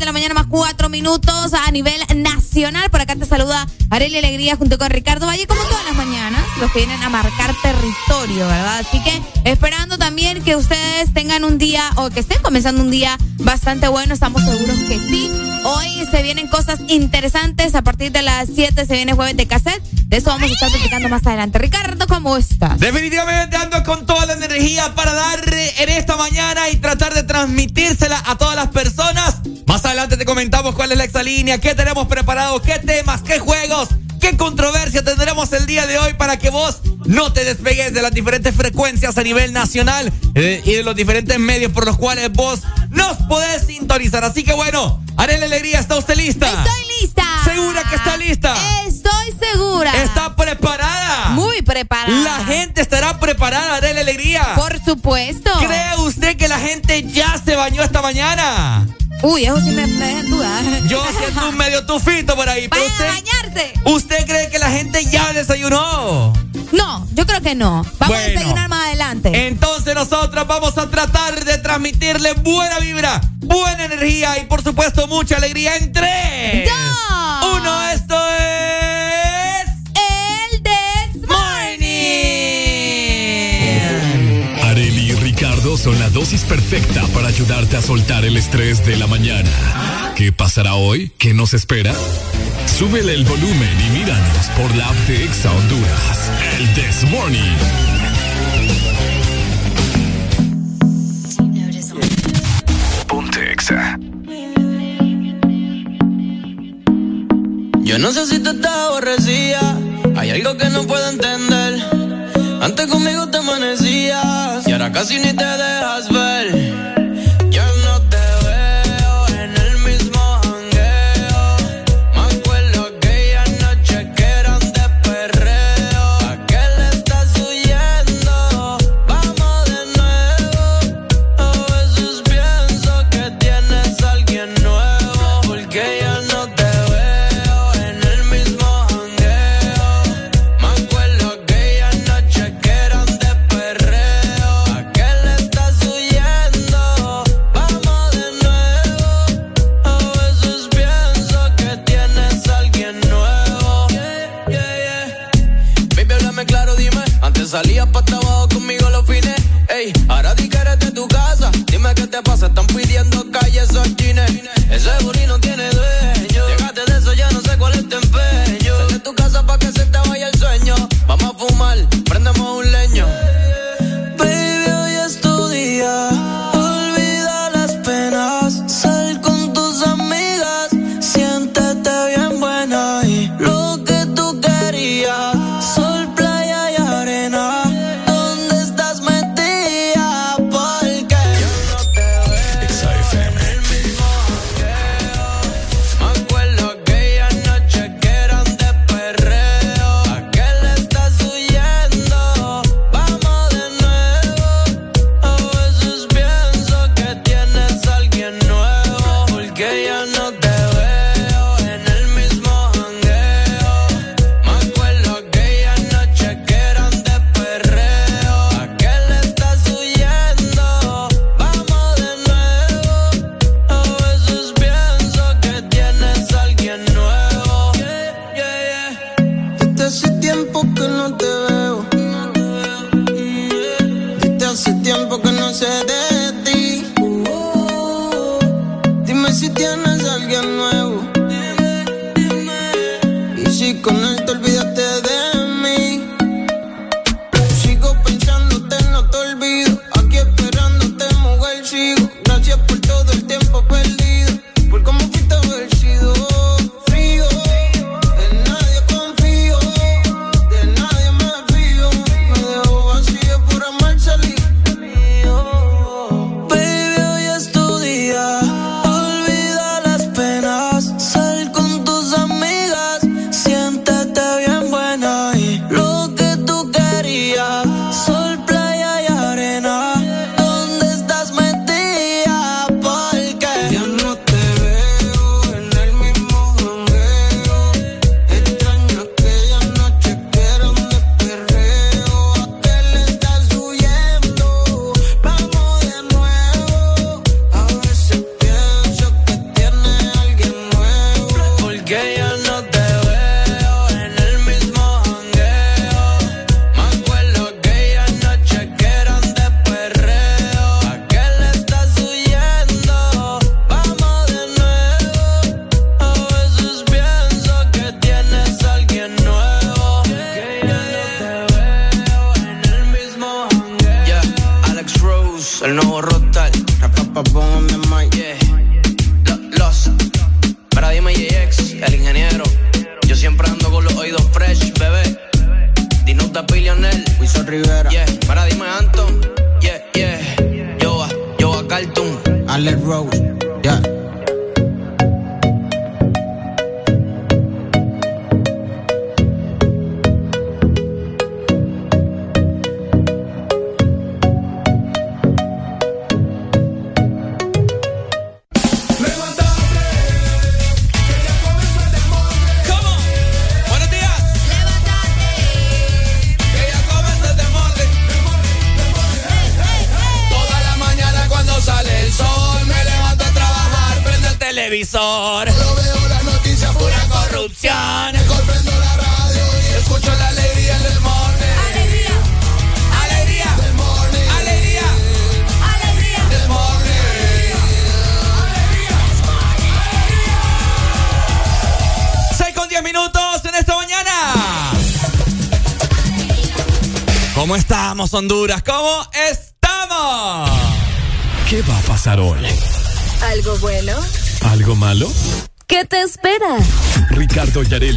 De la mañana más 4 minutos a nivel nacional. Por acá te saluda Arely Alegría junto con Ricardo Valle como todas las mañanas. Los que vienen a marcar territorio, ¿verdad? Así que esperando también que ustedes tengan un día o que estén comenzando un día bastante bueno. Estamos seguros que sí. Hoy se vienen cosas interesantes. A partir de las 7 se viene jueves de cassette. De eso vamos a estar platicando más adelante. Ricardo, ¿cómo estás? Definitivamente ando con toda la energía para dar en esta mañana y tratar de transmitírsela a todas las personas. Más adelante te comentamos cuál es la exalínea, qué tenemos preparado, qué temas, qué juegos, qué controversia tendremos el día de hoy para que vos no te despegues de las diferentes frecuencias a nivel nacional eh, y de los diferentes medios por los cuales vos nos podés sintonizar. Así que bueno, haré la alegría, ¿está usted lista? Estoy lista. ¿Segura que está lista? Estoy segura. ¿Está preparada? muy preparada. La gente estará preparada, haré la alegría. Por supuesto. ¿Cree usted que la gente ya se bañó esta mañana? Uy, eso sí me, me dejan dudar. Yo siento un medio tufito por ahí. Vayan pero usted, cree que la gente ya desayunó? No, yo creo que no. Vamos a desayunar más adelante. Entonces nosotros vamos a tratar de transmitirle buena vibra, buena energía y por supuesto mucha alegría en tres. ¡Dos! son la dosis perfecta para ayudarte a soltar el estrés de la mañana. ¿Qué pasará hoy? ¿Qué nos espera? Súbele el volumen y míranos por la app de Exa Honduras. El This Morning. Ponte Exa. Yo no sé si tú estás aborrecida. Hay algo que no puedo entender. Antes conmigo te amanecías casi ni te dejas ver.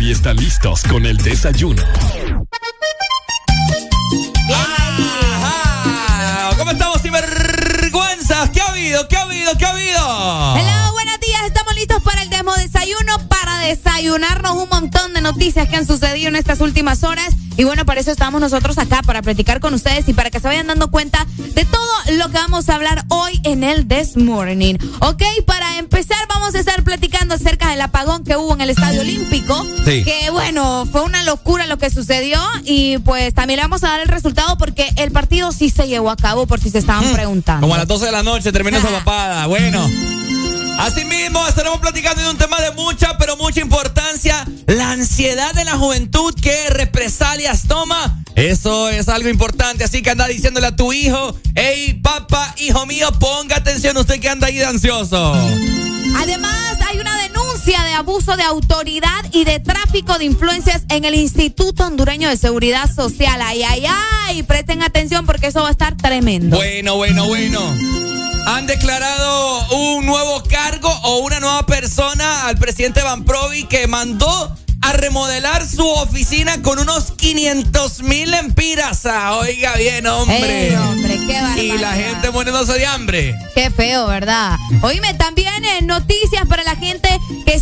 Y están listos con el desayuno. Ajá. ¿Cómo estamos, sinvergüenzas? ¿Qué ha habido? ¿Qué ha habido? ¿Qué ha habido? Hello, buenos días. Estamos listos para el demo desayuno para desayunarnos un montón de noticias que han sucedido en estas últimas horas. Y bueno, para eso estamos nosotros acá, para platicar con ustedes y para que se vayan dando cuenta de todo lo que vamos a hablar hoy en el This Morning. Ok, para empezar estar platicando acerca del apagón que hubo en el Estadio Olímpico. Sí. Que bueno, fue una locura lo que sucedió y pues también le vamos a dar el resultado porque el partido sí se llevó a cabo por si se estaban preguntando. Como a las 12 de la noche terminó esa papada. Bueno. Asimismo, estaremos platicando de un tema de mucha, pero mucha importancia. La ansiedad de la juventud, ¿qué represalias toma? Eso es algo importante, así que anda diciéndole a tu hijo, hey papá, hijo mío, ponga atención usted que anda ahí de ansioso. Además, hay una denuncia de abuso de autoridad y de tráfico de influencias en el Instituto Hondureño de Seguridad Social. Ay, ay, ay, presten atención porque eso va a estar tremendo. Bueno, bueno, bueno. Han declarado un nuevo cargo o una nueva persona al presidente Van Provi que mandó a remodelar su oficina con unos 500 mil empiras. Ah, Oiga bien, hombre. Hombre, qué y la gente muriéndose de hambre. Qué feo, ¿verdad? Oíme, también noticias para la gente que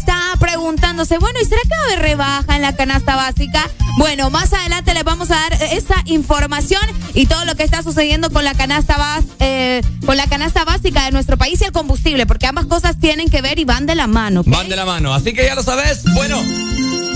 preguntándose, bueno, ¿y será que va a haber rebaja en la canasta básica? Bueno, más adelante les vamos a dar esa información y todo lo que está sucediendo con la canasta bas- eh, con la canasta básica de nuestro país y el combustible, porque ambas cosas tienen que ver y van de la mano. Van de la mano. Así que ya lo sabes. Bueno.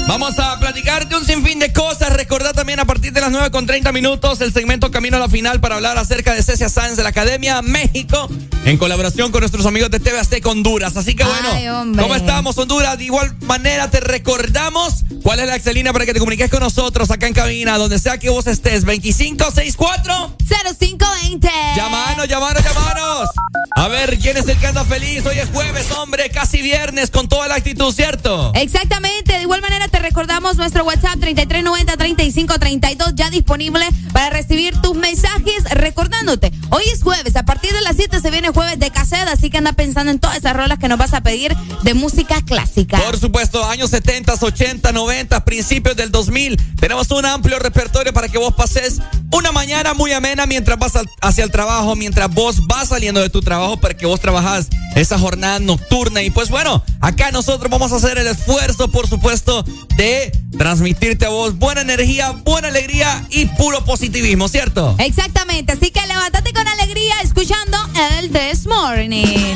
Vamos a platicar de un sinfín de cosas. Recordad también a partir de las 9 con 30 minutos el segmento Camino a la Final para hablar acerca de Cecia Sáenz de la Academia México en colaboración con nuestros amigos de TV Azteca Honduras. Así que bueno, Ay. ¿cómo estamos Honduras? De igual manera te recordamos cuál es la excelina para que te comuniques con nosotros acá en cabina, donde sea que vos estés. 2564 0520. Llamanos, llamanos, llamanos. A ver, ¿quién es el que anda feliz? Hoy es jueves, hombre, casi viernes, con toda la actitud, ¿cierto? Exactamente, de igual manera te recordamos nuestro WhatsApp 3390-3532 ya disponible para recibir tus mensajes recordándote. Hoy es jueves, a partir de las 7 se viene jueves de cassette, así que anda pensando en todas esas rolas que nos vas a pedir de música clásica. Por supuesto, años 70, 80, 90, principios del 2000. Tenemos un amplio repertorio para que vos pases una mañana muy amena mientras vas hacia el trabajo, mientras vos vas saliendo de tu trabajo, porque vos trabajás esa jornada nocturna. Y pues bueno, acá nosotros vamos a hacer el esfuerzo, por supuesto, de transmitirte a vos buena energía, buena alegría y puro positivismo, ¿cierto? Exactamente, así que levántate con alegría escuchando el This Morning.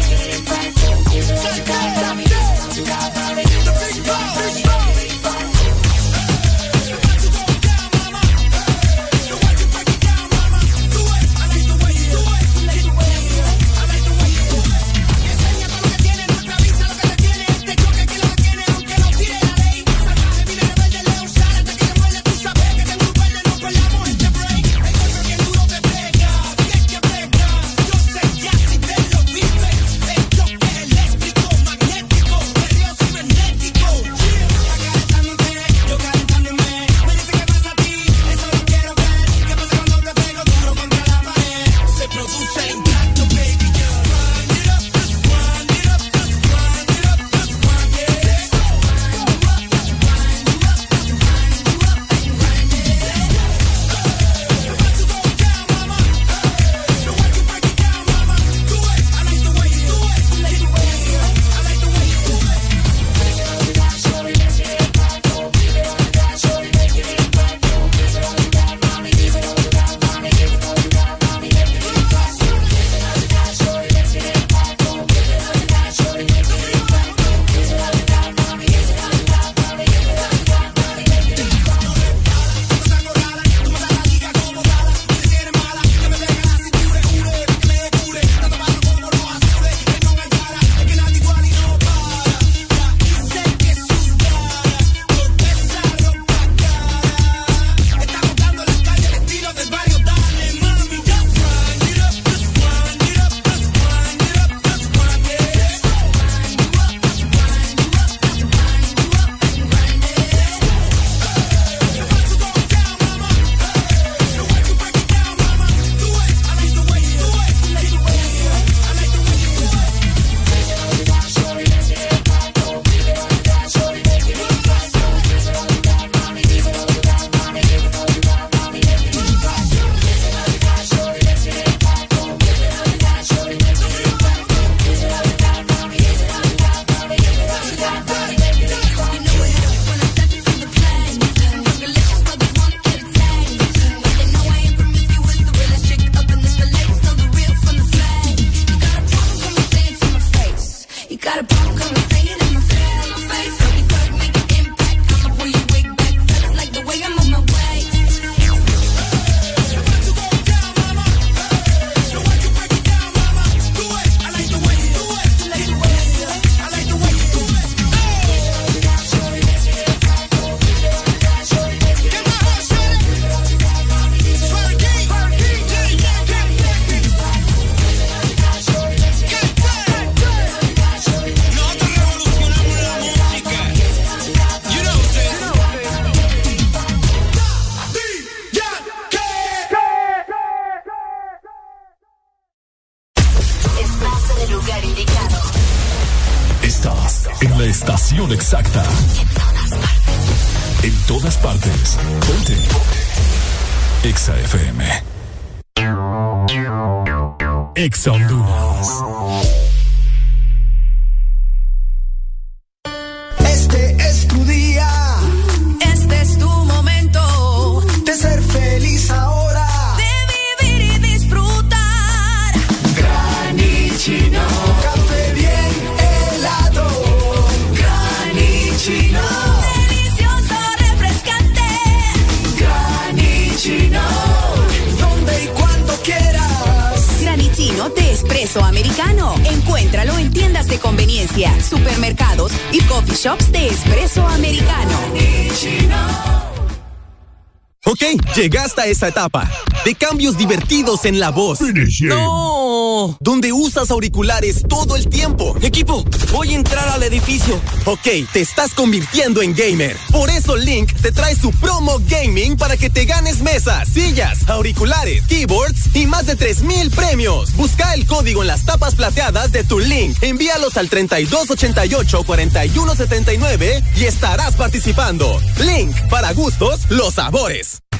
esa etapa de cambios divertidos en la voz. ¡No! Donde usas auriculares todo el tiempo. Equipo, voy a entrar al edificio. Ok, te estás convirtiendo en gamer. Por eso Link te trae su promo gaming para que te ganes mesas, sillas, auriculares, keyboards y más de 3000 premios. Busca el código en las tapas plateadas de tu Link. Envíalos al 3288 4179 y estarás participando. Link, para gustos, los sabores.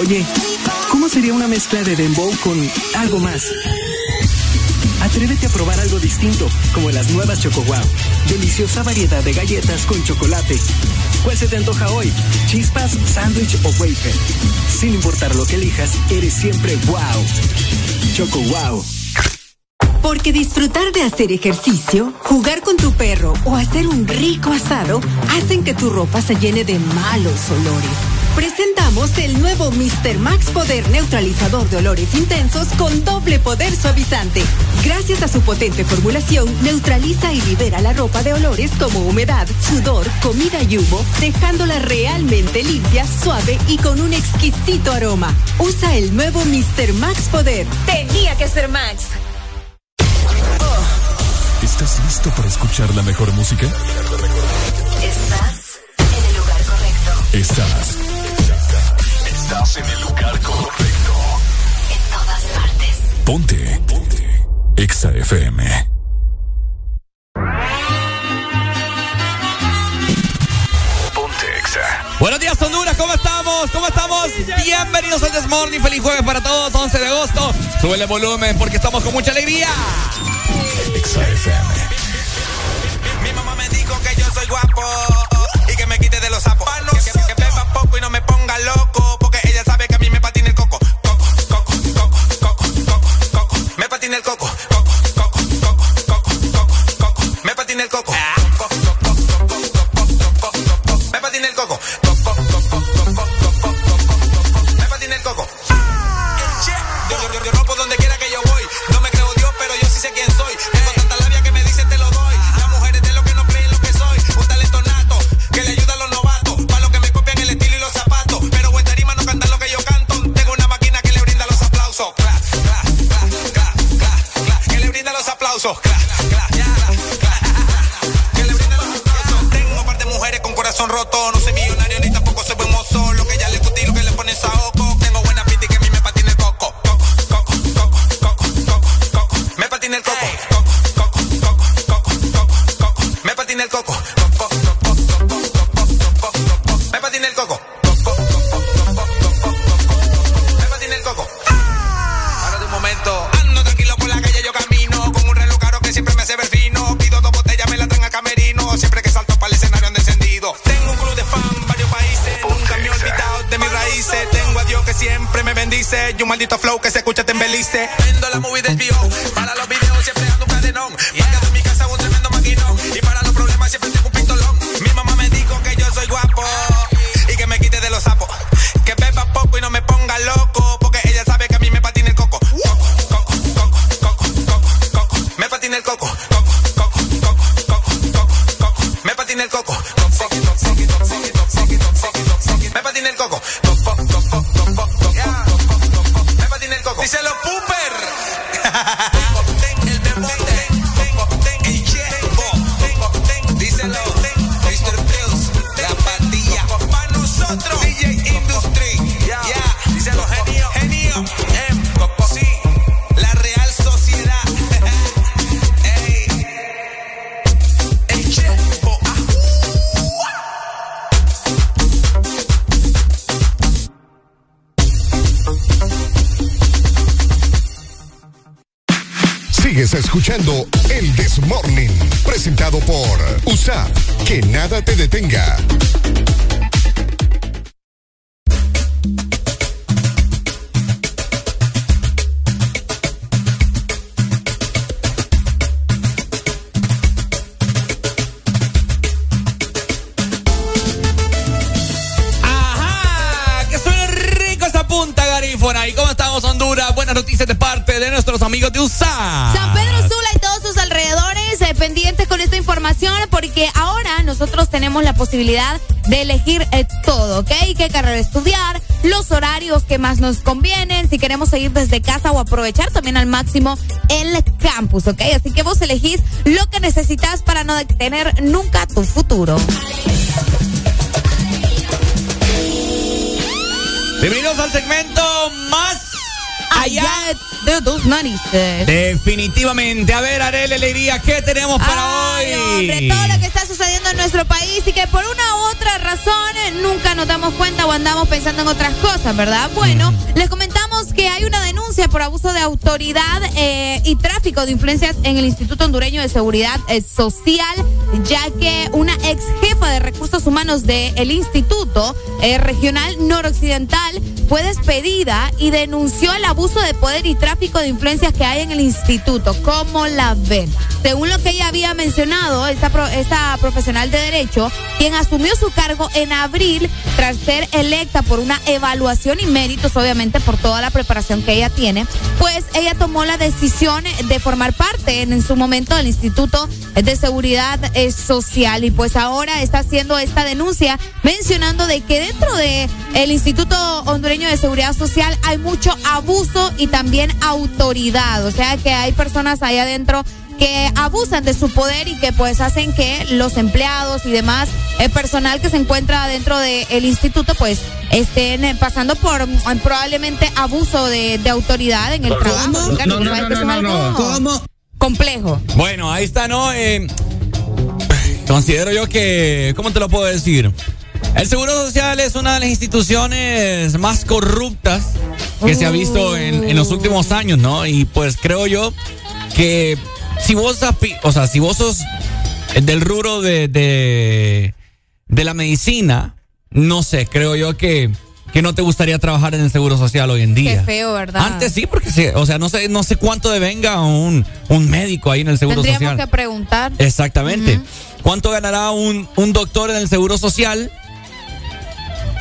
Oye, ¿cómo sería una mezcla de dembow con algo más? Atrévete a probar algo distinto, como las nuevas Choco Wow. Deliciosa variedad de galletas con chocolate. ¿Cuál se te antoja hoy? ¿Chispas, sándwich o wafer? Sin importar lo que elijas, eres siempre wow. Choco Wow. Porque disfrutar de hacer ejercicio, jugar con tu perro o hacer un rico asado hacen que tu ropa se llene de malos olores. Presentamos el nuevo Mr. Max Poder Neutralizador de Olores Intensos con doble poder suavizante. Gracias a su potente formulación, neutraliza y libera la ropa de olores como humedad, sudor, comida y humo, dejándola realmente limpia, suave y con un exquisito aroma. Usa el nuevo Mr. Max Poder. Tenía que ser Max. ¿Estás listo para escuchar la mejor música? Estás en el lugar correcto. Estás Estás en el lugar correcto. En todas partes. Ponte. Ponte. Exa FM. Ponte Exa. Buenos días, Honduras. ¿Cómo estamos? ¿Cómo estamos? Bienvenidos al Desmorning. Feliz jueves para todos. 11 de agosto. Sube el volumen porque estamos con mucha alegría. Exa FM. Poco y no me ponga loco. patina el coco. Coco, coco, coco, coco, coco, coco. Me patina el coco. Me patina el coco. Me patina el coco. Yo, yo, yo rompo donde quiera que yo voy. No me creo Dios, pero yo sí sé quién soy. Tengo un par de mujeres con corazón roto. No soy millonario maldito flow que se escucha movie del escuchando nos convienen, si queremos seguir desde casa o aprovechar también al máximo el campus, ¿ok? Así que vos elegís lo que necesitas para no detener nunca tu futuro. Bienvenidos al segmento más allá de tus narices. Definitivamente. A ver, Arele Alegría, ¿qué tenemos para Ay, hoy? hombre, todo lo que está sucediendo en nuestro país y que por una u otra razón eh, nunca nos damos cuenta o andamos pensando en otras cosas, ¿verdad? Bueno, les comentamos que hay una denuncia por abuso de autoridad eh, y tráfico de influencias en el Instituto Hondureño de Seguridad eh, Social, ya que una ex jefa de recursos humanos del Instituto eh, Regional Noroccidental fue despedida y denunció el abuso de poder y tráfico de influencias que hay en el instituto. ¿Cómo la ven? Según lo que ella había mencionado, esta, pro- esta profesional de Derecho, quien asumió su cargo en abril tras ser electa por una evaluación y méritos, obviamente por toda la preparación que ella tiene, pues ella tomó la decisión de formar parte en, su momento del Instituto de Seguridad eh, Social. Y pues ahora está haciendo esta denuncia mencionando de que dentro de el Instituto Hondureño de Seguridad Social hay mucho abuso y también autoridad, o sea que hay personas ahí adentro que abusan de su poder y que pues hacen que los empleados y demás el personal que se encuentra dentro del instituto pues estén eh, pasando por eh, probablemente abuso de, de autoridad en el trabajo. Oigan, No, ¿tú no, sabes no, que eso no, es no, algo no. complejo. Bueno, ahí está, ¿no? Eh, considero yo que, ¿cómo te lo puedo decir? El Seguro Social es una de las instituciones más corruptas que se ha visto en, en los últimos años, ¿no? Y pues creo yo que si vos, o sea, si vos sos del rubro de, de, de la medicina, no sé, creo yo que, que no te gustaría trabajar en el Seguro Social hoy en día. Qué feo, ¿verdad? Antes sí, porque sí, o sea, no sé, no sé cuánto devenga un, un médico ahí en el Seguro Tendríamos Social. que preguntar. Exactamente. ¿Cuánto ganará un, un doctor en el Seguro Social?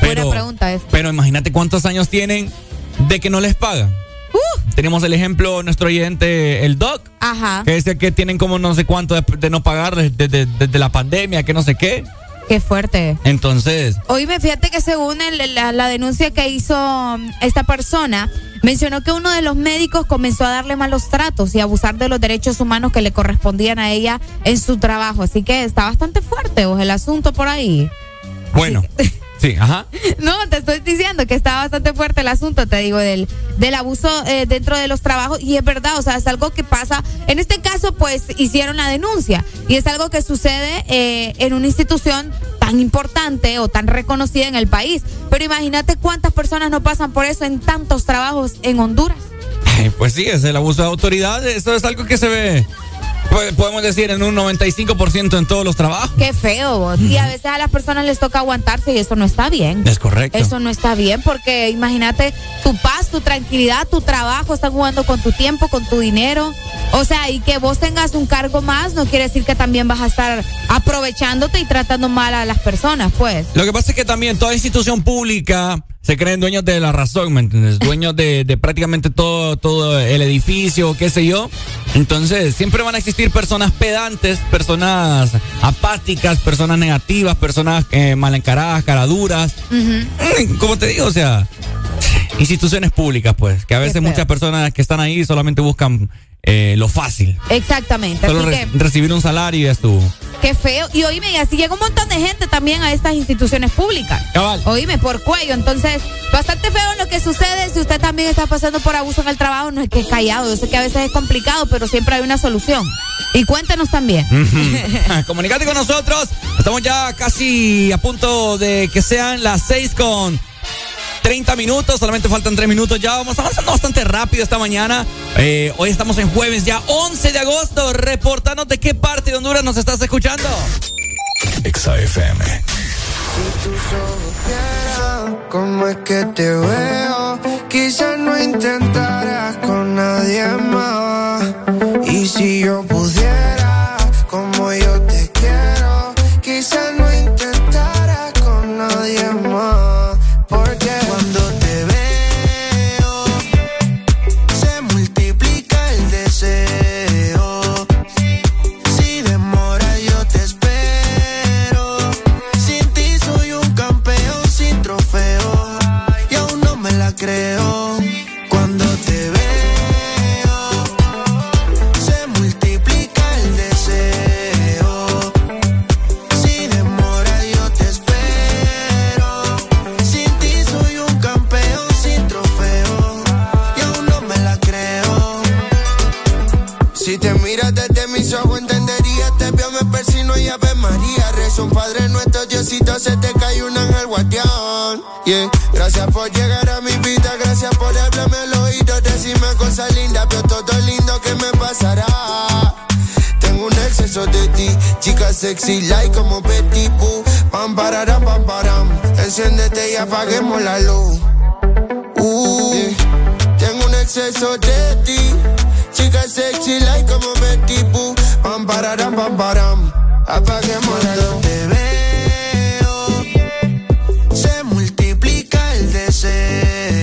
Buena pregunta esa. Pero imagínate cuántos años tienen de que no les pagan. Tenemos el ejemplo, nuestro oyente, el Doc, Ajá. que dice que tienen como no sé cuánto de, de no pagar desde, desde la pandemia, que no sé qué. Qué fuerte. Entonces, Oíme, fíjate que según el- la, la denuncia que hizo mm, esta persona, mencionó que uno de los médicos comenzó a darle malos tratos y abusar de los derechos humanos que le correspondían a ella en su trabajo. Así que está bastante fuerte pues, el asunto por ahí. bueno, Sí, ajá. No, te estoy diciendo que está bastante fuerte el asunto, te digo, del, del abuso eh, dentro de los trabajos. Y es verdad, o sea, es algo que pasa. En este caso, pues hicieron la denuncia. Y es algo que sucede eh, en una institución tan importante o tan reconocida en el país. Pero imagínate cuántas personas no pasan por eso en tantos trabajos en Honduras. Pues sí, es el abuso de autoridad. Eso es algo que se ve podemos decir en un 95% en todos los trabajos. Qué feo, vos. Y a veces a las personas les toca aguantarse y eso no está bien. Es correcto. Eso no está bien porque imagínate tu paz, tu tranquilidad, tu trabajo, están jugando con tu tiempo, con tu dinero. O sea, y que vos tengas un cargo más no quiere decir que también vas a estar aprovechándote y tratando mal a las personas, pues. Lo que pasa es que también toda institución pública se creen dueños de la razón, ¿me entiendes? Dueños de, de, prácticamente todo, todo el edificio, qué sé yo. Entonces, siempre van a existir personas pedantes, personas apáticas, personas negativas, personas eh, mal encaradas, caraduras. Mm, como te digo, o sea, instituciones públicas, pues, que a veces muchas personas que están ahí solamente buscan eh, lo fácil. Exactamente. Solo recibir un salario y es tu. Qué feo. Y oíme, y así llega un montón de gente también a estas instituciones públicas. Cabal. Oíme, por cuello. Entonces, bastante feo lo que sucede. Si usted también está pasando por abuso en el trabajo, no es que es callado. Yo sé que a veces es complicado, pero siempre hay una solución. Y cuéntenos también. Comunicate con nosotros. Estamos ya casi a punto de que sean las seis con 30 minutos, solamente faltan 3 minutos ya. Vamos avanzando bastante rápido esta mañana. Eh, hoy estamos en jueves ya 11 de agosto. Reportanos de qué parte de Honduras nos estás escuchando. XAFM. Si tú cómo es que te veo, quizás no intentarás con nadie más. Y si yo pudiera, María. Rezo un Padre nuestro, Diosito, se te cae un ángel guardián. Yeah. Gracias por llegar a mi vida, gracias por hablarme al oído, decirme cosas lindas, pero todo lindo que me pasará. Tengo un exceso de ti, chica sexy, like como Betty Boo. Pam, pararam, pam, param. Enciéndete y apaguemos la luz. Uh. Tengo un exceso de ti, chica sexy, like como Betty Boo. Pam, pararam, pam, param. Apaguemos luz. Te veo, se multiplica el deseo.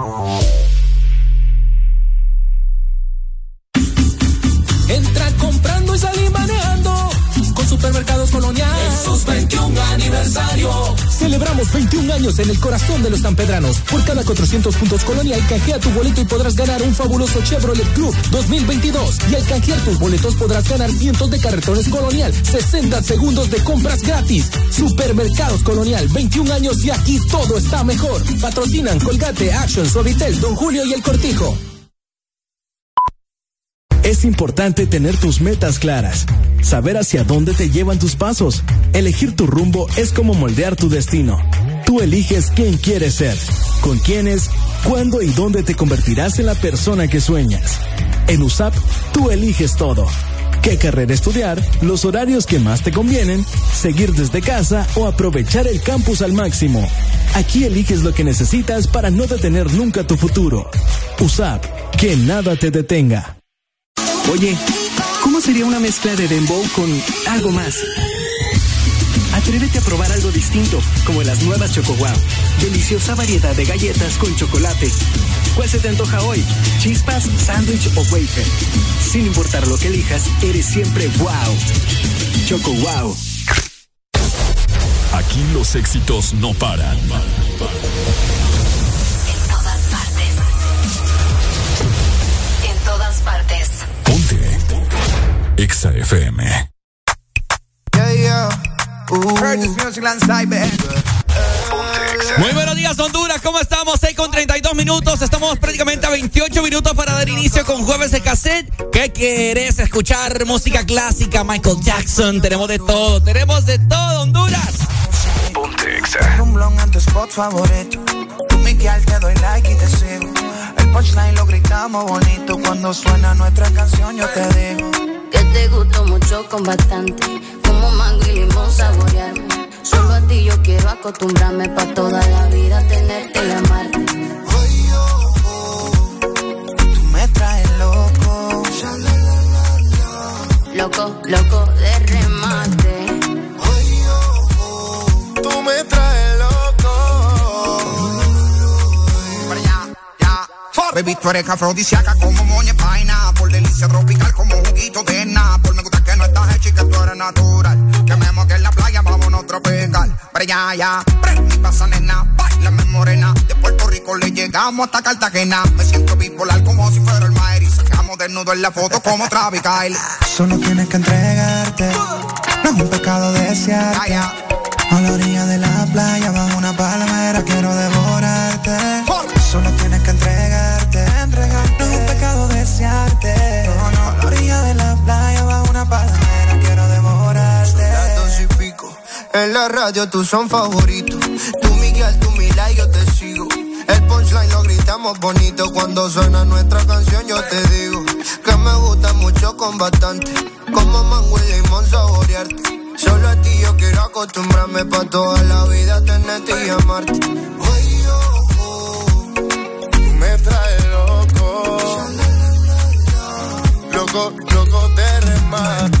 En el corazón de los sanpedranos. Por cada 400 puntos Colonial, canjea tu boleto y podrás ganar un fabuloso Chevrolet Club 2022. Y al canjear tus boletos podrás ganar cientos de carretones Colonial, 60 segundos de compras gratis. Supermercados Colonial, 21 años y aquí todo está mejor. Patrocinan Colgate, Action, Suavitel, Don Julio y El Cortijo. Es importante tener tus metas claras, saber hacia dónde te llevan tus pasos. Elegir tu rumbo es como moldear tu destino. Tú eliges quién quieres ser, con quiénes, cuándo y dónde te convertirás en la persona que sueñas. En USAP, tú eliges todo. ¿Qué carrera estudiar? Los horarios que más te convienen, seguir desde casa o aprovechar el campus al máximo. Aquí eliges lo que necesitas para no detener nunca tu futuro. USAP, que nada te detenga. Oye, ¿cómo sería una mezcla de dembow con algo más? Atrévete a probar algo distinto, como las nuevas Choco Wow. Deliciosa variedad de galletas con chocolate. ¿Cuál se te antoja hoy? ¿Chispas, sándwich o wafer? Sin importar lo que elijas, eres siempre wow. Choco Wow. Aquí los éxitos no paran. En todas partes. En todas partes. Ponte. EXA FM. Yeah, yeah. Muy buenos días, Honduras. ¿Cómo estamos? 6 con 32 minutos. Estamos prácticamente a 28 minutos para dar inicio con Jueves de Cassette. ¿Qué querés escuchar? Música clásica, Michael Jackson. Tenemos de todo. Tenemos de todo, Honduras. Ponte Exa. Un blon en tu spot favorito. Tú, Miguel, te doy like y te sigo. El punchline lo gritamos bonito. Cuando suena nuestra canción, yo te digo. Que te gustó mucho con bastante. Como mango y limón saborearme. Solo a ti yo quiero acostumbrarme pa' toda la vida tenerte y amarte. Tú me traes loco. Loco, loco de remate. Tú me traes loco. Baby, tú eres afrodisíaca como moña paina. Delicia tropical como juguito de Por Me gusta que no estás hecha y que tú eres natural. Que me moque en la playa, vámonos tropical. Pero ya, ya, prende pasa nena. Bailame morena. De Puerto Rico le llegamos hasta Cartagena. Me siento bipolar como si fuera el Maer. Y sacamos desnudo en la foto como Travis Kyle. Solo tienes que entregarte. No es un pecado desearte. A la orilla de la playa, bajo una palmera, quiero devorarte. En la radio tú son favoritos. Tú Miguel, tú Mila y yo te sigo. El punchline lo gritamos bonito cuando suena nuestra canción. Yo te digo que me gusta mucho con bastante. Como mango y limón saborearte. Solo a ti yo quiero acostumbrarme pa' toda la vida tenerte y amarte. Ay, oh, me traes loco. Loco, loco de remate.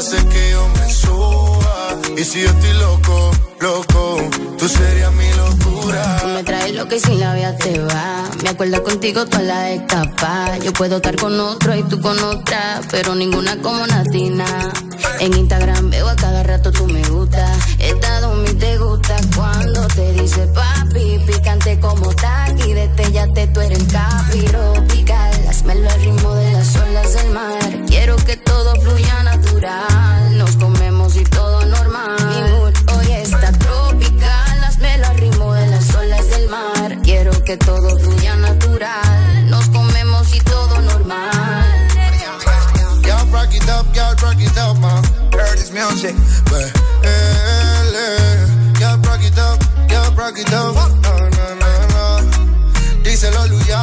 haces que yo me suba. Y si yo estoy loco, loco, tú serías mi locura. Tú me traes lo que sin la vida te va. Me acuerdo contigo toda la escapa. Yo puedo estar con otro y tú con otra, pero ninguna como Natina. En Instagram veo a cada rato tú me gusta. Estado mi te gusta cuando te dice papi. Picante como taqui, te tú eres el capiro. Pical, hazme el ritmo de las olas del mar. Quiero que todo fluya natural. Nos comemos y todo normal. Mi mood hoy está tropical. Hazme el ritmo de las olas del mar. Quiero que todo fluya natural. Nos comemos y todo normal. Y'all rock it up, y'all rock it up, man. Heard this music, but Y'all rock it up, y'all rock it up. No, no, no, no. Díselo, Luya.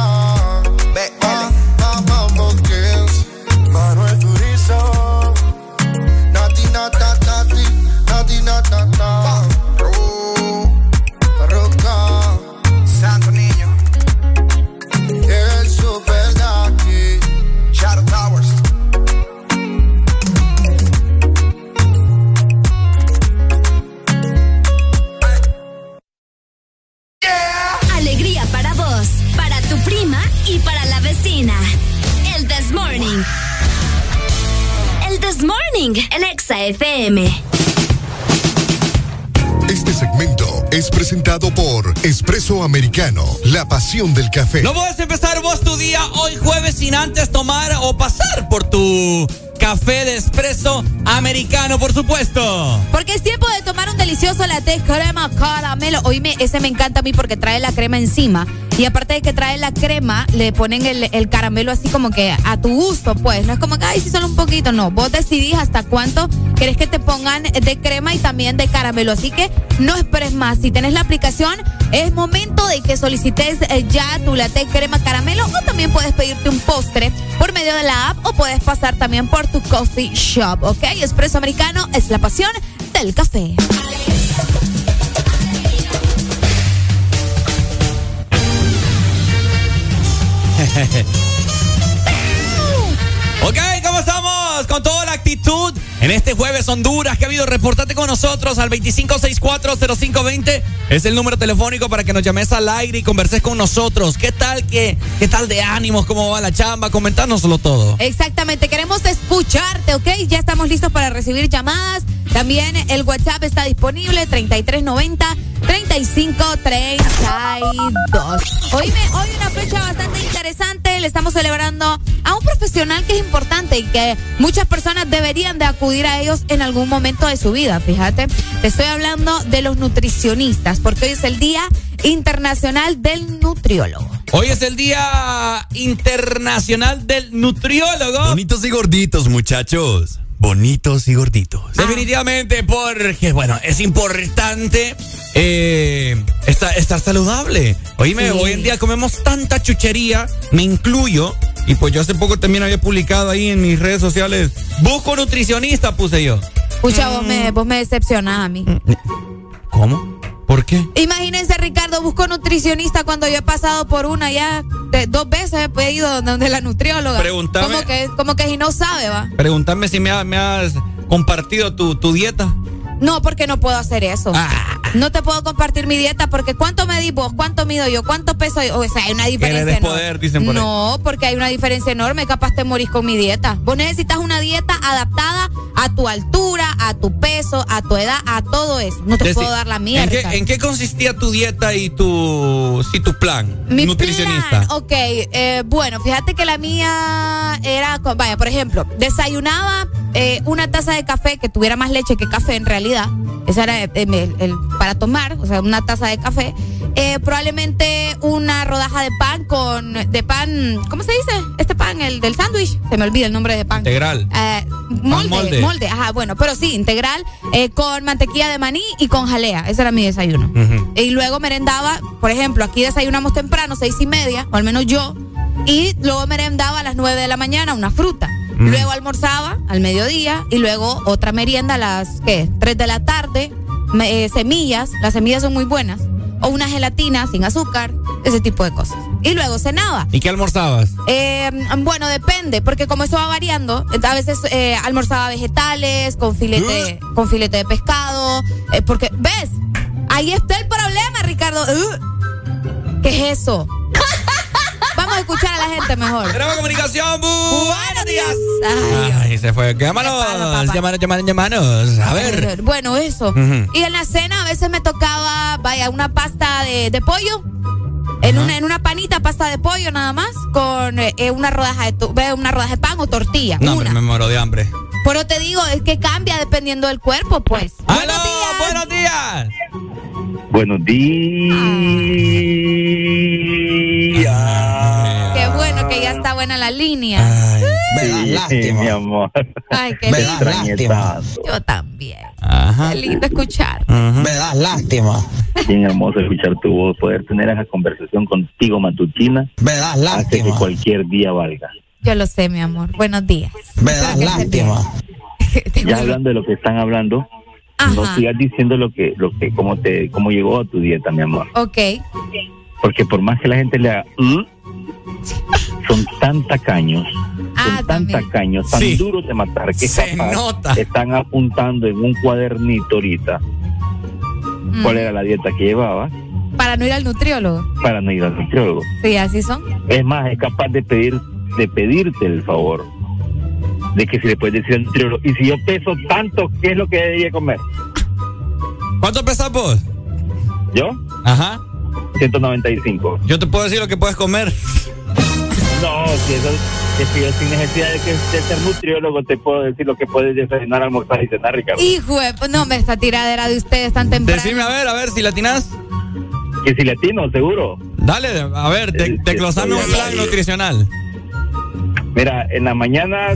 Ve, Vamos, Kills. Americano, la pasión del café. No puedes empezar vos tu día hoy jueves sin antes tomar o pasar por tu café de espresso americano, por supuesto. Porque es tiempo de tomar un delicioso latte crema caramelo. Oíme, ese me encanta a mí porque trae la crema encima. Y aparte de que trae la crema, le ponen el, el caramelo así como que a tu gusto, pues. No es como que, ay, sí, solo un poquito. No, vos decidís hasta cuánto querés que te pongan de crema y también de caramelo. Así que no esperes más. Si tenés la aplicación, es momento de que solicites eh, ya tu latte crema caramelo o también puedes pedirte un postre por medio de la app o puedes pasar también por tu coffee shop, ¿ok? Espresso americano es la pasión del café. ok, ¿cómo estamos? Con toda la actitud. En este jueves Honduras, que ha habido? Reportate con nosotros al 25640520. Es el número telefónico para que nos llames al aire y converses con nosotros. ¿Qué tal, qué, qué tal de ánimos? ¿Cómo va la chamba? Comentárnoslo todo. Exactamente, queremos escucharte, ¿ok? Ya estamos listos para recibir llamadas. También el WhatsApp está disponible, 3390 3532. Oíme, hoy una fecha bastante interesante. Le estamos celebrando a un profesional que es importante y que muchas personas deberían de acudir a ellos en algún momento de su vida. Fíjate, te estoy hablando de los nutricionistas, porque hoy es el Día Internacional del Nutriólogo. Hoy es el Día Internacional del Nutriólogo. Bonitos y gorditos, muchachos. Bonitos y gorditos. Definitivamente, porque, bueno, es importante eh, estar, estar saludable. Oíme, Sí. hoy en día comemos tanta chuchería, me incluyo. Y pues yo hace poco también había publicado ahí en mis redes sociales, busco nutricionista, puse yo. Escucha, vos me, vos me decepcionás a mí. ¿Cómo? ¿Por qué? Imagínense, Ricardo, busco nutricionista cuando yo he pasado por una ya de- dos veces he ido donde la nutrióloga. Pregúntame. Como que, como que si no sabe, va. Pregúntame si me, ha- me has compartido tu, tu dieta. No, porque no puedo hacer eso. Ah. No te puedo compartir mi dieta porque ¿cuánto medís vos? ¿Cuánto mido yo? ¿Cuánto peso yo? O sea, hay una diferencia enorme. poder, dicen por ahí. No, porque hay una diferencia enorme. Capaz te morís con mi dieta. Vos necesitas una dieta adaptada a tu altura, a tu peso, a tu edad, a todo eso. No te Deci, puedo dar la mía, ¿en qué, Ricardo. en qué consistía tu dieta y tu, sí, tu plan? Mi nutricionista. plan, ok, eh, bueno, fíjate que la mía era, vaya, por ejemplo, desayunaba eh, una taza de café que tuviera más leche que café en realidad. Esa era eh, el, el- para tomar, o sea, una taza de café. Eh, probablemente una rodaja de pan con, de pan, ¿cómo se dice? Este pan, el del sándwich. Se me olvida el nombre de pan. Integral. Eh, molde, molde. molde, ajá, bueno, pero sí, integral, eh, con mantequilla de maní y con jalea. Ese era mi desayuno. Y luego merendaba, por ejemplo, aquí desayunamos temprano, seis y media, o al menos yo, y luego merendaba a las nueve de la mañana una fruta. Mm. Luego almorzaba al mediodía y luego otra merienda a las, ¿qué? Tres de la tarde, me- eh, semillas, las semillas son muy buenas, o una gelatina sin azúcar, ese tipo de cosas. Y luego cenaba. ¿Y qué almorzabas? Eh, bueno, depende, porque como eso va variando, a veces eh, almorzaba vegetales, con filete, con filete de pescado, eh, porque, ¿ves? Ahí está el problema, Ricardo. Uh. ¿Qué es eso? A escuchar a la gente mejor. Tenemos comunicación. Bu- Buenos días. Ay, se fue. Llámanos, llámanos, llámanos, llámanos. A ver. Bueno, eso. Y en la cena a veces me tocaba, vaya, una pasta de, de pollo. En una, en una panita, pasta de pollo nada más, con eh, eh, una rodaja de una rodaja de pan o tortilla. No, una. me muero de hambre. Pero te digo, es que cambia dependiendo del cuerpo, pues. ¡Aló! ¡Buenos días! Buenos días. Qué bueno que ya está buena la línea. Sí, mi amor. Ay, qué Me lindo. Yo también. Ajá. Qué lindo escuchar. Me das lástima. Bien hermoso escuchar tu voz, poder tener esa conversación contigo matutina. Me das lástima. Hace que cualquier día valga. Yo lo sé, mi amor. Buenos días. Me das lástima. Ya hablando de lo que están hablando, no sigas diciendo lo que, lo que, cómo te, cómo llegó a tu dieta, mi amor. Ok. Porque por más que la gente le haga, "Mm", son tan tacaños, son tan tacaños, tan Sí. duros de matar que Se capaz nota. están apuntando en un cuadernito ahorita cuál era la dieta que llevaba Para no ir al nutriólogo. para no ir al nutriólogo. Sí, así son. Es más, es capaz de pedir, de pedirte el favor de que si le puedes decir al nutriólogo, y si yo peso tanto, ¿qué es lo que debería comer? ¿Cuánto pesas vos? ¿Yo? Ajá. 195. Yo te puedo decir lo que puedes comer. No, si eso, es que yo sin necesidad de, que, de ser nutriólogo te puedo decir lo que puedes desayunar, almorzar y cenar, Ricardo. Hijo de... pues No, me esta tiradera de ustedes tan temprano. Decime, a ver, a ver, si latinas. Que si latino, seguro. Dale, a ver, de, desglosame un plan nutricional. Mira, en la mañana,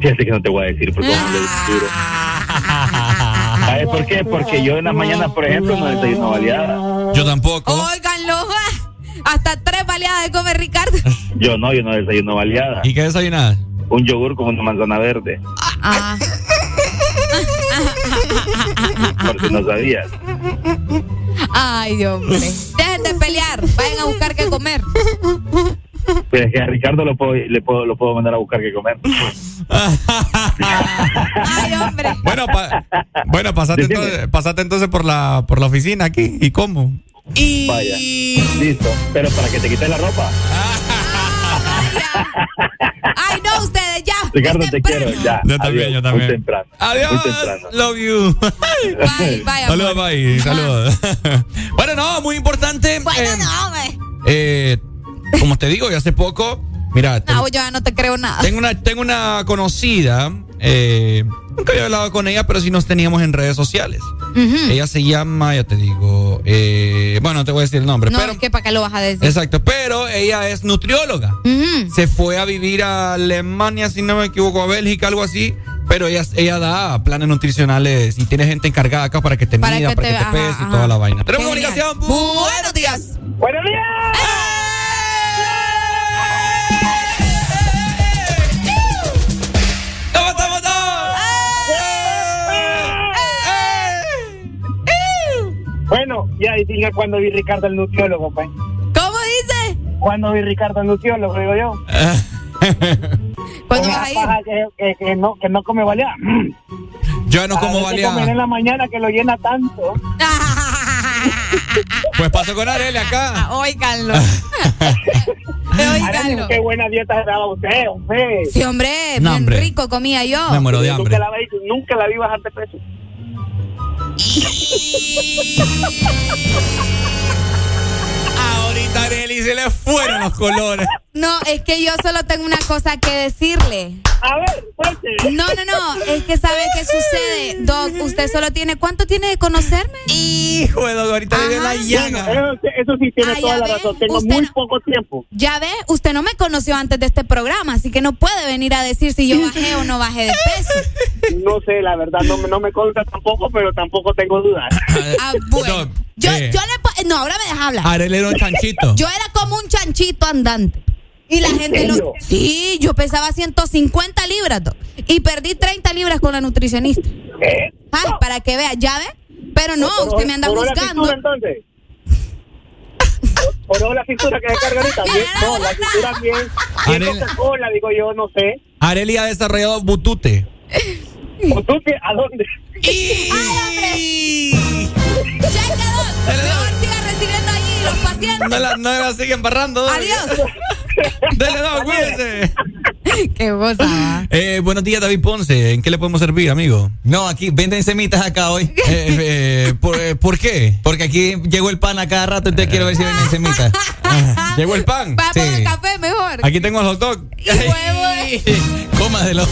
fíjate que no te voy a decir porque es duro. ¿Sabes por qué? Porque yo en la mañana, por ejemplo, no desayuno baleada. Yo tampoco. Óiganlo. Hasta tres baleadas de comer Ricardo. Yo no, yo no desayuno baleada. ¿Y qué desayunas? Un yogur con una manzana verde, Ah. por si no sabías. Ay, Dios mío. Dejen de pelear. Vayan a buscar qué comer. Pues es que a Ricardo lo puedo, le puedo, lo puedo mandar a buscar que comer. Ay, hombre. Bueno, pa- bueno pasate, entonces, pasate entonces por la, por la oficina aquí. ¿Y cómo? Vaya, listo. Pero para que te quites la ropa. Ay, no, ustedes ya. Ricardo, te quiero. Ya. Yo también, Adiós. yo también. Muy temprano. Adiós. Muy temprano. Love you. Bye, bye. Saludos, bye. Saludos. bueno, no, muy importante. Bueno, eh, no, hombre. eh, como te digo, y hace poco, mira, te- No, yo ya no te creo nada. tengo una, tengo una conocida. eh, nunca había hablado con ella, pero sí nos teníamos en redes sociales. Ella se llama, ya te digo, eh, bueno, no te voy a decir el nombre, No, pero es que para qué lo vas a decir. Exacto, pero ella es nutrióloga. Se fue a vivir a Alemania, si no me equivoco, a Bélgica, algo así. Pero ella, ella da planes nutricionales y tiene gente encargada acá para que te Para mida, que para te- que te ajá, pese y toda la vaina. Tenemos comunicación. Buenos días. ¡Buenos días! ¿Cómo Bueno, ya diga cuando vi Ricardo el nutriólogo, pues. ¿Cómo dice? Cuando vi Ricardo el nutriólogo, digo yo. ¿Cuándo vas a ir? Que, que, que no, que no come baleada. Yo no como A veces comer en la mañana que lo llena tanto. Pues paso con Arely acá. Óiganlo. Arely, Óiganlo. qué buena dieta se daba usted, hombre. Sí, hombre, No, bien hombre. rico comía yo. Me muero de hambre. Nunca la, vi, nunca la vi bajar de peso. Ahorita Arely se le fueron los colores. No, es que yo solo tengo una cosa que decirle. A ver, suelte. No, no, no, es que sabe qué sucede. Doc, usted solo tiene, ¿cuánto tiene de conocerme? Hijo de Doc, ahorita le la Ajá. llaga. Eso, eso sí tiene Ah, toda la ve, razón. Tengo usted muy no- poco tiempo. Ya ve, usted no me conoció antes de este programa, así que no puede venir a decir si yo bajé o no bajé de peso. No sé, la verdad, no, me- no me consta tampoco, pero tampoco tengo dudas. Ah, bueno. Doc, Yo, eh, yo le no, ahora me deja hablar. Un chanchito. Yo era como un chanchito andante. Y la ¿En gente no. serio? Sí, yo pesaba 150 libras, doc, y perdí 30 libras con la nutricionista. ¿Qué? Ah, para que vea, ¿ya ve? Pero no, Por- usted me anda por la buscando. cintura, entonces? ¿Por por la cintura que se carga ahorita? Bien, no, no, la no. cintura bien. Arel- Coca-Cola, digo yo, no sé. Arely ha desarrollado butute. ¿O tú qué? ¿A dónde? ¡Ay, hombre! Cheque dos. Mejor siga recibiendo allí los pacientes. No la, no la siguen barrando. Adiós. Dele dos, cuídense. Qué cosa. Eh, buenos días, David Ponce. ¿En qué le podemos servir, amigo? No, aquí venden semitas acá hoy. Eh, eh, ¿por, eh, ¿por qué? Porque aquí llegó el pan a cada rato, entonces quiero ver si venden semitas. ¿Llegó el pan? Café mejor. Aquí tengo el hot dog. Y huevo. Cómaselo.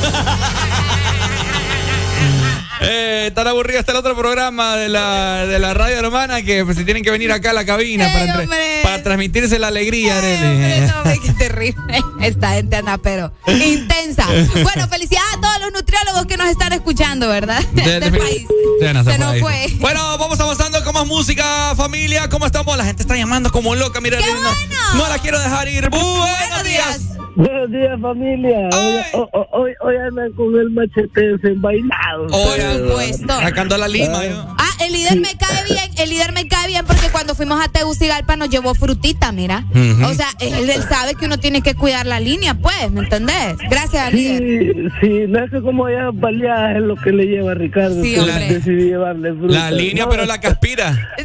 Eh, tan aburrido está el otro programa de la, de la radio hermana que pues, se tienen que venir acá a la cabina Ey, para, para transmitirse la alegría. Arely. Hombre, no, qué terrible. Esta gente anda, pero intensa. Bueno, felicidades a todos los nutriólogos que nos están escuchando, ¿verdad? De- Del de- país. Se nos Se fue nos ahí. fue. Bueno, vamos avanzando con más música, familia. ¿Cómo estamos? La gente está llamando como loca. Mira, ¡Qué no, bueno! no la quiero dejar ir. Buenos, días. Buenos días, familia. Hoy, ho- ho- hoy, hoy andan con el machete desenvainado. Por supuesto. Sacando la lima. yo. Ah, el líder me cae bien, el líder me cae bien porque cuando fuimos a Tegucigalpa nos llevó frutita, mira. O sea, él, él sabe que uno tiene que cuidar la línea, pues, ¿me entendés? Gracias, líder. Sí, sí, no es que como allá baleadas es lo que le lleva a Ricardo. Sí, decidí llevarle fruta. La línea, No, pero la caspira.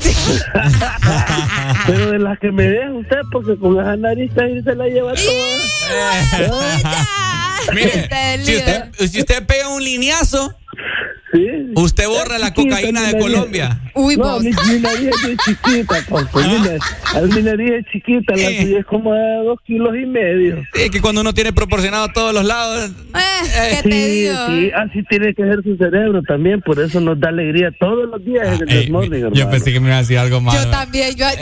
Pero de las que me deja usted, porque con esa nariz ahí se la lleva toda. Mire, si usted, si usted pega un lineazo, Sí. usted borra la Chiquita, cocaína de. Colombia. Uy, no, vos. mi, mi nariz es chiquita. Mi nariz- mi nariz es chiquita, la Eh. suya es como de dos kilos y medio. Es que cuando uno tiene proporcionado a todos los lados. Eh, ¿Qué te Sí, digo? sí, así tiene que ser su cerebro también, por eso nos da alegría todos los días en el Ey, Desmorning, yo hermano. pensé que me iba a decir algo malo. Yo también, yo, Eh,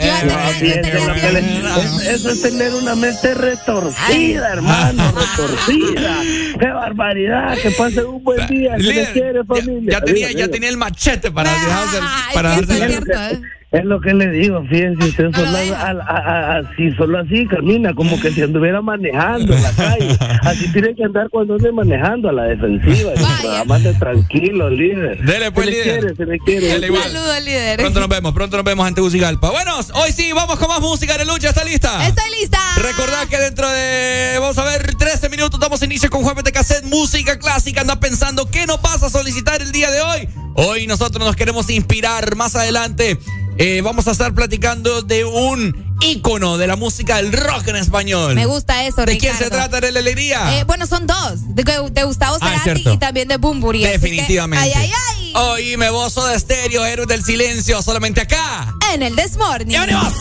sí, eso, es tener una mente retorcida, hermano, retorcida. ¡Qué barbaridad! Que pase un buen día. Líder, quiere, ya, familia. ya tenía, ya tenía el machete para dejarse. Ay, Para darse- cierto, ¿eh? Es lo que le digo, fíjense, usted solo, a- a- a- así, solo así camina, como que si anduviera manejando en la calle. Así tiene que andar cuando ande manejando a la defensiva. Vaya. Mande tranquilo, líder. Dele, pues, se le líder. quiere, se le quiere. Dele, igual. Saludos, líder. Pronto nos vemos, pronto nos vemos en Tegucigalpa. Bueno, hoy sí, vamos con más música de lucha. ¿Está lista? Estoy lista. Recordad que dentro de, vamos a ver, 13 minutos damos inicio con jueves de cassette, música clásica. Anda pensando qué nos vas a solicitar el día de hoy. Hoy nosotros nos queremos inspirar. Más adelante eh, vamos a estar platicando de un ícono de la música del rock en español. Me gusta eso, ¿De quién Ricardo. se trata de la alegría? Eh, bueno, son dos. De, de Gustavo Ah, Cerati y también de Bumburi. así que- Definitivamente. Ay, ay, ay. Oíme, vozo de estéreo, héroes del silencio, solamente acá. En el Desmorning. ¡Ya venimos!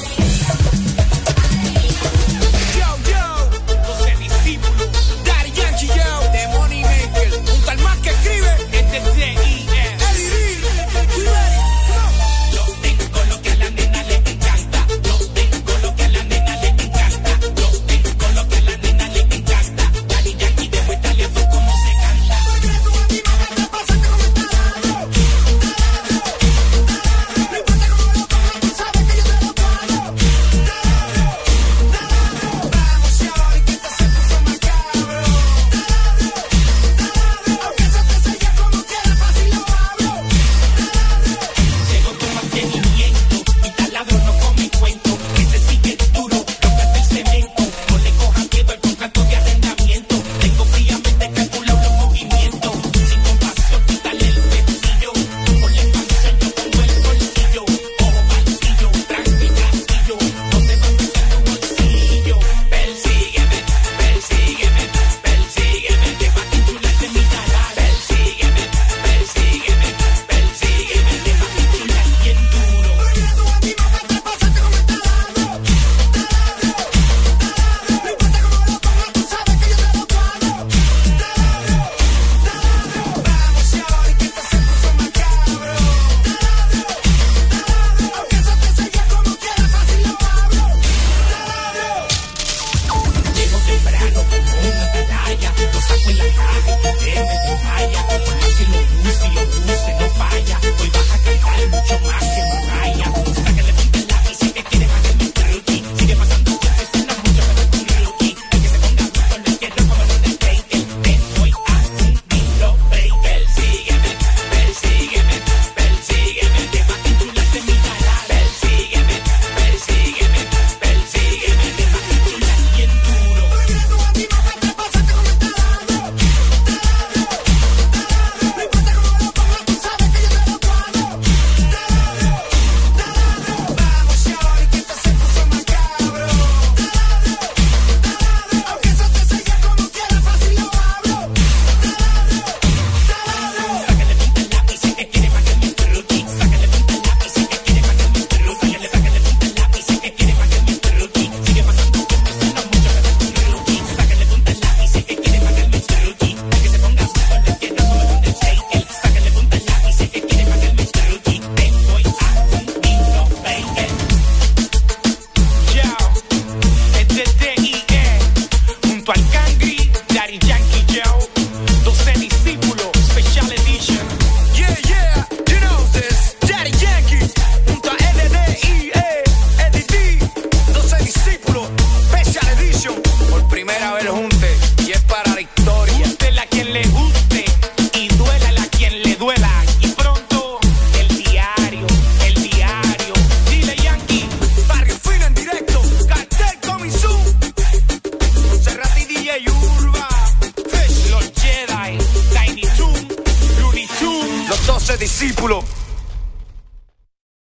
Discípulo.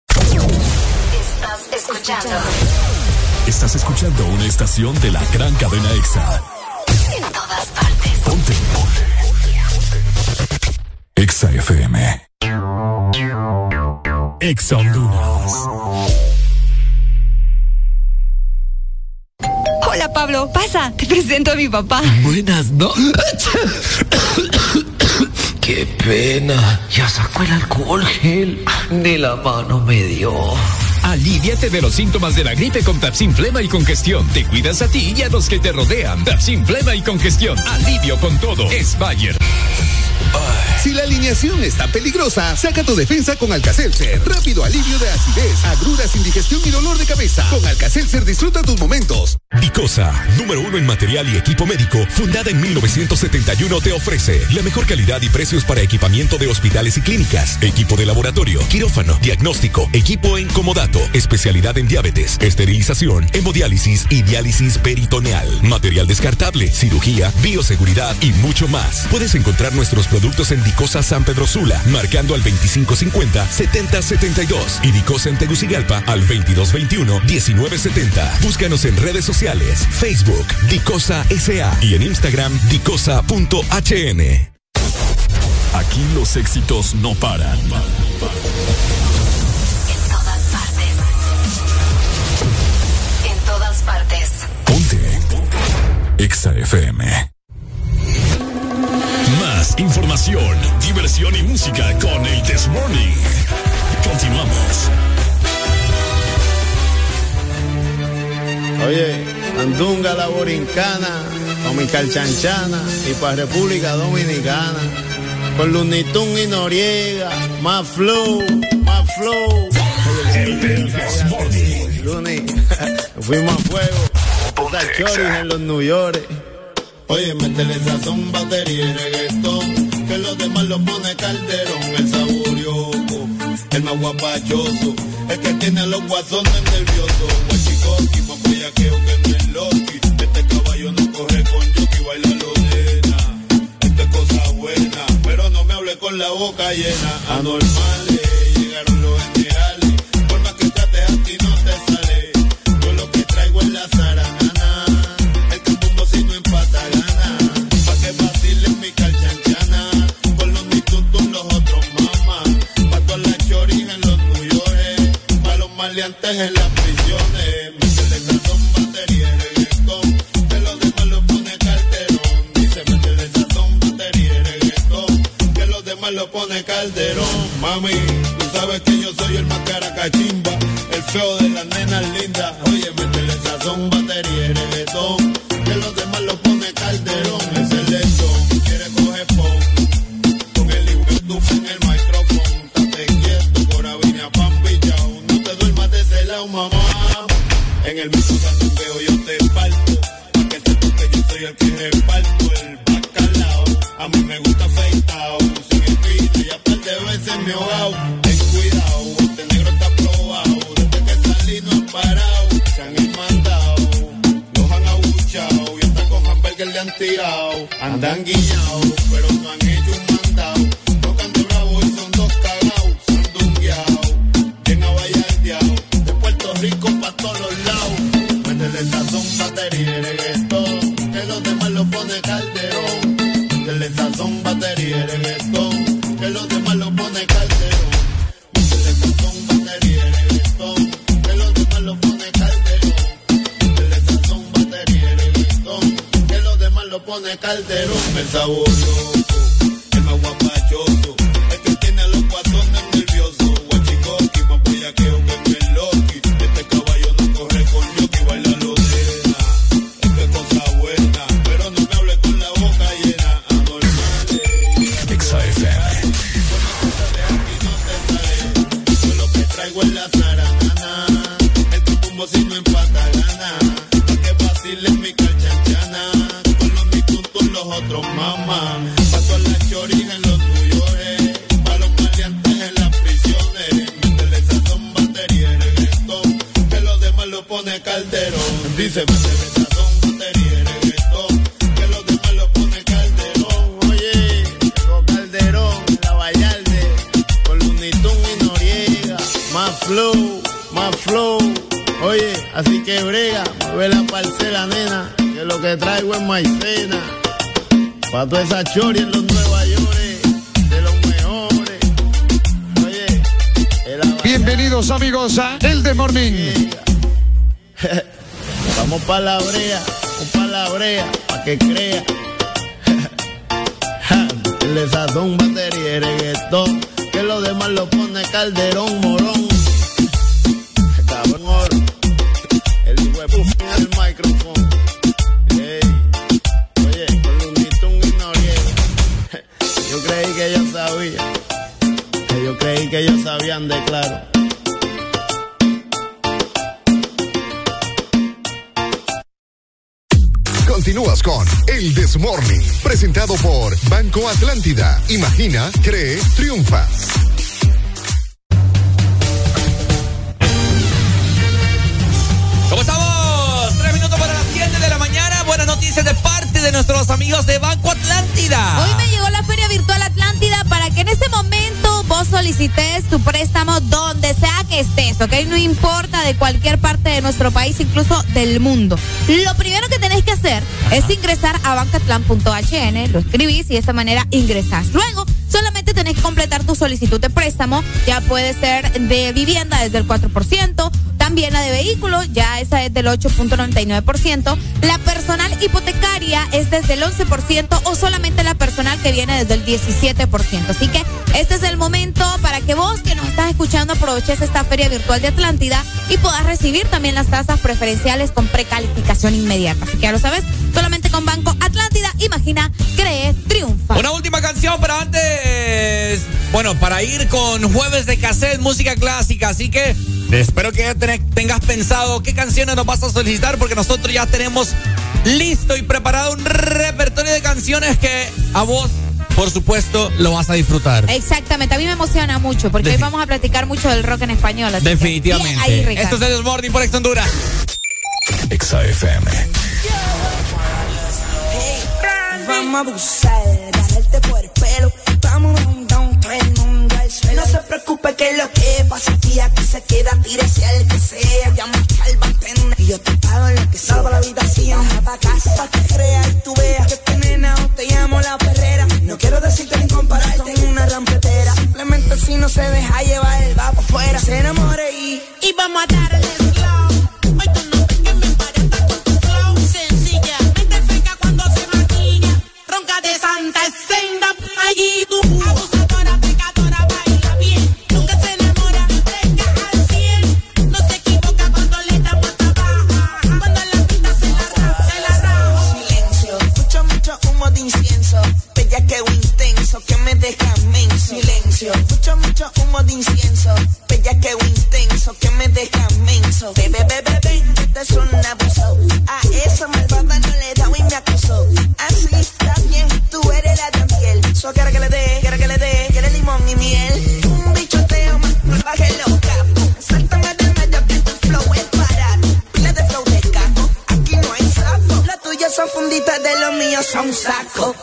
Estás escuchando. Estás escuchando una estación de la gran cadena EXA. En todas partes. Ponte. EXA FM. EXA Honduras. Hola Pablo, pasa, te presento a mi papá. Buenas noches. Qué pena. Ya sacó el alcohol gel. Ni la mano me dio. Aliviate de los síntomas de la gripe con Tapsin Flema y Congestión. Te cuidas a ti y a los que te rodean. Tapsin Flema y Congestión. Alivio con todo. Es Bayer. Si la alineación está peligrosa, saca tu defensa con Alcacelser. Rápido alivio de acidez, agruras, indigestión y dolor de cabeza. Con Alcacelser disfruta tus momentos. Dicosa, número uno en material y equipo médico, fundada en 1971, te ofrece la mejor calidad y precios para equipamiento de hospitales y clínicas, equipo de laboratorio, quirófano, diagnóstico, equipo en comodato, especialidad en diabetes, esterilización, hemodiálisis y diálisis peritoneal, material descartable, cirugía, bioseguridad y mucho más. Puedes encontrar nuestros productos en Dicosa San Pedro Sula, marcando al 2550-7072 y Dicosa en Tegucigalpa al 2221-1970. Búscanos en redes sociales, Facebook, Dicosa SA y en Instagram, dicosa.hn. Aquí los éxitos no paran. En todas partes. En todas partes. Exa FM. Información, diversión y música con el This Morning. Continuamos. Oye, Andunga la Borincana, con mi calchanchana y para República Dominicana. Con Lunitún y Noriega, más flow, más flow. Luni, fuimos a fuego. Choris en los New York. Oye, métele sazón, batería y reggaetón. Que los demás lo pone calderón, el saborioco, el más guapachoso, el que tiene a los guasones nerviosos. Guachicoqui, más bellaqueo que no es Loki. Este caballo no corre con Yoki, baila lodena. Esta es cosa buena, pero no me hable con la boca llena. Anormales, maleantes en las prisiones. Métele sazón, batería reggaetón. Que los demás lo pone calderón. Dice métele sazón, batería y reggaetón. Que los demás lo pone calderón. Mami, tú sabes que yo soy el más caracachimba. El feo de las nenas lindas. Oye, métele sazón, batería y reggaetón. Que los demás lo pone calderón. Es el lechón, quiere coger pon. Mamá. En el mismo sandungueo yo te parto. Pa' que sepas que yo soy el que reparto el bacalao. A mí me gusta afeitado, sin espina y a par de veces me he. Ten cuidado, este negro está probado. Desde que salí no han parado. Se han mandado, los han abuchado y hasta con hamburger le han tirado. Andan guillados, pero no han hecho un todos lados. Métele sazón, batería reggaetón. Que los demás lo pone calderón. Métele sazón, batería. Que los demás lo pone calderón. Métele sazón, batería y reggaetón. Que los demás lo pone calderón. Métele sazón, batería reggaetón. Que los demás lo pone calderón. El sabor loco, el más guapachoso. Más flow, más flow. Oye, así que brega, mueve la parcela, nena, que lo que traigo es maicena. Pa' toda esa chori en los Nueva York, de los mejores. Oye, Bienvenidos amigos a El de Morning. Vamos pa' la brea, vamos pa' la brea, pa' que crea. El desatón, batería y reggaetón, que lo demás lo pone calderón, morón. Cabrón, oro. El en el micrófono. Oye, con Lunitun y Noriega. Yo creí que ellos sabían. Que yo creí que ellos sabían de claro. Continúas con El This Morning, presentado por Banco Atlántida. Imagina, cree, triunfa. ¿Cómo estamos? Tres minutos para las 7 de la mañana. Buenas noticias de parte de nuestros amigos de Banco Atlántida. Hoy me llegó la Feria Virtual Atlántida para que en este momento solicites tu préstamo donde sea que estés, ¿ok? No importa de cualquier parte de nuestro país, incluso del mundo. Lo primero que tenés que hacer es ingresar a bancatlan.hn, lo escribís y de esta manera ingresás. Luego, solamente tenés que completar tu solicitud de préstamo, ya puede ser de vivienda desde el 4%, también la de vehículos, ya esa es del 8.99%, la personal hipotecaria es desde el 11% o solamente la personal que viene desde el 17%. Así que este es el momento para que vos que nos estás escuchando aproveches esta feria virtual de Atlántida y puedas recibir también las tasas preferenciales con precalificación inmediata. Así que ya lo sabes, solamente con Banco Atlántida, imagina, cree, triunfa. Una última canción, pero antes, bueno, para ir con jueves de cassette, música clásica. Así que espero que ya tenés- tengas pensado qué canciones nos vas a solicitar, porque nosotros ya tenemos listo y preparado un repertorio de canciones que a vos, por supuesto, lo vas a disfrutar. Exactamente, a mí me emociona mucho porque hoy vamos a platicar mucho del rock en español. así que, Definitivamente. bien ahí. Esto es el Morning por Ex Honduras. Exa FM. Vamos a abusar, agarrarte por el pelo. Vamos down, down, No se preocupe que lo que pasa aquí, aquí se queda, tírese al que sea. Llama al bartender y yo te pago lo que sea. Salva la habitación, baja pa' casa, pa' que creas y tú veas que te nena o te llamo la perrera. No quiero decirte ni compararte en una rampetera. Simplemente si no se deja llevar, va pa' afuera, se enamore y... Y vamos a darle me deja menso. Bebe, bebe, bebe, este es un abuso. A esa malvada no le da y me acusó. Así está bien, tú eres la de piel. So quiero que le dé, quiero que le dé, quiere limón y miel. Un bichoteo más, baje loca. Sáltame de medio que tu flow es barato. Pila de flow de gato, aquí no hay sapo. Las tuyas son funditas de los míos son saco.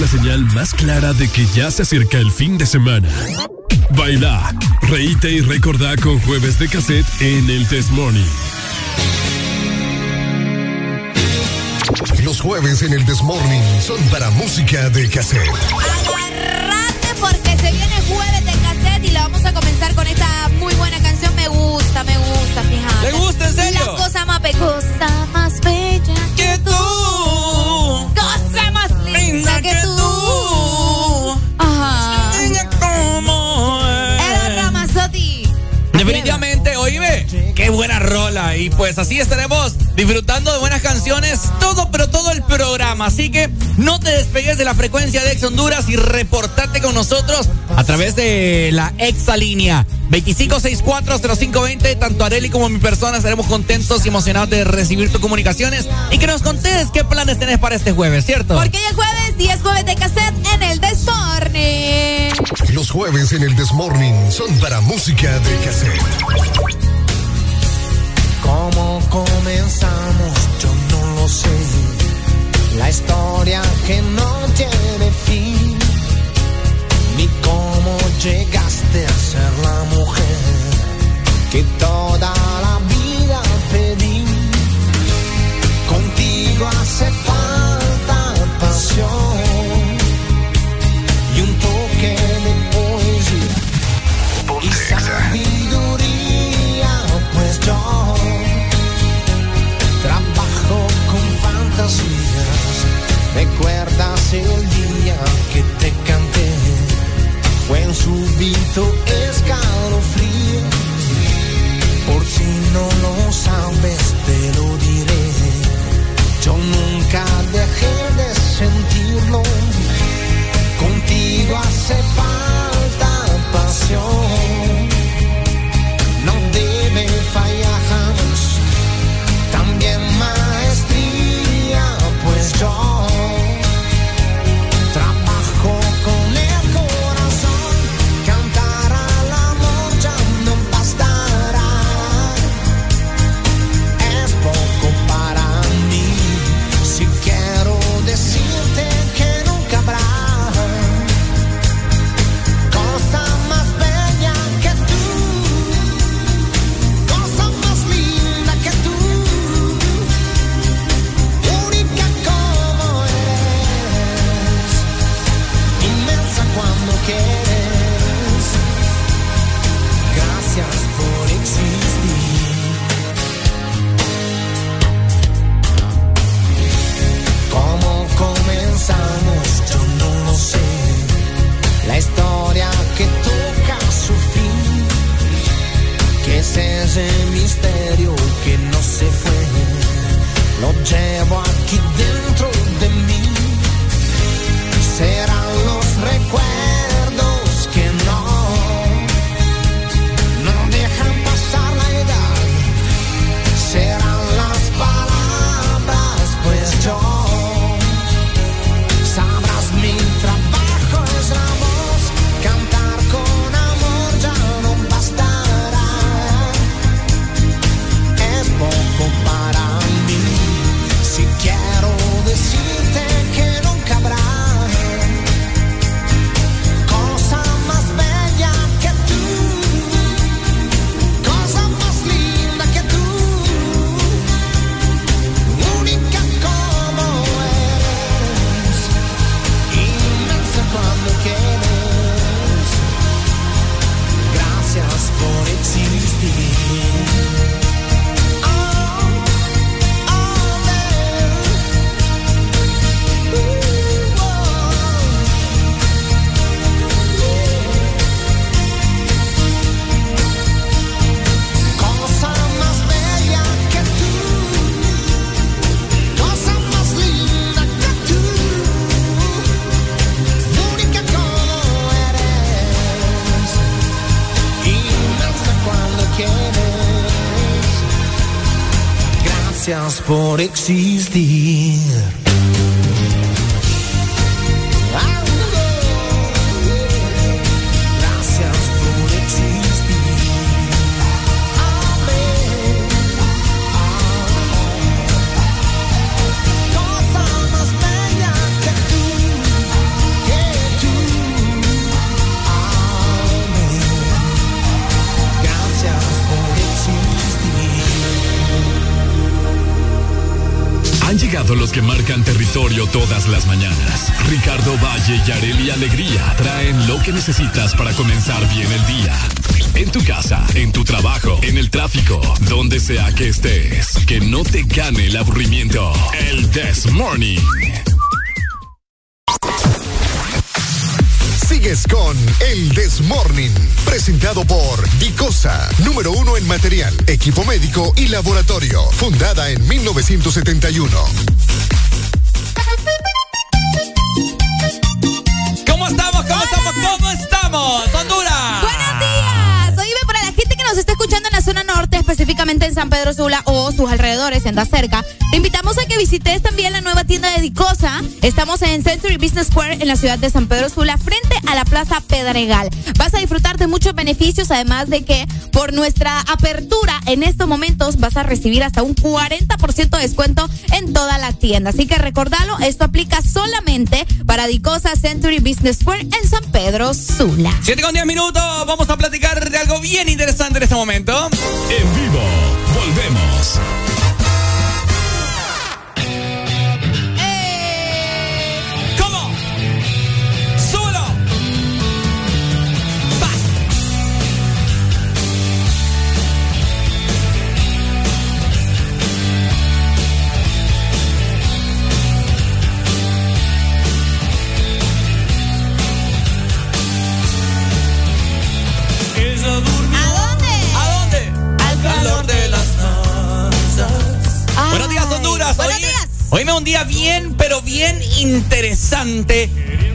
la señal más clara de que ya se acerca el fin de semana. Baila, reíte y recordá con jueves de cassette en el Test Morning. Los jueves en el This Morning son para música de cassette. Agarrate porque se viene jueves de cassette y la vamos a comenzar con esta muy buena canción. Me gusta, me gusta, fíjate. ¿Te gusta, en serio? La cosa más pecosa. Qué buena rola. Y pues así estaremos disfrutando de buenas canciones todo, pero todo el programa. Así que no te despegues de la frecuencia de Ex Honduras y reportate con nosotros a través de la Exalínea 25640520. Tanto Areli como mi persona estaremos contentos y emocionados de recibir tus comunicaciones y que nos contes qué planes tenés para este jueves, ¿cierto? Porque ya jueves 10 jueves de cassette en el Desmorning. Los jueves en el Desmorning son para música de cassette comenzamos, yo no lo sé. La historia que no tiene fin, ni cómo llegaste a ser la mujer que toda la vida pedí. Contigo hace ese misterio que no se fue, lo llevo a que necesitas para comenzar bien el día. En tu casa, en tu trabajo, en el tráfico, donde sea que estés. Que no te gane el aburrimiento. El This Morning. Sigues con El Desmorning, presentado por Dicosa, número uno en material, equipo médico y laboratorio, fundada en 1971. En San Pedro Sula o sus alrededores, si andas cerca, te invitamos a que visites también la nueva tienda de Dicosa. Estamos en Century Business Square en la ciudad de San Pedro Sula, frente a la Plaza Pedregal. Vas a disfrutar de muchos beneficios, además de que por nuestra apertura en estos momentos vas a recibir hasta un 40% de descuento en toda la tienda. Así que recordalo, esto aplica solamente para Dicosa Century Business Square en San Pedro Sula. 7 con 10 minutos, vamos a platicar de algo bien interesante en este momento. En vivo, volvemos. ¿Cómo? ¡Súbelo! ¿A dónde? ¿A dónde? Al calor de días, Honduras. Buenos Hoy- días. Hoy me un día bien, pero bien interesante.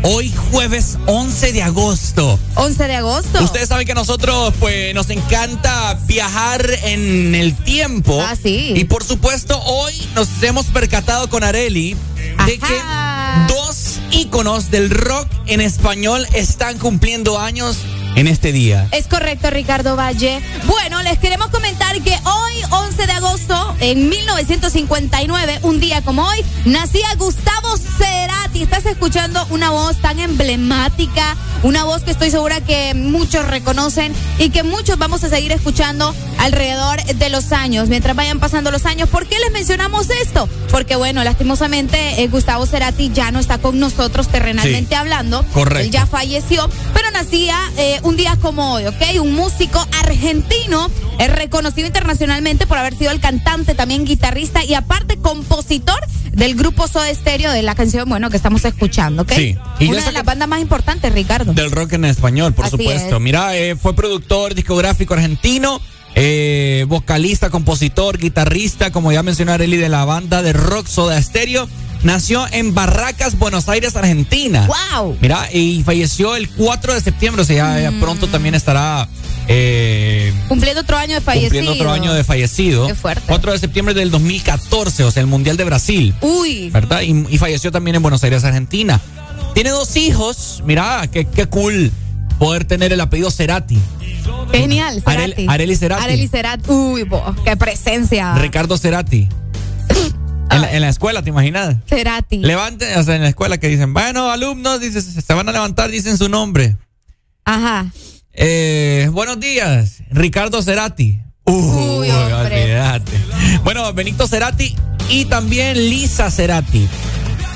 Hoy jueves 11 de agosto. 11 de agosto. Ustedes saben que a nosotros pues nos encanta viajar en el tiempo. Ah, sí. Y por supuesto hoy nos hemos percatado con Areli de que dos íconos del rock en español están cumpliendo años en este día. Es correcto, Ricardo Valle. Bueno, les queremos comentar que hoy, 11 de agosto, en 1959, un día como hoy, nacía Gustavo Cerati. Estás escuchando una voz tan emblemática, una voz que estoy segura que muchos reconocen y que muchos vamos a seguir escuchando alrededor de los años, mientras vayan pasando los años. ¿Por qué les mencionamos esto? Porque, bueno, lastimosamente, eh, Gustavo Cerati ya no está con nosotros terrenalmente Sí. hablando. Correcto. Él ya falleció, pero nacía eh, un día como hoy, ¿ok? Un músico argentino, es reconocido internacionalmente por haber sido el cantante, también guitarrista y aparte compositor del grupo Soda Stereo de la canción, bueno, que estamos escuchando, ¿ok? Sí. Y Una de las bandas más importantes, Ricardo. Del rock en español, por Así supuesto. es. Mira, eh, fue productor discográfico argentino, eh, vocalista, compositor, guitarrista, como ya mencionó Areli, de la banda de rock Soda Stereo. Nació en Barracas, Buenos Aires, Argentina. ¡Wow! Mira, y falleció el 4 de septiembre, o sea, ya, ya pronto también estará eh, Cumpliendo otro año de fallecido. cumpliendo otro año de fallecido. Qué fuerte. 4 de septiembre del 2014, o sea, el Mundial de Brasil. Uy. ¿verdad? Y, y falleció también en Buenos Aires, Argentina. Tiene dos hijos. Mira, qué, qué cool poder tener el apellido Cerati. Genial, Arel- Cerati. Areli Cerati. Areli Cerati. Uy, bo, qué presencia. Ricardo Cerati. En la, en la escuela, ¿te imaginas? Cerati. Levante, o sea, en la escuela que dicen, bueno, alumnos, dice, se van a levantar, dicen su nombre. Ajá. Eh, buenos días, Ricardo Cerati. Uy, hombre. olvídate. Bueno, Benito Cerati y también Lisa Cerati.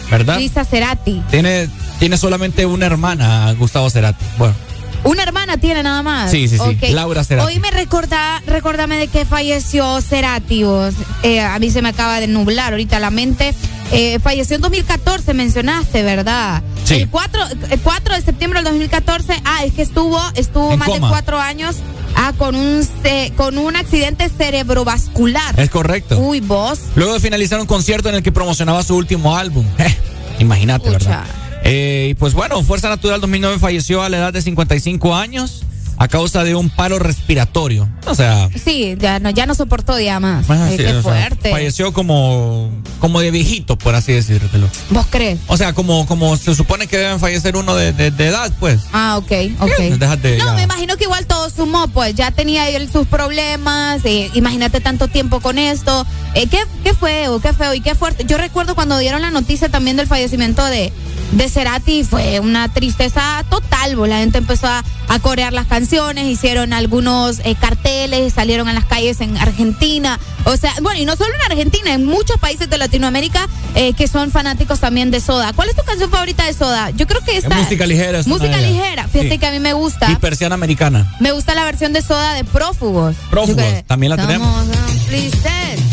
¿Verdad? Lisa Cerati. Tiene, tiene solamente una hermana, Gustavo Cerati. Bueno, Una hermana tiene nada más. Sí, sí, sí. Laura Cerati. Hoy me recorda, recordame de que falleció Cerati. vos. Eh, a mí se me acaba de nublar ahorita la mente. Eh, falleció en 2014, mencionaste, ¿verdad? Sí. El 4, el 4 de septiembre del 2014. Ah, es que estuvo, estuvo En más coma. de cuatro años. Ah, con un con un accidente cerebrovascular. es correcto. Uy, vos. Luego de finalizar un concierto en el que promocionaba su último álbum. Eh, imagínate. ¿verdad? Eh, y pues bueno, Fuerza Natural 2009 falleció a la edad de 55 años. a causa de un paro respiratorio. O sea, Sí, ya no, ya no soportó ya más. más Ay, así, qué o sea, fuerte. falleció como, como de viejito, por así decírtelo. ¿Vos crees? O sea, como, como se supone que deben fallecer uno de, de- de edad, pues. Ah, ok, ok. Déjate No, ya. me imagino que igual todo sumó, pues ya tenía él sus problemas, eh, imagínate tanto tiempo con esto. Eh, ¿qué, qué feo, qué feo y qué fuerte. Yo recuerdo cuando dieron la noticia también del fallecimiento de, de Cerati, fue una tristeza total, la gente empezó a, a corear las canciones, hicieron algunos eh, carteles, salieron a las calles en Argentina, o sea, bueno, y no solo en Argentina, en muchos países de Latinoamérica eh, que son fanáticos también de Soda. ¿Cuál es tu canción favorita de Soda? Yo creo que Es esta... música ligera. es Música ligera. Fíjate Sí. que a mí me gusta. Y persiana americana. Me gusta la versión de Soda de Prófugos. Prófugos, que- también la tenemos.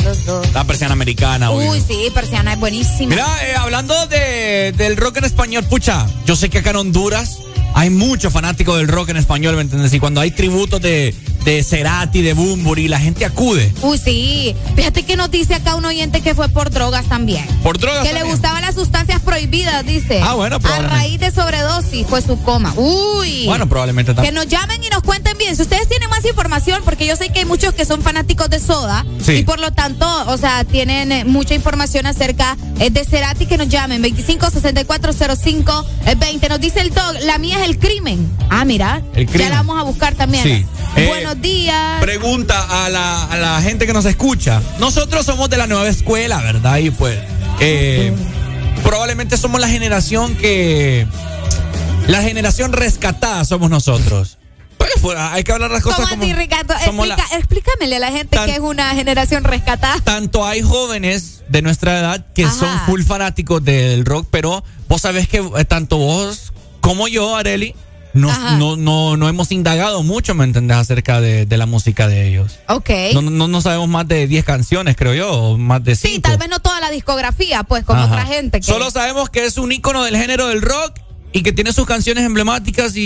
Los dos. La persiana americana, obvio. Uy, sí, Persiana es buenísima. Mira, eh, hablando de, del rock en español, pucha, yo sé que acá en Honduras hay muchos fanáticos del rock en español, ¿me entiendes? Y cuando hay tributos de, de Cerati, de Bumburi, la gente acude. Uy, sí. Fíjate que nos dice acá un oyente que fue por drogas también. Por drogas Que le gustaban las sustancias prohibidas, dice. Ah, bueno, A raíz de sobredosis fue su coma. Uy. Bueno, probablemente Que también. nos llamen y nos cuenten bien. Si ustedes tienen más información, porque yo sé que hay muchos que son fanáticos de Soda Sí. y por lo tanto, o sea, tienen eh, mucha información acerca eh, de Cerati, que nos llamen 256405 20. Nos dice el dog, la mía es el crimen. Ah, mira. El crimen. Ya la vamos a buscar también. Sí. Eh, Buenos días. Pregunta a la, a la gente que nos escucha. Nosotros somos de la nueva escuela, ¿verdad? Y pues, eh, probablemente somos la generación que. La generación rescatada somos nosotros. Pues, pues, hay que hablar las cosas ¿Cómo como. así, Ricardo? somos la- Explica- explícamele a la gente Tan- que es una generación rescatada. tanto hay jóvenes de nuestra edad que Ajá. son full fanáticos del rock, pero vos sabés que eh, tanto vos como yo, Areli, no, no, no, no hemos indagado mucho, ¿me entendés? Acerca de, de la música de ellos. Ok. No, no, no sabemos más de 10 canciones, creo yo, o más de 5. Sí, tal vez no toda la discografía, pues, Ajá. otra gente. Que... Solo sabemos que es un ícono del género del rock y que tiene sus canciones emblemáticas y,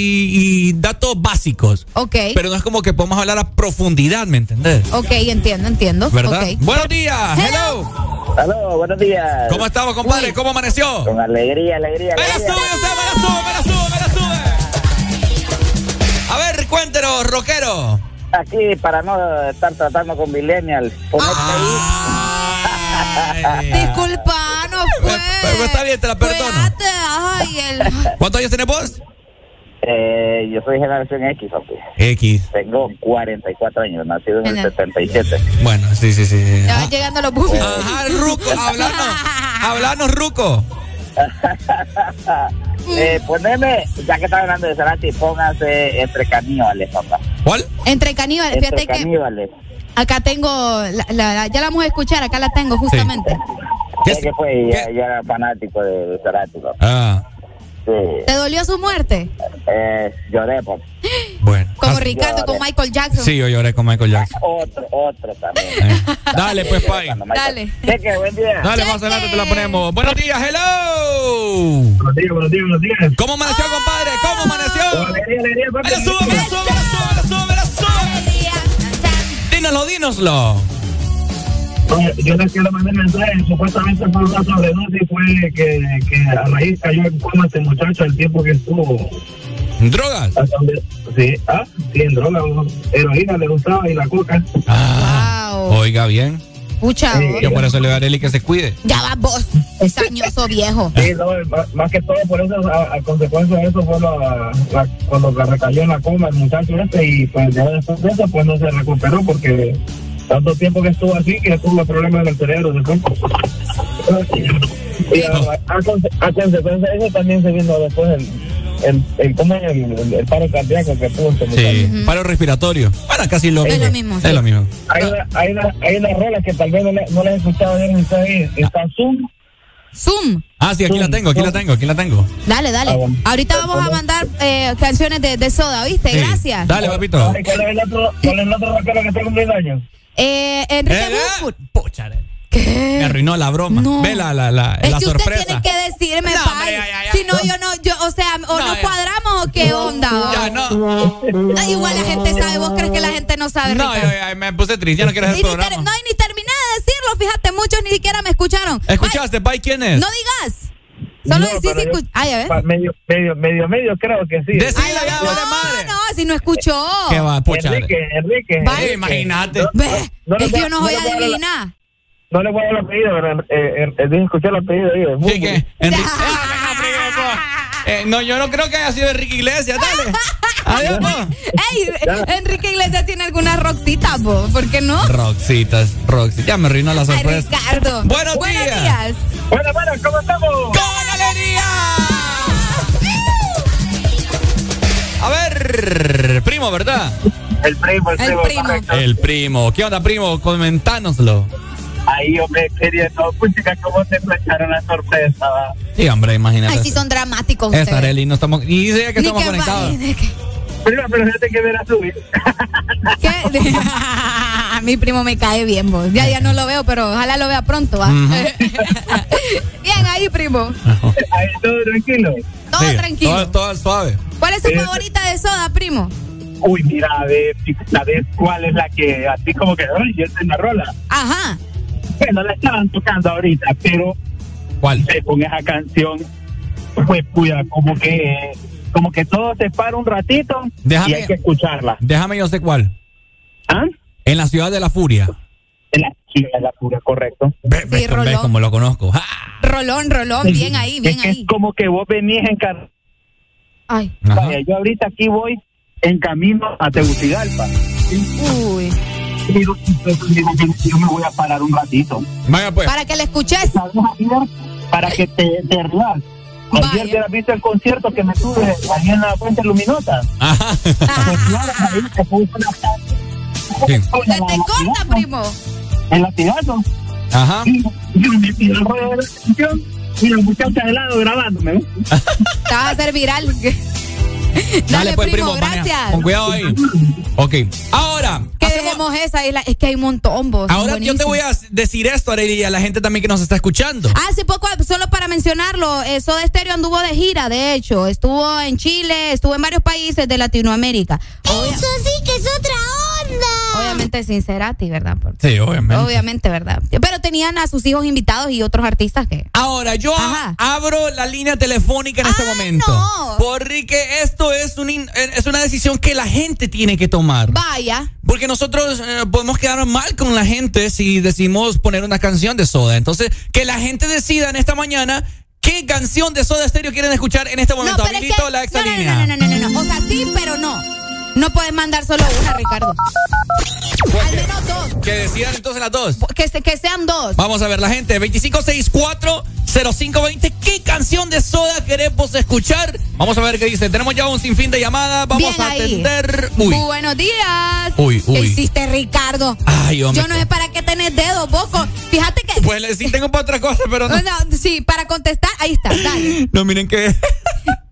y datos básicos. Ok. Pero no es como que podemos hablar a profundidad, ¿me entendés? Ok, entiendo, entiendo. ¿Verdad? Buenos días, hello. Aló, buenos días. ¿Cómo estamos, compadre? ¿Cómo amaneció? Con alegría, alegría. ¡Me la alegría. sube, usted, me la sube, me la sube, me la sube! A ver, cuéntenos, rockero. Aquí, para no estar tratando con millennials, ponete Disculpa, Pero está bien, te la perdono. Cuídate, ay, el... ¿Cuántos años tenés vos? Eh, yo soy generación X, papi. X. Tengo 44 años, nacido en el Genial. 77. Bueno, sí, sí, sí. Ya van llegando los boobies. Ajá, Ruco, hablanos. Hablanos, Ruco. eh, poneme, ya que estaba hablando de Cerati, póngase entre caníbales, papá. ¿Cuál? Entre caníbales, Entre fíjate que caníbales. acá tengo, la, la- ya la vamos a escuchar, acá la tengo justamente. Ya que fue, ya, ya era fanático de, de. Ah, Sí. ¿Te dolió su muerte? Eh, lloré, papá. bueno. Como Ah, Ricardo lloré. con Michael Jackson. Sí, yo lloré con Michael Jackson. Otro, otro también. Eh. Dale, pues, Pai. Dale. Cheque, buen día. Dale, más adelante te la ponemos. Buenos días, hello. Buenos días, buenos días, buenos días. ¿Cómo amaneció, compadre? ¿Cómo amaneció? Alegría, alegría, ¡Me la sube, me la sube, me la Yo les quiero mandar mensaje, supuestamente fue una sobredosis, fue que, que a raíz cayó en coma este muchacho el tiempo que estuvo. ¿Drogas? hasta donde- Sí, ah, sí, en droga, ¿no? heroína le gustaba y la coca. Wow. Oiga bien. Pucha, Yo por eso le voy a que se cuide. ya va vos, sañoso viejo. Sí, no, más, más que todo por eso, a, a consecuencia de eso fue la, la- cuando le recayó en la coma el muchacho este y pues ya después de eso pues no se recuperó porque tanto tiempo que estuvo así que tuvo problemas en el cerebro después. Y a, a a consecuencia de eso también se vino después el, el, el, el, el- el paro cardíaco que tuvo este. Sí. Paro respiratorio. Bueno, casi lo Es mismo. lo mismo, Es lo mismo. Hay una, hay una, hay una rola que tal vez no le, no le he escuchado bien ustedes. Está Zoom. Zoom. Ah, sí, aquí la tengo, aquí la tengo, aquí la tengo. Dale, dale. Ah, bueno. Ahorita vamos a mandar eh, canciones de, de soda, ¿viste? Sí. Gracias. Dale, papito. ¿Cuál es el otro, cuál es el otro rockero que está cumpliendo años? Eh, Enrique Woodford. Pucha, me arruinó la broma. No. Ve la, la, la, Es la que usted sorpresa. tiene que decirme, No, pai. hombre, ya, ya, ya. Si no, yo no, yo, o sea, o No, nos ya. cuadramos o qué onda. Ya, no. Igual la gente sabe, vos crees que la gente no sabe, No, ya, me puse triste, ya no quiero hacer el programa. no, y ni terminé de decirlo, fíjate, muchos ni siquiera me escucharon. ¿Escuchaste, Pai? ¿Quién es? No digas. Solo No, decís yo- ver. pa- Medio, medio, medio, medio, creo que sí. Decila ya, no, vale madre. No, si no escuchó. ¿Qué va, pucha? Enrique, Enrique. Vaya. Enrique. Imagínate. Ve, No le es que yo no no voy a dar la- adivina. No le voy a dar el apellido, pero eh, eh, eh, escuchar el apellido. ¿Qué, qué? Enrique. Ah. Eh, no, yo no creo que haya sido Enrique Iglesias, dale. Adiós, no. Ey, Enrique Iglesias tiene algunas roxitas, po, ¿por qué no? Roxitas, Roxy. Ya me arruinó la Ay, sorpresa. Ricardo. Buenos días. días. Bueno, bueno, ¿cómo estamos? ¡Con alegría! Primo, ¿verdad? El primo, el El primo. correcto. El primo. ¿Qué onda, primo? Comentánoslo. Ahí, hombre, queriendo, puchica, ¿cómo te plancharon la sorpresa? va? Sí, hombre, imagínate. Ay, sí son dramáticos. Arely, no estamos. Y dice que Ni estamos que conectados. imagine que- Primo, pero fíjate que verás subir. ¿Qué? Mi primo me cae bien, vos. Ya, ya no lo veo, pero ojalá lo vea pronto, ¿va? Bien ahí, primo. Ahí todo tranquilo. Todo Sí, tranquilo. Todo, todo suave. ¿Cuál es su Eh, favorita de soda, primo? Uy, mira, a ver, ¿sabes cuál es la que así como que, ay, esta es la rola? Ajá. Bueno, la estaban tocando ahorita, pero ¿Cuál? eh, con esa canción, pues, puya, como que, como que todo se para un ratito Déjame- y hay que escucharla. Déjame, yo sé cuál. ¿Ah? En la ciudad de la furia. En la chica de la pura, correcto. Ve, Sí, ve, ve Rolón. como lo conozco. ¡Ja! Rolón, rolón, bien ahí, bien es que ahí. es como que vos venís en car- Ay. Vaya, yo ahorita aquí voy en camino a Tegucigalpa. uy. Digo, yo me voy a parar un ratito. Vaya, pues. Para que le escuches. Para que te, te rías. Vaya. Ayer ya viste el concierto que me tuve ahí en la Fuente Luminosa. Ajá. Pues claro, ahí se puso una Sí. Se te corta, primo. El latigazo. Ajá. Y yo me pido el rollo de la canción y la muchacha de lado grabándome. Te vas a hacer viral. Dale, pues, primo, gracias. Con cuidado ahí. Ok. Ahora. Que hacemos- dejemos esa isla. Es que hay un montón, vos. Ahora yo te voy a decir esto, Arely, y a la gente también que nos está escuchando. Hace poco, solo para mencionarlo, eh, Soda Stereo anduvo de gira, de hecho. Estuvo en Chile, estuvo en varios países de Latinoamérica. Eso sí que es otra. Obviamente Sincerati, ¿verdad? Porque- Sí, obviamente. Obviamente, ¿verdad? Pero tenían a sus hijos invitados y otros artistas que... Ahora, yo Ajá. abro la línea telefónica en este Ah, momento. no. Porque esto es, un in- eh, es una decisión que la gente tiene que tomar. Vaya. Porque nosotros eh, podemos quedar mal con la gente si decimos poner una canción de Soda. Entonces, que la gente decida en esta mañana qué canción de Soda Stereo quieren escuchar en este momento. pero es que- la no, no, no, no, no, no, no. O sea, sí, pero no. No puedes mandar solo una, Ricardo. ¿Cuál Al que- menos dos. Que decidan entonces las dos. Que, se- que sean dos. Vamos a ver, la gente, 2564-0520. ¿Qué canción de soda queremos escuchar? Vamos a ver qué dice. Tenemos ya un sinfín de llamadas. Vamos Bien a ahí. atender. Uy. Buenos días. Uy, ¿Qué uy. hiciste, Ricardo? Ay, hombre. Yo no sé para qué tenés dedos, poco. Fíjate que. Pues sí tengo para otra cosa, pero no. No, sí, para contestar, ahí está, dale. No, miren que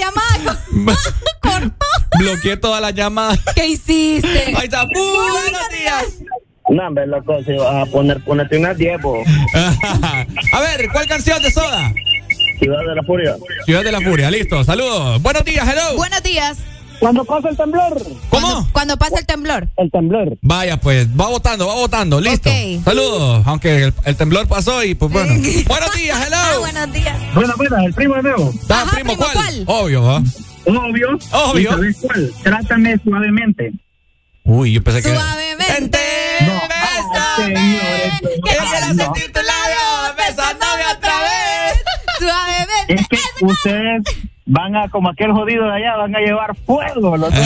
llamada cortó. bloqueé todas las llamadas. ¿Qué hiciste? Ahí está. Buenos días. No, hombre, loco, si vas a poner, ponerte unas 10, po. A ver, ¿cuál canción de soda? Ciudad de la Furia. Ciudad de la Furia, listo. Saludos. Buenos días, hello. Buenos días. Cuando pasa el temblor. ¿Cómo? Cuando pasa el temblor. El temblor. Vaya, pues, va votando, va votando, listo. Ok. Saludos, aunque el, el temblor pasó y pues bueno. Buenos días, Ah, hello. buenos días. Bueno, bueno, el primo de nuevo. Ah, Ajá, primo, primo, ¿cuál? ¿cuál? Obvio, ¿va? Obvio. Obvio. ¿Y ¿Sabes cuál? Trátame suavemente. Uy, yo pensé que. Suavemente. No. bésame. señores, Que no. quiero sentir tu labio besándome otra vez. Suavemente. Es que ustedes van a, como aquel jodido de allá, van a llevar fuego. Los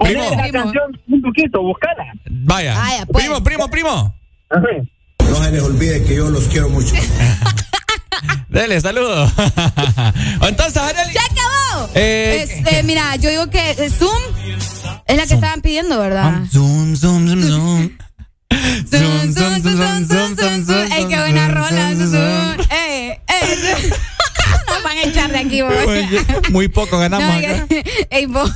Primo. La canción un poquito, buscala. Vaya. Vaya, pues. Primo, primo, primo. No se les olvide que yo los quiero mucho. Dele, saludos. Entonces, Arely. ¡Ya acabó! Eh, Este, mira, yo digo que eh, Zoom es la que estaban pidiendo, ¿verdad? Zoom, zoom, zoom, zoom. Zoom, zoom, zoom, zoom, zoom, zoom, zoom. ¡Ey, qué buena rola! Zoom, zoom. ¡Ey, ey! Nos van a echar de aquí. Oye, Muy poco ganamos No, acá. que- ¡Ey, vos!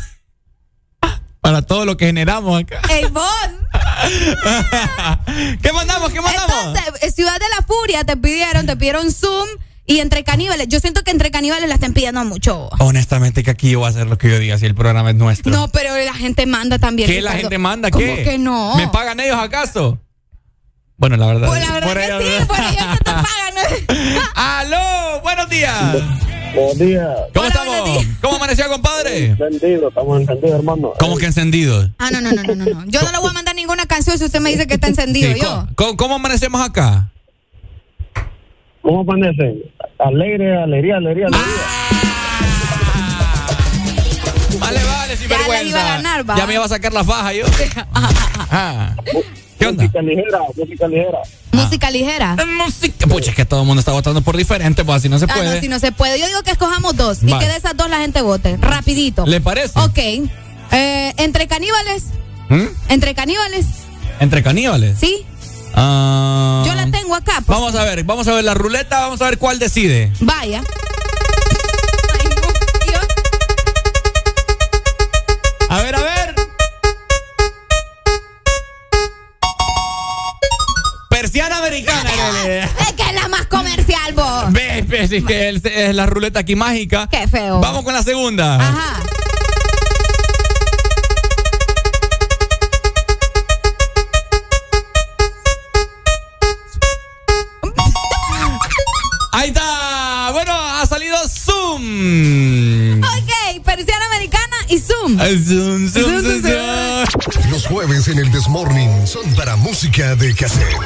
Para todo lo que generamos acá. ¡Ey, vos! ¿Qué mandamos? ¿Qué mandamos? Entonces, eh, Ciudad de la Furia te pidieron, te pidieron Zoom y entre caníbales. Yo siento que entre caníbales la están pidiendo mucho. Honestamente que aquí yo voy a hacer lo que yo diga si el programa es nuestro. No, pero la gente manda también. ¿Qué la gente manda? ¿Cómo ¿Qué? que no? ¿Me pagan ellos acaso? Bueno, la verdad. Pues la verdad por que ella- sí, por ellos te pagan. ¿no? ¡Aló! ¡Buenos días! Buenos días. ¿Cómo estamos? ¿Cómo amaneció, compadre? Encendido, estamos encendidos, hermano. ¿Cómo que encendido? Ah, no, no, no, no, no. Yo no le voy a mandar ninguna canción si usted me dice que está encendido. Sí, yo. ¿cómo, cómo amanecemos acá? ¿Cómo amanecen? Alegre, alegría, alegría, alegría. Vale, vale, sin Ya le vergüenza. iba a ganar, va. Ya me iba a sacar la faja yo. Ah. ¿Qué onda? Música ligera, música ligera. Música ligera. Música. Pucha, es que todo el mundo está votando por diferente, pues así no se Ah, puede. no, si no se puede. Yo digo que escojamos dos y que de esas dos la gente vote. Rapidito. ¿Le parece? Ok. Eh, entre caníbales. ¿Mm? Entre caníbales. ¿Entre caníbales? Sí. Ah. Yo la tengo acá. pues. Vamos a ver, vamos a ver la ruleta, vamos a ver cuál decide. Vaya. A ver, a ver. Lele. Es que es la más comercial, vos. Ve, ve, si es que es, es la ruleta aquí mágica. Qué feo. Vamos con la segunda. Ajá. Ahí está. Bueno, ha salido Zoom. Ok, persiana americana y Zoom. Zoom, Zoom, zoom, zoom. Los jueves en el Desmorning son para música de cassette.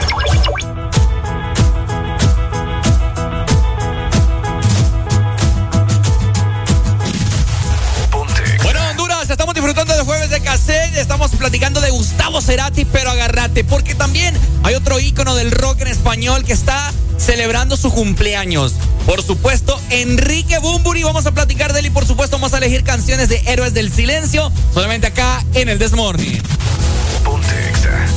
Estamos platicando de Gustavo Cerati, pero agárrate, porque también hay otro ícono del rock en español que está celebrando su cumpleaños. Por supuesto, Enrique Bumburi. Vamos a platicar de él y, por supuesto, vamos a elegir canciones de Héroes del Silencio. Solamente acá en el Desmorning. Entre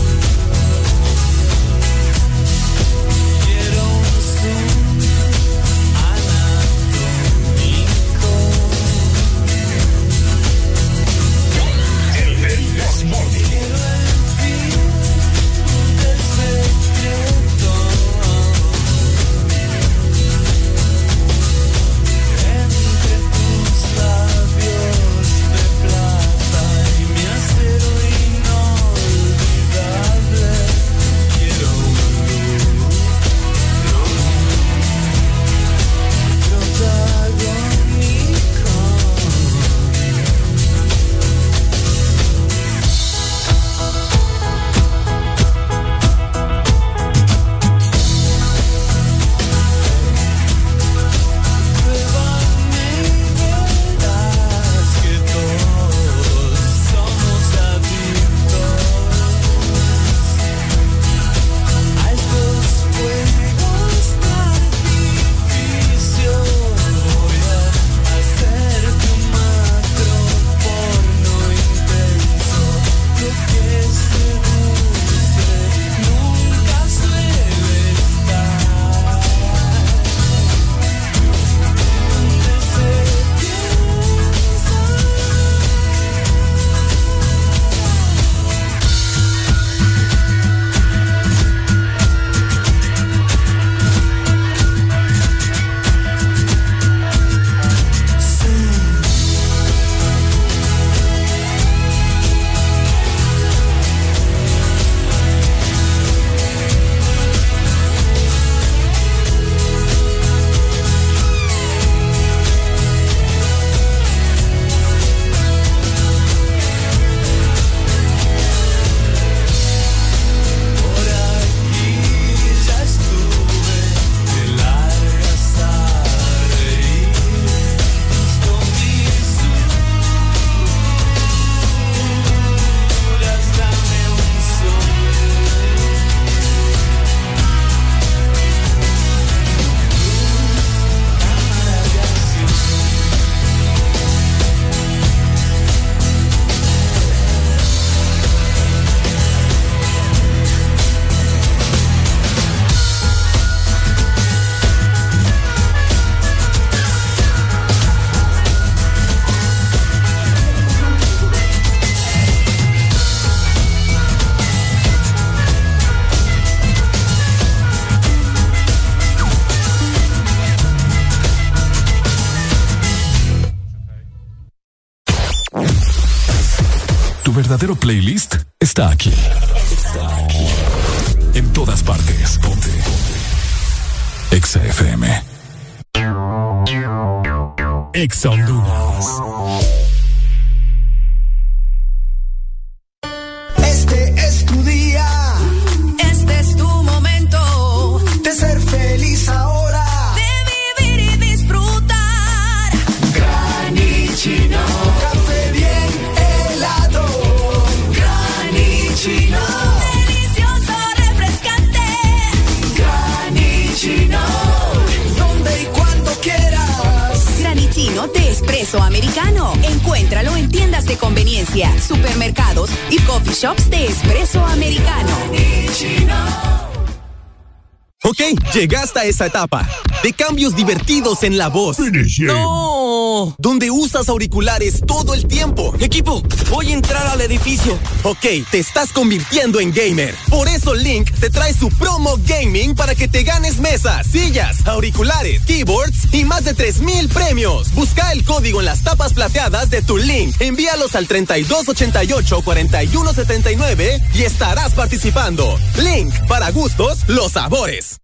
a esa etapa de cambios divertidos en la voz. No, donde usas auriculares todo el tiempo. Equipo, voy a entrar al edificio. Ok, te estás convirtiendo en gamer. Por eso Link te trae su promo gaming para que te ganes mesas, sillas, auriculares, keyboards y más de 3000 premios. Busca el código en las tapas plateadas de tu Link. Envíalos al 3288 4179 y estarás participando. Link, para gustos, los sabores.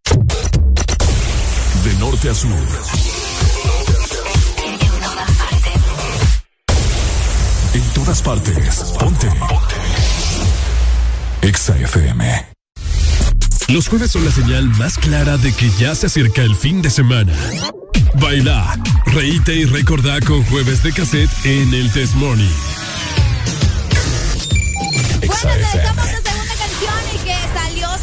De norte a sur. En todas partes. Ponte. Exa FM. Los jueves son la señal más clara de que ya se acerca el fin de semana. Baila, reíte y recordá con jueves de cassette en el Test Morning. Bueno,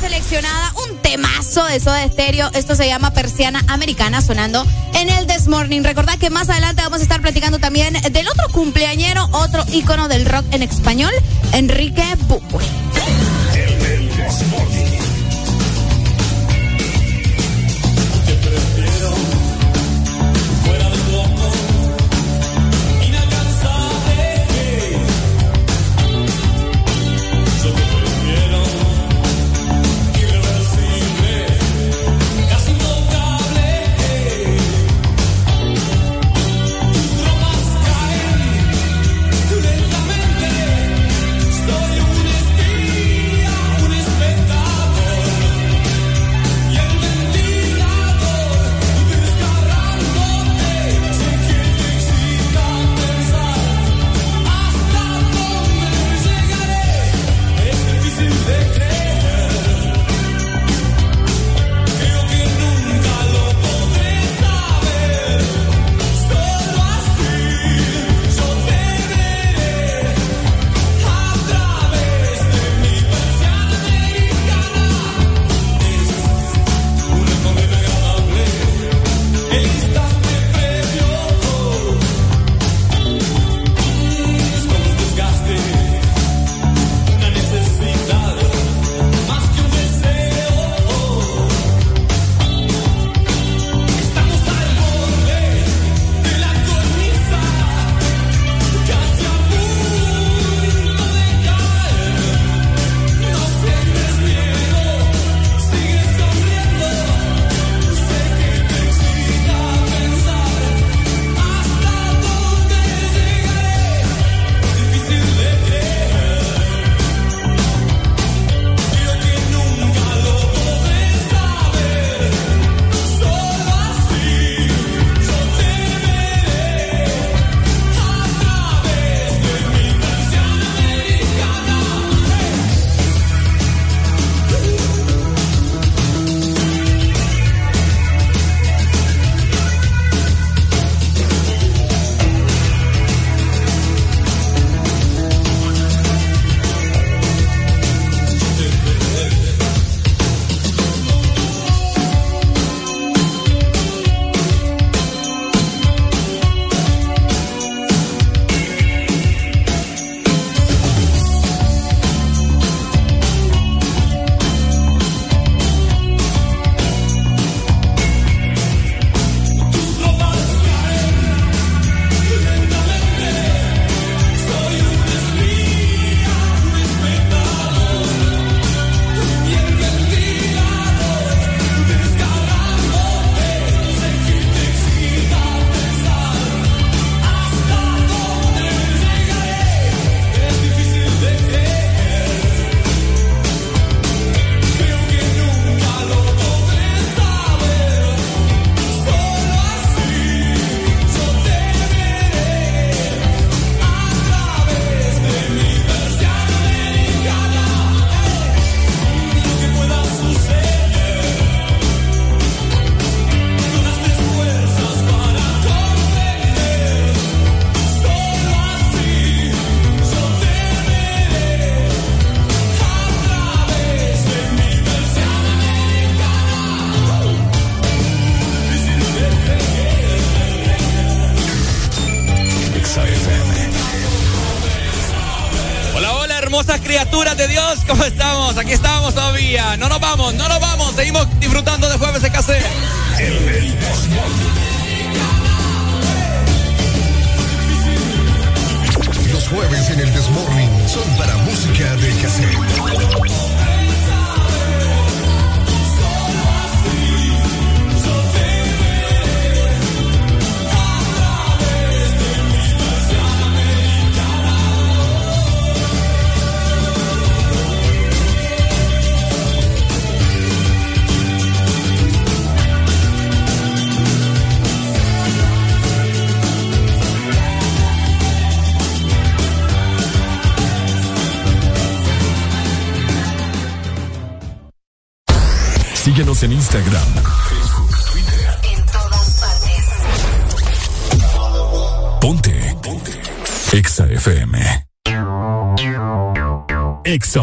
seleccionada un temazo de Soda Stereo. Esto se llama Persiana Americana sonando en el This Morning. Recordad que más adelante vamos a estar platicando también del otro cumpleañero, otro ícono del rock en español, Enrique Bucue. ¿Cómo estamos? Aquí estamos todavía. No nos vamos, no nos vamos. Seguimos disfrutando de jueves de cassette. Los jueves en el Desmorning son para música de cassette. Exa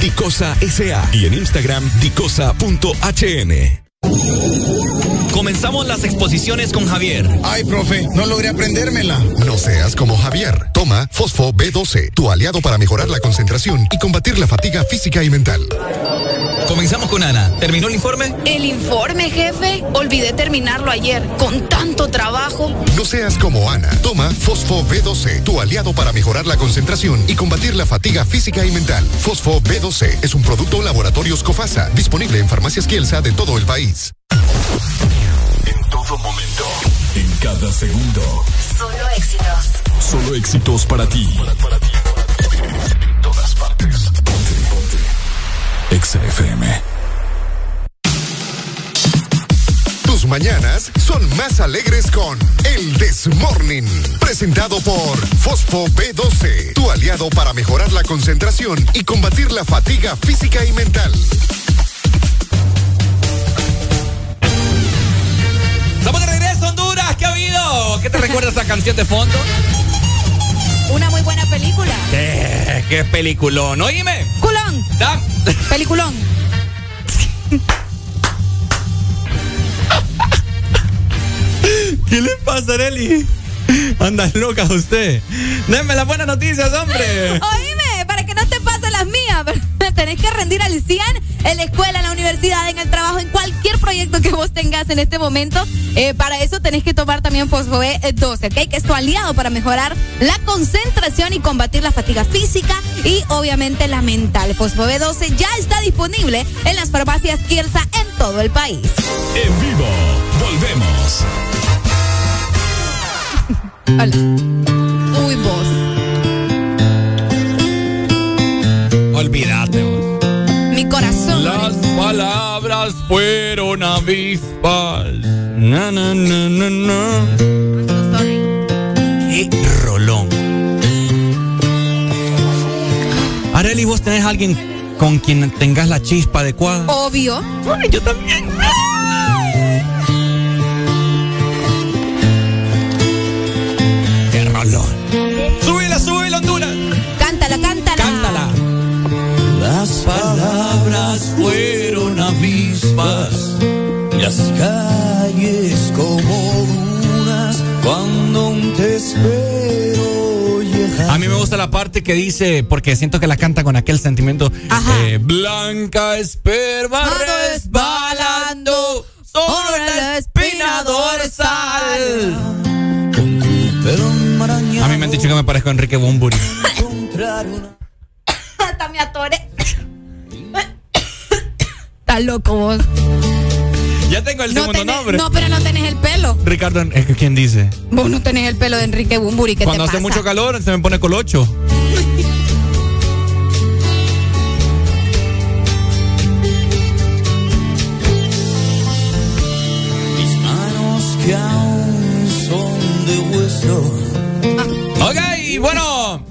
Dicosa SA y en Instagram, dicosa.hn. Comenzamos las exposiciones con Javier. Ay, profe, no logré aprendérmela. No seas como Javier. Toma Fosfo B12, tu aliado para mejorar la concentración y combatir la fatiga física y mental. Comenzamos con Ana. ¿Terminó el informe? El informe, jefe. Olvidé terminarlo ayer. Con tanto trabajo. No seas como Ana. Toma Fosfo B12, tu aliado para mejorar la concentración y combatir la fatiga física y mental. Fosfo B12 es un producto Laboratorios Cofasa, disponible en farmacias Kielsa de todo el país. En todo momento, en cada segundo. Solo éxitos. Solo éxitos para ti. En Exa FM. Tus mañanas son más alegres con El Desmorning. Presentado por Fosfo B12, tu aliado para mejorar la concentración y combatir la fatiga física y mental. Estamos de regreso, Honduras. ¿Qué ha habido? ¿Qué te recuerda esa canción de fondo? Una muy buena película. ¿Qué, qué peliculón? Oíme. Culón. Da- Peliculón. ¿Qué le pasa, Areli? Anda loca usted. Denme las buenas noticias, hombre. Oíme, para que no te pasen las mías, tenés que rendir al 100 en la escuela, en la universidad, en el trabajo, en cualquier proyecto que vos tengas en este momento. Eh, para eso tenés que tomar también Fosfo B12, ¿ok? Que es tu aliado para mejorar la concentración y combatir la fatiga física y obviamente la mental. Fosfo B12 ya está disponible en las farmacias Kiersa en todo el país. En vivo, volvemos. Uy, vos. Olvídate. vos. Mi corazón. Las palabras fueron avispas. Na, na, na, na, na. Qué rolón. Areli, ¿vos tenés alguien con quien tengas la chispa adecuada? Obvio. yo también. Fueron avispas y las calles como dunas cuando aún te espero llegar. A mí me gusta la parte que dice, porque siento que la canta con aquel sentimiento. eh, Blanca esperma resbalando sobre la espina dorsal. A mí me han dicho que me parezco a Enrique Bumburi. Hasta me atore. Estás loco vos. Ya tengo el No segundo tenés- nombre. No, pero no tenés el pelo. Ricardo, ¿es que ¿quién dice? Vos no tenés el pelo de Enrique Bumburi. ¿Qué Cuando te hace pasa? mucho calor se me pone colocho. Mis manos que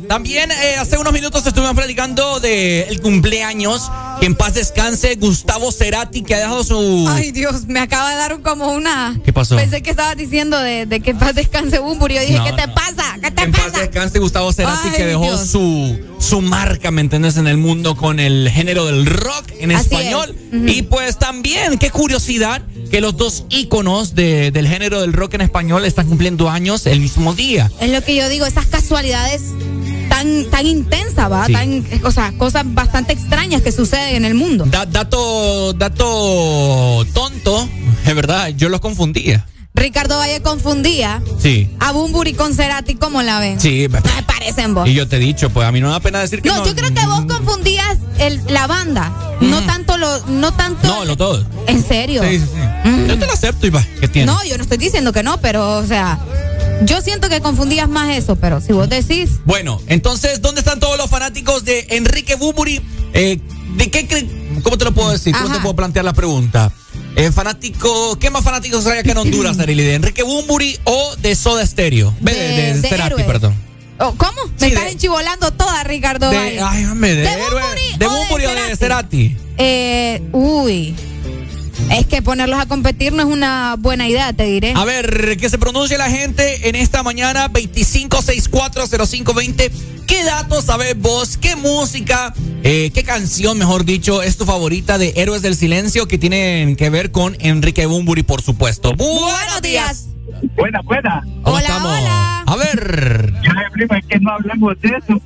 también eh, hace unos minutos estuvimos platicando del el cumpleaños. Que en paz descanse Gustavo Cerati, que ha dejado su. Ay, Dios, me acaba de dar un- como una. ¿Qué pasó? Pensé que estabas diciendo de, de que en paz descanse Bumburi. Yo dije, No, ¿qué te no. pasa? ¿Qué te En paz descanse Gustavo Cerati, Ay, que dejó Dios. su, su marca, ¿me entiendes? En el mundo con el género del rock en Así español. es. Y pues también, qué curiosidad que los dos íconos de- del género del rock en español están cumpliendo años el mismo día. Es lo que yo digo, esas casualidades tan, tan intensas, ¿va? Sí. Tan, o sea, cosas bastante extrañas que suceden en el mundo. Da- dato, dato tonto, es verdad, yo los confundía. Ricardo Valle confundía Sí. a Bumburi con Cerati, ¿cómo la ven? Sí, Me parecen vos. y yo te he dicho, pues a mí no me da pena decir que no. No, yo creo que vos confundías el, la banda, no tanto lo, no tanto. No, lo todo. ¿En serio? Sí, sí, sí. Yo te lo acepto y va, ¿qué tiene? No, yo no estoy diciendo que no, pero, o sea, yo siento que confundías más eso, pero si vos decís, Bueno, entonces, ¿dónde están todos los fanáticos de Enrique Buburi? Eh, ¿De qué creen? ¿Cómo te lo puedo decir? ¿Cómo te puedo plantear la pregunta? Eh, fanático, ¿qué más fanáticos hay acá en Honduras, Arely? ¿De Enrique Bumburi o de Soda Stereo? De, De- de de Cerati, perdón. oh, ¿cómo? Me estás enchivolando toda, Ricardo De, ay, hombre, de, ¿De Héroe. Bunbury ¿De o de Bumburi o de? Cerati? Eh, uy. Es que ponerlos a competir no es una buena idea, te diré. A ver, que se pronuncie la gente en esta mañana 25640520. ¿Qué datos sabes vos? ¿Qué música? eh, ¿Qué canción, mejor dicho, es tu favorita de Héroes del Silencio que tienen que ver con Enrique Bumburi, por supuesto? Buenos días. Buena, buena. ¿Cómo estamos? A ver. Ya, primo, es que no hablamos de eso,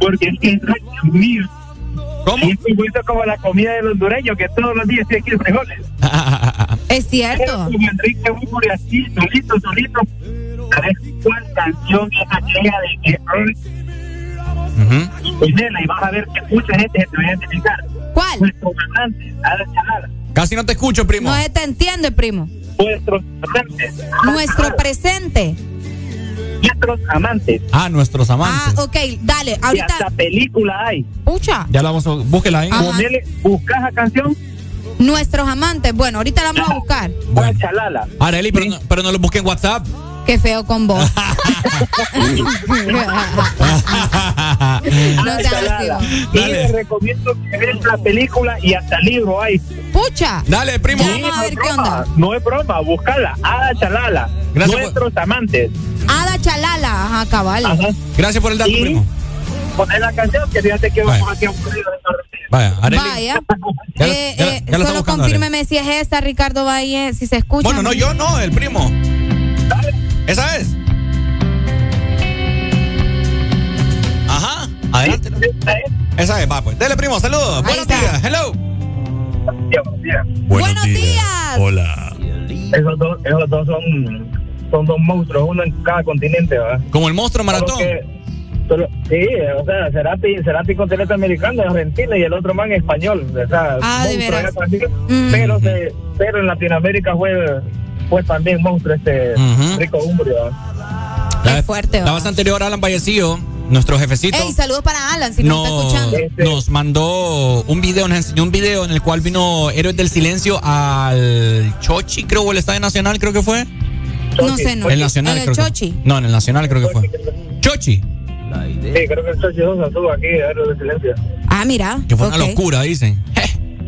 porque es que, Dios mío. ¿Cómo? Y es igualito como la comida del hondureño, que todos los días tiene que ir frijoles. Es cierto. Como Enrique Búfori así, solito, solito. ¿Sabes cuál canción es aquella de que ay, Ponela y vas a ver que mucha gente se te va a identificar. ¿Cuál? Nuestros amantes, Ada Chalala. Casi no te escucho, primo. No se te entiende, primo. Nuestros amantes. Nuestro presente. Nuestros amantes. Ah, nuestros Ah, amantes. ok, dale. Y Ahorita. hasta película hay. Pucha. Ya la vamos a. Búsquela ahí. Ajá. Ponele, buscas la canción, Nuestros amantes. Bueno, ahorita la vamos a buscar. Ada Chalala. Areli, pero, no, pero no lo busque en WhatsApp. Qué feo con vos. no seas. Y les recomiendo que vean la película y hasta libro hay. Pucha. Dale, primo. Ya vamos a ver qué onda. No es broma, buscala. Ada Chalala. Gracias Nuestros amantes. Ada Chalala. Ajá, cabal. Ajá. Gracias por el dato, Y- primo. Poner la canción que fíjate que vamos aquí aburrido. Vaya, Areli. Vaya. Ya Eh, ya eh, solo confírmeme si es esa, Ricardo Valle, si se escucha. Bueno, no, yo no, el primo. ¿Esa es? Ajá. Adelante. Esa es, va, pues. Dele, primo, saludos. Ahí Buenos está. días. Hello. Buenos días. Buenos días. Hola. Esos dos, esos dos son, son dos monstruos, uno en cada continente, ¿verdad? Como el monstruo maratón. Solo que- solo- sí, o sea, Cerati, Cerati continente americano, Argentina y el otro man español. O sea, Ah, de monstruo veras. Mm. pero, se- pero en Latinoamérica fue, fue también monstruo este Ujú. Rico Umbrio. La, Qué fuerte, la vez anterior, Alan Vallecillo, nuestro jefecito. Ey, saludos para Alan, si no, está nos, escuchando. nos mandó un video, nos enseñó un video en el cual vino Héroes del Silencio al Chochi, creo, o el Estadio Nacional, creo que fue. No sé, no. El Nacional, En el creo que- Chochi. No, en el Nacional creo que fue. Chochi. Sí, creo que el Chochi Sosa estuvo aquí, Héroes de Silencio. Ah, mira. Que fue una ok. locura, dicen.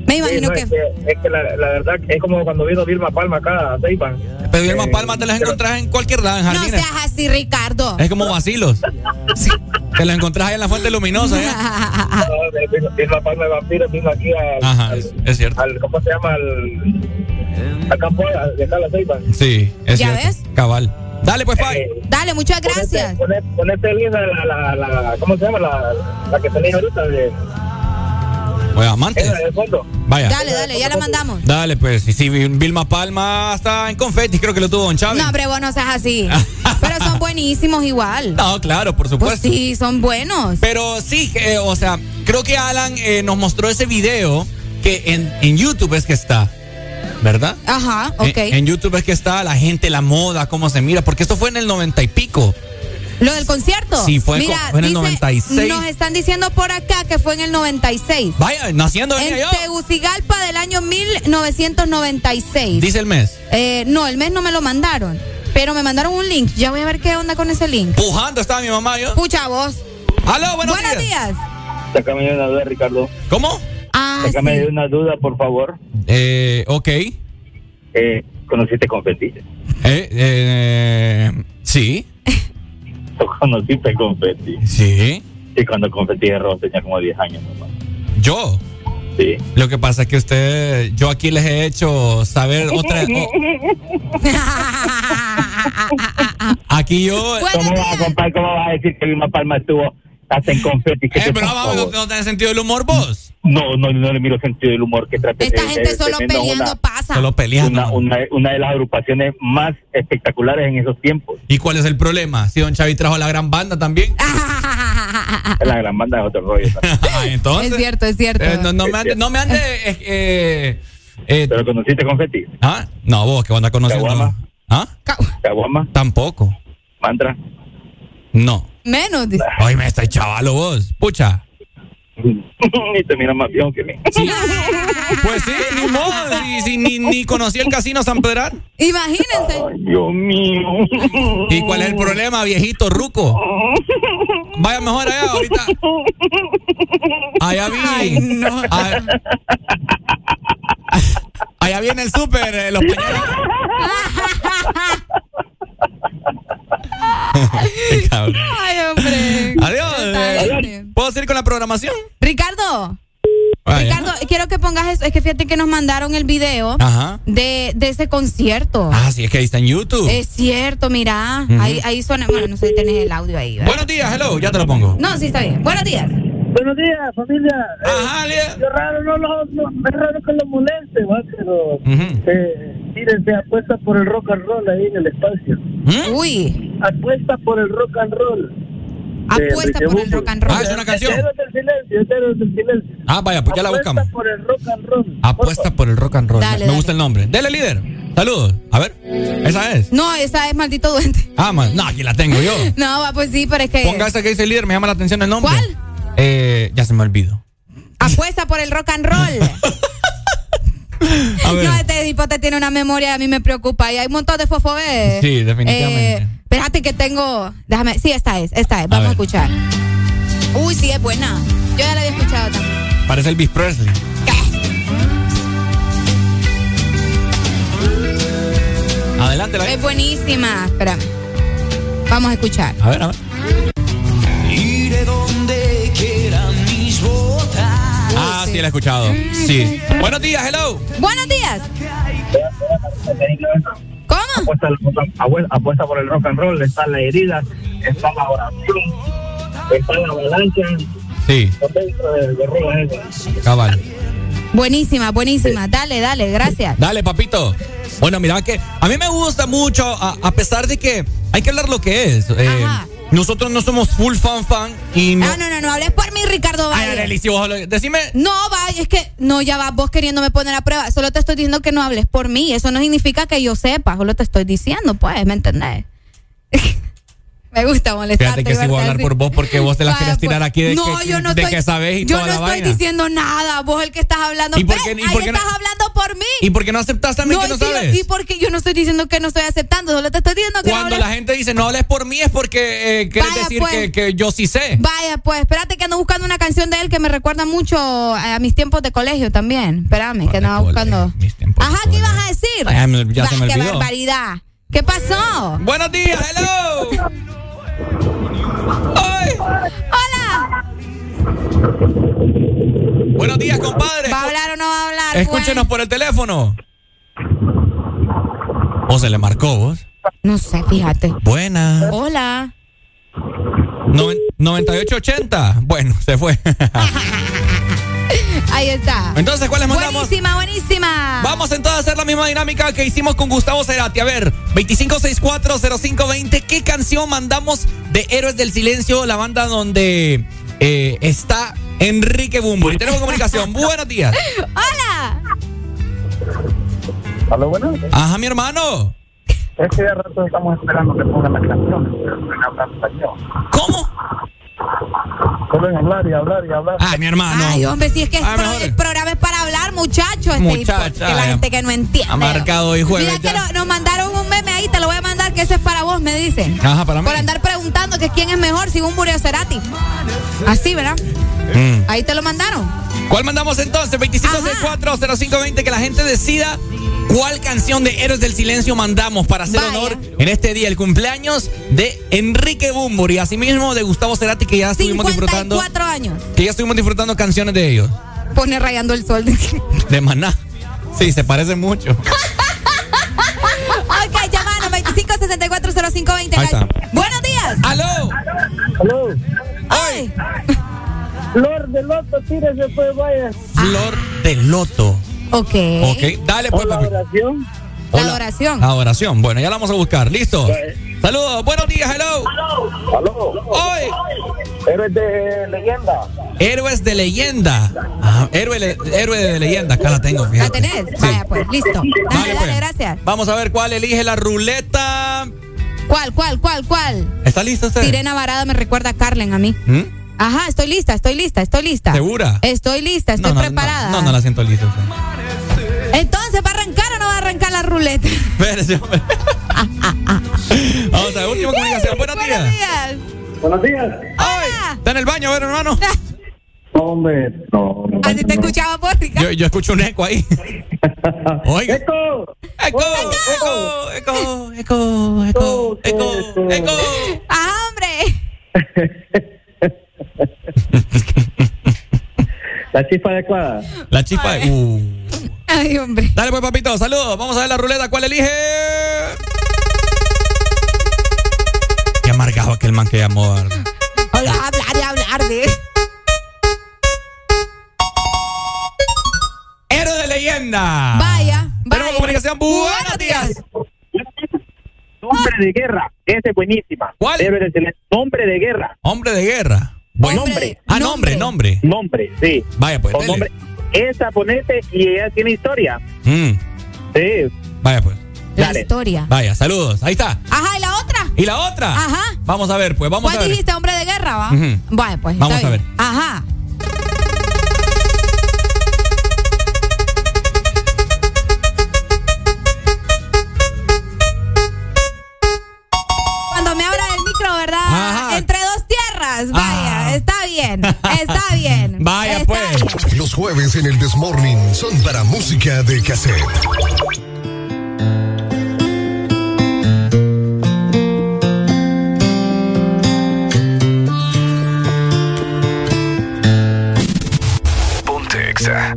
Me Sí, imagino no, que. es que, es que la, la verdad es como cuando vino Vilma Palma acá a Ceiba. Pero Vilma Eh, Palma te las pero- encontrás en cualquier lado, en No jardines. seas así, Ricardo. Es como vacilos. Sí, te las encontrás ahí en la fuente luminosa. ¿eh? No, Vilma- Vilma Palma de Vampiro vino aquí a, Ajá, al, es, cierto. al- ¿cómo se llama? Al, al campo de acá a la Ceiba. Sí, es ¿Ya cierto. ves? Cabal. Dale, pues, Pai. Eh, Dale, muchas gracias. Ponete, ponete linda la, la, la, ¿cómo se llama? La, la que tenéis ahorita de, Oye, fondo. Vaya. Dale, dale, ya la mandamos. Dale, pues. Y si Vilma Palma está en confetti, creo que lo tuvo Don Chávez. No, hombre, vos no seas así. Pero son buenísimos igual. No, claro, por Pues supuesto. sí, son buenos. Pero sí, eh, o sea, creo que Alan eh, nos mostró ese video que en, en YouTube es que está. ¿Verdad? Ajá, En- ok. En, YouTube es que está la gente, la moda, cómo se mira, porque esto fue en el noventa y pico. Lo del concierto. Sí, fue en Mira, fue en el dice- 96. Nos están diciendo por acá que fue en el 96. Vaya, naciendo En venía yo. Tegucigalpa del año 1996. Dice el mes. Eh, no, el mes no me lo mandaron. Pero me mandaron un link. Ya voy a ver qué onda con ese link. Pujando estaba mi mamá yo. Pucha vos. Aló, buenos, Buenos días. Sácame de una duda, Ricardo. ¿Cómo? Ah, Sácame sí. de una duda, por favor. Eh, ok. Eh, ¿Conociste confeti? Eh, eh, sí. ¿Tú conociste confeti? Sí. Sí, cuando confeti de rojo tenía como 10 años, mamá. ¿Yo? Sí. Lo que pasa es que usted, yo aquí les he hecho saber otra. o- aquí yo. ¿Cómo vas, compadre? ¿Cómo vas a decir que Vilma Palma estuvo hasta en confeti? ¿Qué Eh, pero vamos? ¿no, no tenés sentido del humor vos? No, no, no le miro sentido del humor que trate Esta de- gente de- solo peleando una- pasa. Solo peleando. Una, una, una de las agrupaciones más espectaculares en esos tiempos. ¿Y cuál es el problema? Si Don Chavi trajo la gran banda también. La gran banda de otro rollo. Ah, entonces. Es cierto, es cierto. eh, no, no me ande, no me ande. eh, eh, eh, ¿Pero conociste confeti? ¿Ah? No, vos que van a conocer. Caguama. ¿Ah? ¿Caguama? Tampoco. ¿Mantra? No. Menos. dice. Ay, me está chavalo vos. Pucha. y te mira más viejo que mí. Pues sí, ni modo. Si, si ni, ni conocí el casino San Pedrar. Imagínense. Dios mío. ¿Y cuál es el problema, viejito ruco? Vaya mejor allá, ahorita. Allá vi. Ay, no. a- allá viene el súper, eh, los pañales. Ay, hombre. Adiós. Eh. ¿Puedo seguir con la programación? Ricardo. Vaya. Ricardo, quiero que pongas eso. Es que fíjate que nos mandaron el video Ajá. de, de ese concierto. Ah, sí, es que ahí está en YouTube. Es cierto, mira. Ahí, ahí suena. Bueno, no sé si tenés el audio ahí. ¿verdad? Buenos días, hello, ya te lo pongo. No, sí, está bien. Buenos días. Buenos días, familia. Ajá, Lía. Yo raro, no, lo- no, es raro que lo moleste, ¿va? pero eh, miren, se apuesta por el rock and roll ahí en el espacio. ¿Mm? Uy, Apuesta por el rock and roll. apuesta por el rock and roll. Ah, es una canción. Héroes del silencio, Héroes del silencio. Ah, vaya, pues ya la Apuesta buscamos. por el rock and roll. Apuesta por el rock and roll. Dale, me dale. gusta el nombre. Dele, líder. Saludos. A ver. ¿Esa es? No, esa es maldito duende. Ah, man. No, aquí la tengo yo. No, va, pues sí, pero es que. Ponga esa que dice líder, me llama la atención el nombre. ¿Cuál? Eh, ya se me olvidó. Apuesta por el rock and roll. A ver. No, este hipote tiene una memoria, a mí me preocupa. Y hay un montón de fofobes. Sí, definitivamente. Eh, espérate que tengo. Déjame. Sí, esta es, esta es. Vamos a, escuchar. Uy, sí, es buena. Yo ya la había escuchado también. Parece Elvis Presley. Adelante, la Es buenísima. Espérame. Vamos a escuchar. A ver, a ver. La he escuchado. Sí. Buenos días, hello. Buenos días. ¿Cómo? Apuesta, por el rock and roll, está la herida, está la oración, está la avalancha, Sí, esas. cabal. Buenísima, buenísima. Dale, dale, gracias. Dale, papito. Bueno, mira que a mí me gusta mucho, a, a pesar de que hay que hablar lo que es. Eh, Ajá. Nosotros no somos full fan fan y no. Ah, no, no, no, hables por mí, Ricardo Ay, Valle. Arely, si vos hablas- decime. No, vaya, es que no, ya va, vos queriéndome poner a prueba. Solo te estoy diciendo que no hables por mí. Eso no significa que yo sepa, solo te estoy diciendo, pues, ¿me entendés? Me gusta molestarte. Fíjate que sí voy a hablar por vos porque vos te las quieres tirar pues. aquí de, no, que, yo no de estoy, que sabes y Yo toda no la estoy vaina. diciendo nada, vos el que estás hablando. ¿Y por qué- y Ahí por qué no- estás hablando por mí. ¿Y por qué no aceptas también que no si yo- sabes? y porque yo no estoy diciendo que no estoy aceptando, solo te estoy diciendo que no Cuando la gente dice no hables por mí es porque eh, quieres Vaya, decir pues. que, que yo sí sé. Vaya, pues, espérate que ando buscando una canción de él que me recuerda mucho a mis tiempos de colegio también. Espérame, que andaba buscando. Ajá, ¿qué ibas a decir? Ay, ya se me Bah, qué olvidó. barbaridad. ¿Qué pasó? Buenos días, hello. Ay. Hola. Buenos días, compadre. ¿Va a hablar o no va a hablar? pues? Escúchenos por el teléfono. ¿O se le marcó vos? No sé, fíjate. Buena. Hola. Noven- 9880. Bueno, se fue. Ahí está. Entonces, ¿cuáles mandamos? Buenísima, buenísima. Vamos entonces a hacer la misma dinámica que hicimos con Gustavo Cerati. A ver, 25640520. ¿Qué canción mandamos de Héroes del Silencio, la banda donde eh, está Enrique Bumbo? Y tenemos comunicación. Buenos días. Hola. ¿Aló, bueno? Ajá, mi hermano. Es que de rato estamos esperando que pongan la canción. ¿Cómo? Solo en hablar y hablar y hablar. Ah, mi hermano. Ay, hombre, si es que Ah, el, pro- mejor. el programa es para hablar, muchachos. Este, Muchacha, que la gente que no entiende. Ha marcado hoy jueves. Mira que nos mandaron un meme ahí, te lo voy a mandar, que ese es para vos, me dicen. Ajá, para mí. Por andar preguntando que quién es mejor, si un Muriel o Cerati. Así, ¿verdad? Mm. Ahí te lo mandaron. ¿Cuál mandamos entonces? 25640520 que la gente decida cuál canción de Héroes del Silencio mandamos para hacer Vaya. honor en este día, el cumpleaños de Enrique Bumburi, asimismo de Gustavo Cerati que ya estuvimos disfrutando 54 años. que ya estuvimos disfrutando canciones de ellos, Pone rayando el sol. de Maná. Sí, se parece mucho. ok, llamanos 25640520. Ahí está. Buenos días. ¡Aló! Aló. Ay. Flor de loto, tírese pues, vaya. Flor de Loto. Ok. Ok, dale pues, Hola, papi. oración. La Hola. adoración. La oración. Bueno, ya la vamos a buscar. ¿Listo? Saludos. Buenos días. Hello. Aló. Hoy. Héroes de leyenda. Héroes de leyenda. Ah, héroe, le- héroe de leyenda. Acá la tengo, ¿La fíjate. tenés? Vaya, pues, listo. Dale, Vale, dale, pues. gracias. Vamos a ver cuál elige la ruleta. ¿Cuál, cuál, cuál, cuál? ¿Está lista usted? Sirena Varada me recuerda a Carlen a mí. ¿Mm? Ajá, estoy lista, estoy lista, estoy lista. ¿Segura? Estoy lista, estoy no, no, preparada. No, no, la siento lista. Entonces, ¿va a arrancar o no va a arrancar la ruleta? Espérese, hombre. Vamos a ver, última comunicación. Buenos días. Buenos días. Buenos días. Hola. ¿Está en el baño, a ver, hermano? Hombre, no. no Así te escuchaba por Yo, yo escucho un eco ahí. Oiga. ¡Eco! ¡Eco! ¡Eco! ¡Eco! ¡Eco! ¡Eco! ¡Eco! ¡Eco! ¡Ah, hombre! La chispa adecuada. La chispa. Uh. Ay, hombre. Dale, pues, papito. Saludos. Vamos a ver la ruleta. ¿Cuál elige? Qué amargado aquel man que llamó. hablar y hablar de. Héroe de leyenda. Vaya, Tenemos vaya. comunicación. Buenos días. Nombre de guerra. Esa es buenísima. ¿Cuál? Héroes de. Nombre de guerra. Hombre de guerra. Bueno, Nombre. Ah, nombre, nombre. Nombre, sí. Vaya, pues. O nombre. Esa ponete y ella tiene historia. Mm, Sí. Vaya, pues. La Dale. historia. Vaya, saludos. Ahí está. Ajá, ¿y la otra? ¿Y la otra? Ajá. Vamos a ver, pues. Vamos a ¿Cuál ver. dijiste, hombre de guerra, va? Ujú. Vaya, pues. Vamos a ver. Ajá. Cuando me abra el micro, ¿verdad? Ajá. Entre Vaya, Ah. está bien. Está bien. Vaya, Está pues. bien. Los jueves en el Desmorning son para música de cassette. Ponte Exa.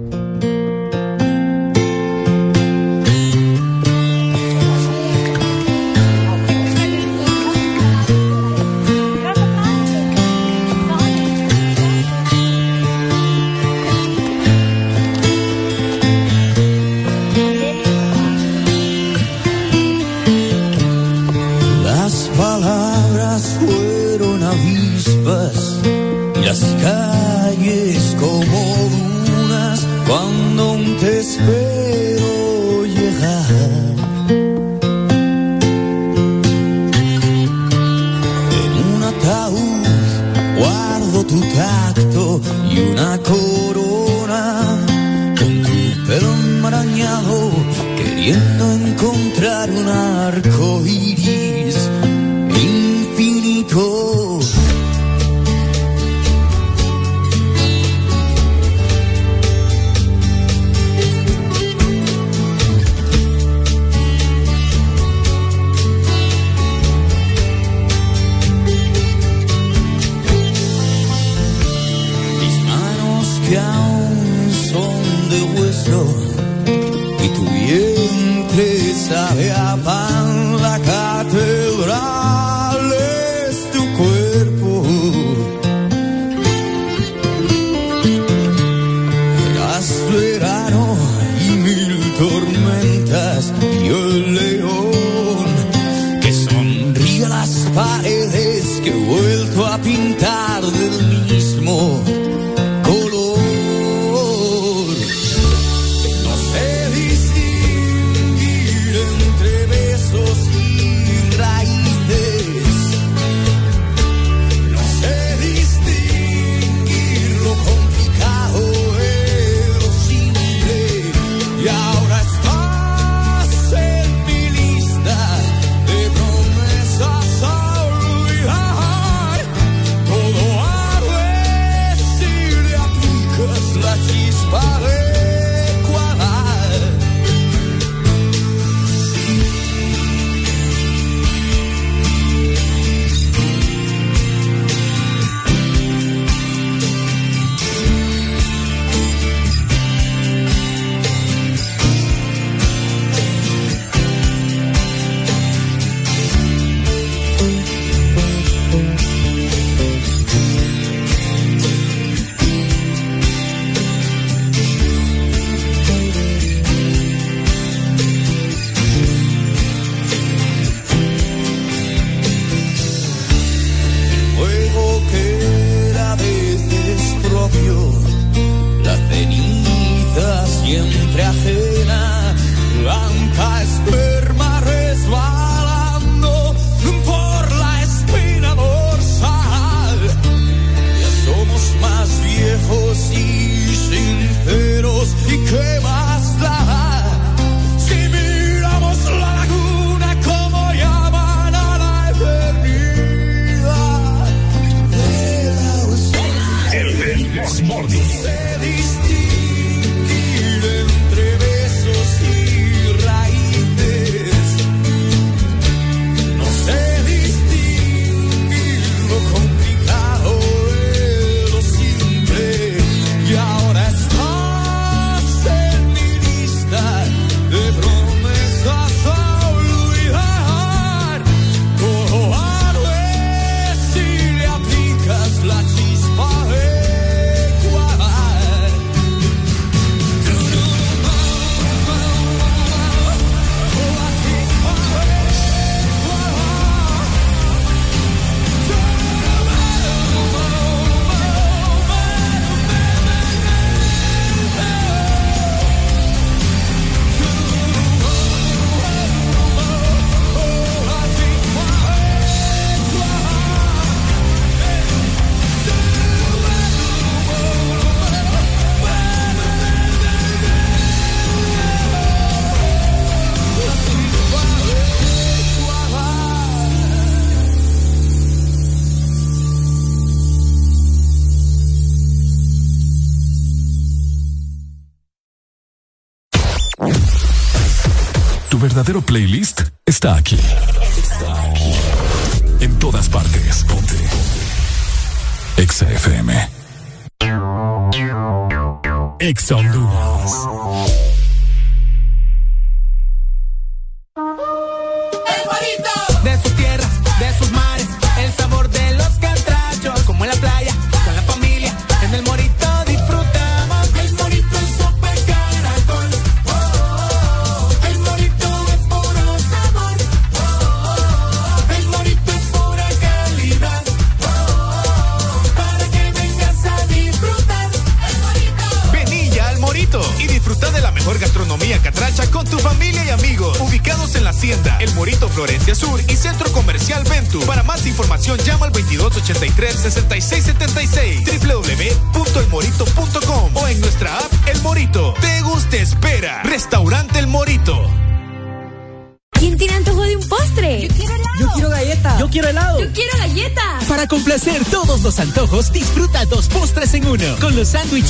destaque.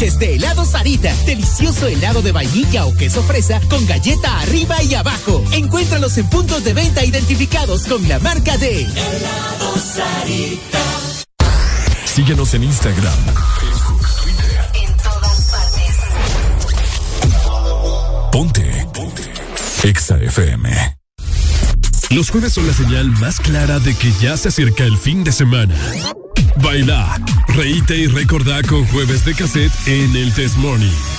sándwiches de helado Sarita. Delicioso helado de vainilla o queso fresa con galleta arriba y abajo. Encuéntralos en puntos de venta identificados con la marca de helado Sarita. Síguenos en Instagram, Twitter. En todas partes. Ponte. Ponte. Exa FM. Los jueves son la señal más clara de que ya se acerca el fin de semana. Baila Reíte y recordá con jueves de cassette en el Test Morning.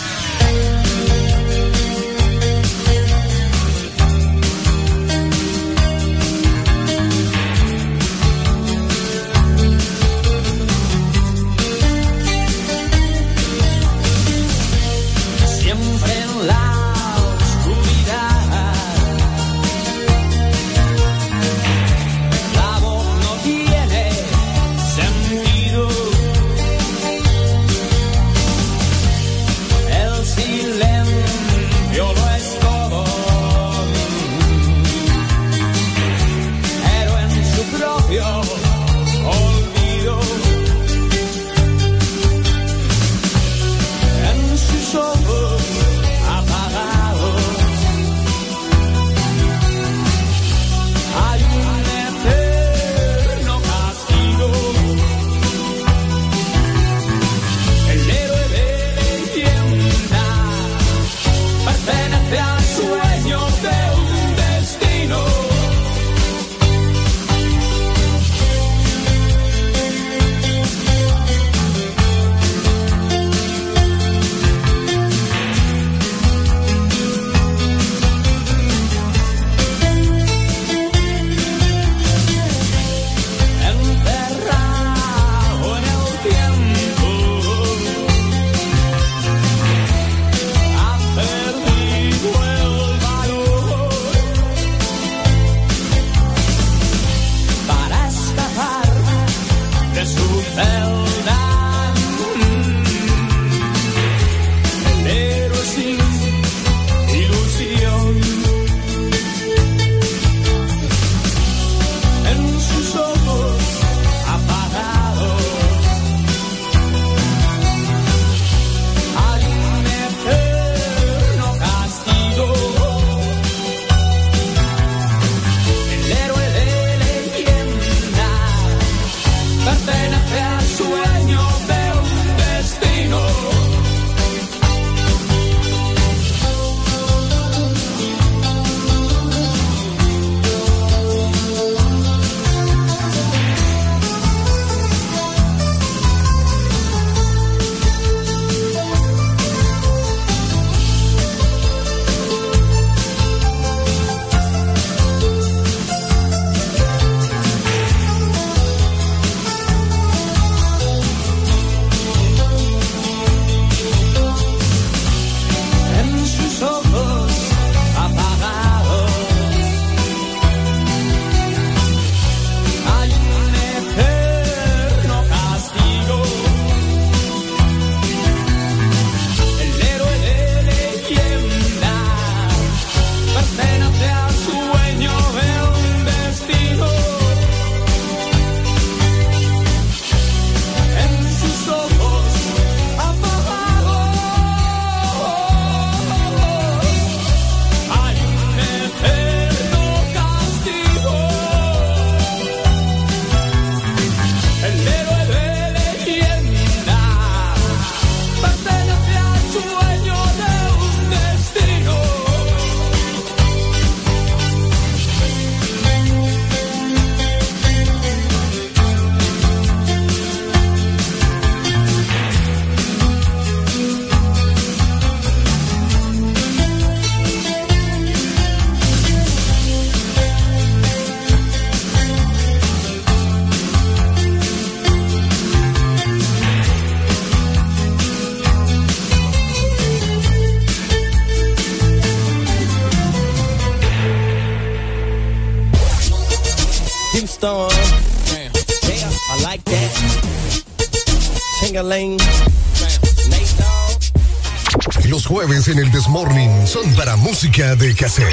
Jueves en el Desmorning son para música de cassette.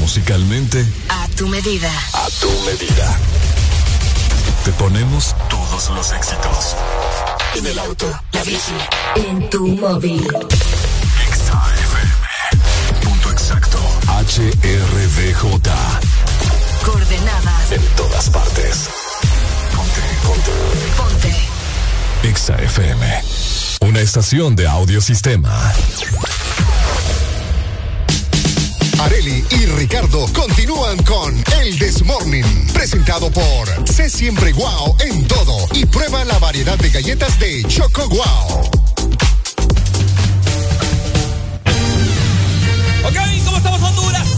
Musicalmente, A tu medida. a tu medida. Te ponemos todos los éxitos. En el auto, La bici. En tu móvil. punto exacto. HRDJ. Coordenadas. En todas partes. Ponte, ponte. Ponte. Exa FM. Una estación de audiosistema. Areli y Ricardo continúan con El Desmorning, presentado por Sé Siempre Guau en todo y prueba la variedad de galletas de Choco Guau. Ok, ¿cómo estamos Honduras?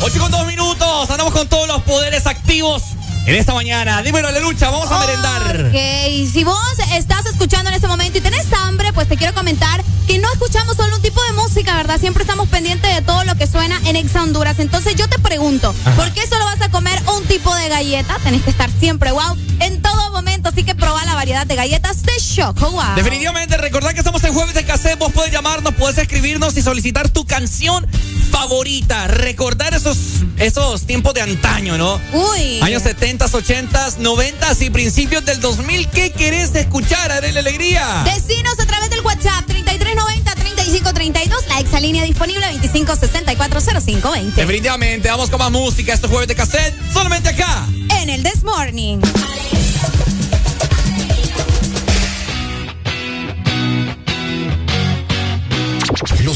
8 con 2 minutos, andamos con todos los poderes activos en esta mañana. Dímelo, lucha, vamos a merendar. Ok, si vos estás escuchando en este momento y tenés hambre, pues te quiero comentar que no escuchamos solo un tipo de música, ¿verdad? Siempre estamos pendientes de todo lo que suena en Exa Honduras. Entonces yo te pregunto, ¿por qué solo vas a comer un tipo de galleta? Tenés que estar siempre wow en todo momento, así que proba la variedad de galletas de Choco Wow. Definitivamente, recordad que estamos en jueves de cassette. Vos puedes llamarnos, puedes escribirnos y solicitar tu canción favorita. Recordar esos, esos tiempos de antaño, ¿no? Uy. Años 70, 80, 90 y principios del 2000. ¿Qué querés escuchar? Haré la alegría. Decinos a través del WhatsApp 3390-3532, la exalínea disponible 25640520. Definitivamente, vamos con más música. Estos jueves de cassette, solamente acá. En el This Morning.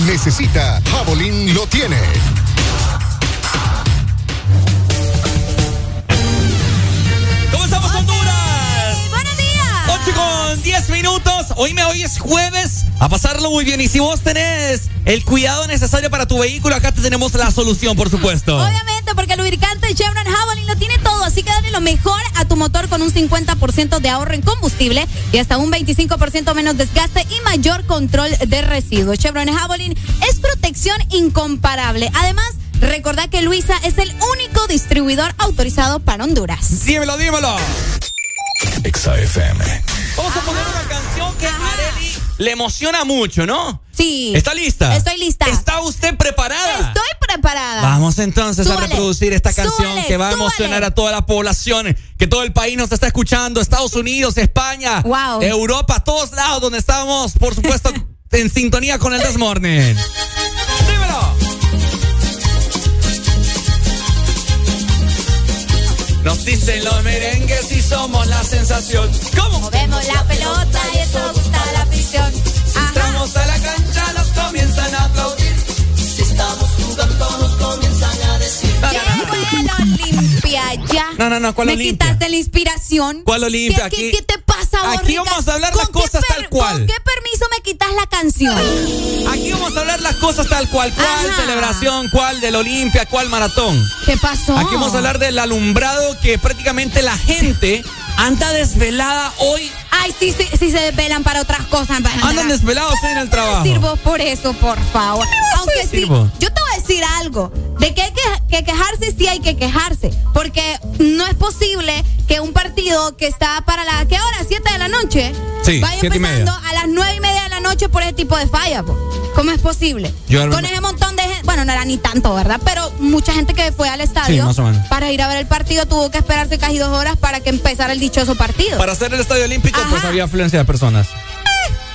Necesita, Javelin lo tiene. ¿Cómo estamos, Honduras? ¡Buenos días! 8 con 10 minutos. Hoy me hoy es jueves. A pasarlo muy bien. Y si vos tenés el cuidado necesario para tu vehículo, acá te tenemos la solución, por supuesto. Obviamente, porque el lubricante Chevron Javelin lo tiene todo, así que dale lo mejor a tu motor con un 50% de ahorro en combustible y hasta un 25% menos desgaste mayor control de residuos. Chevron Javelin es protección incomparable. Además, recordá que Luisa es el único distribuidor autorizado para Honduras. Dímelo, dímelo. Exa FM. Vamos a poner una canción que a Areli le emociona mucho, ¿no? Sí. ¿Está lista? Estoy lista. ¿Está Vamos entonces Súbale, a reproducir esta canción súbale, que va a emocionar súbale. a toda la población, que todo el país nos está escuchando, Estados Unidos, España, Wow. Europa, todos lados donde estamos, por supuesto, en sintonía con el Desmorning. Dímelo. Nos dicen los merengues y somos la sensación. ¿Cómo? Movemos la pelota y eso gusta a la afición. Entramos a la cancha, nos comienzan a aplaudir. Ya. No, no, no, ¿cuál Me Olimpia? quitaste la inspiración. ¿Cuál Olimpia? ¿Qué, Aquí- te pasa, aquí borrica? vamos a hablar ¿Con las cosas tal cual. ¿Con qué permiso me quitas la canción? Aquí vamos a hablar las cosas tal cual. ¿Cuál Ajá. celebración? ¿Cuál del Olimpia? ¿Cuál maratón? ¿Qué pasó? Aquí vamos a hablar del alumbrado que prácticamente la gente anda desvelada hoy. Ay, sí, sí, sí se desvelan para otras cosas. Andan desvelados en el trabajo. Sirvo por eso, por favor. Aunque sí, sirvo? yo te voy a decir algo. De que hay que, que quejarse, sí hay que quejarse. Porque no es posible que un partido que está para la. ¿Qué hora? ¿Siete de la noche? Sí, vaya y empezando media. a las nueve y media por ese tipo de falla. po. ¿Cómo es posible? Yo- Con ese montón de gente. Bueno, no era ni tanto, ¿verdad? Pero mucha gente que fue al estadio Sí, para ir a ver el partido tuvo que esperarse casi dos horas para que empezara el dichoso partido. Para hacer el estadio olímpico, pues Ajá. había afluencia de personas.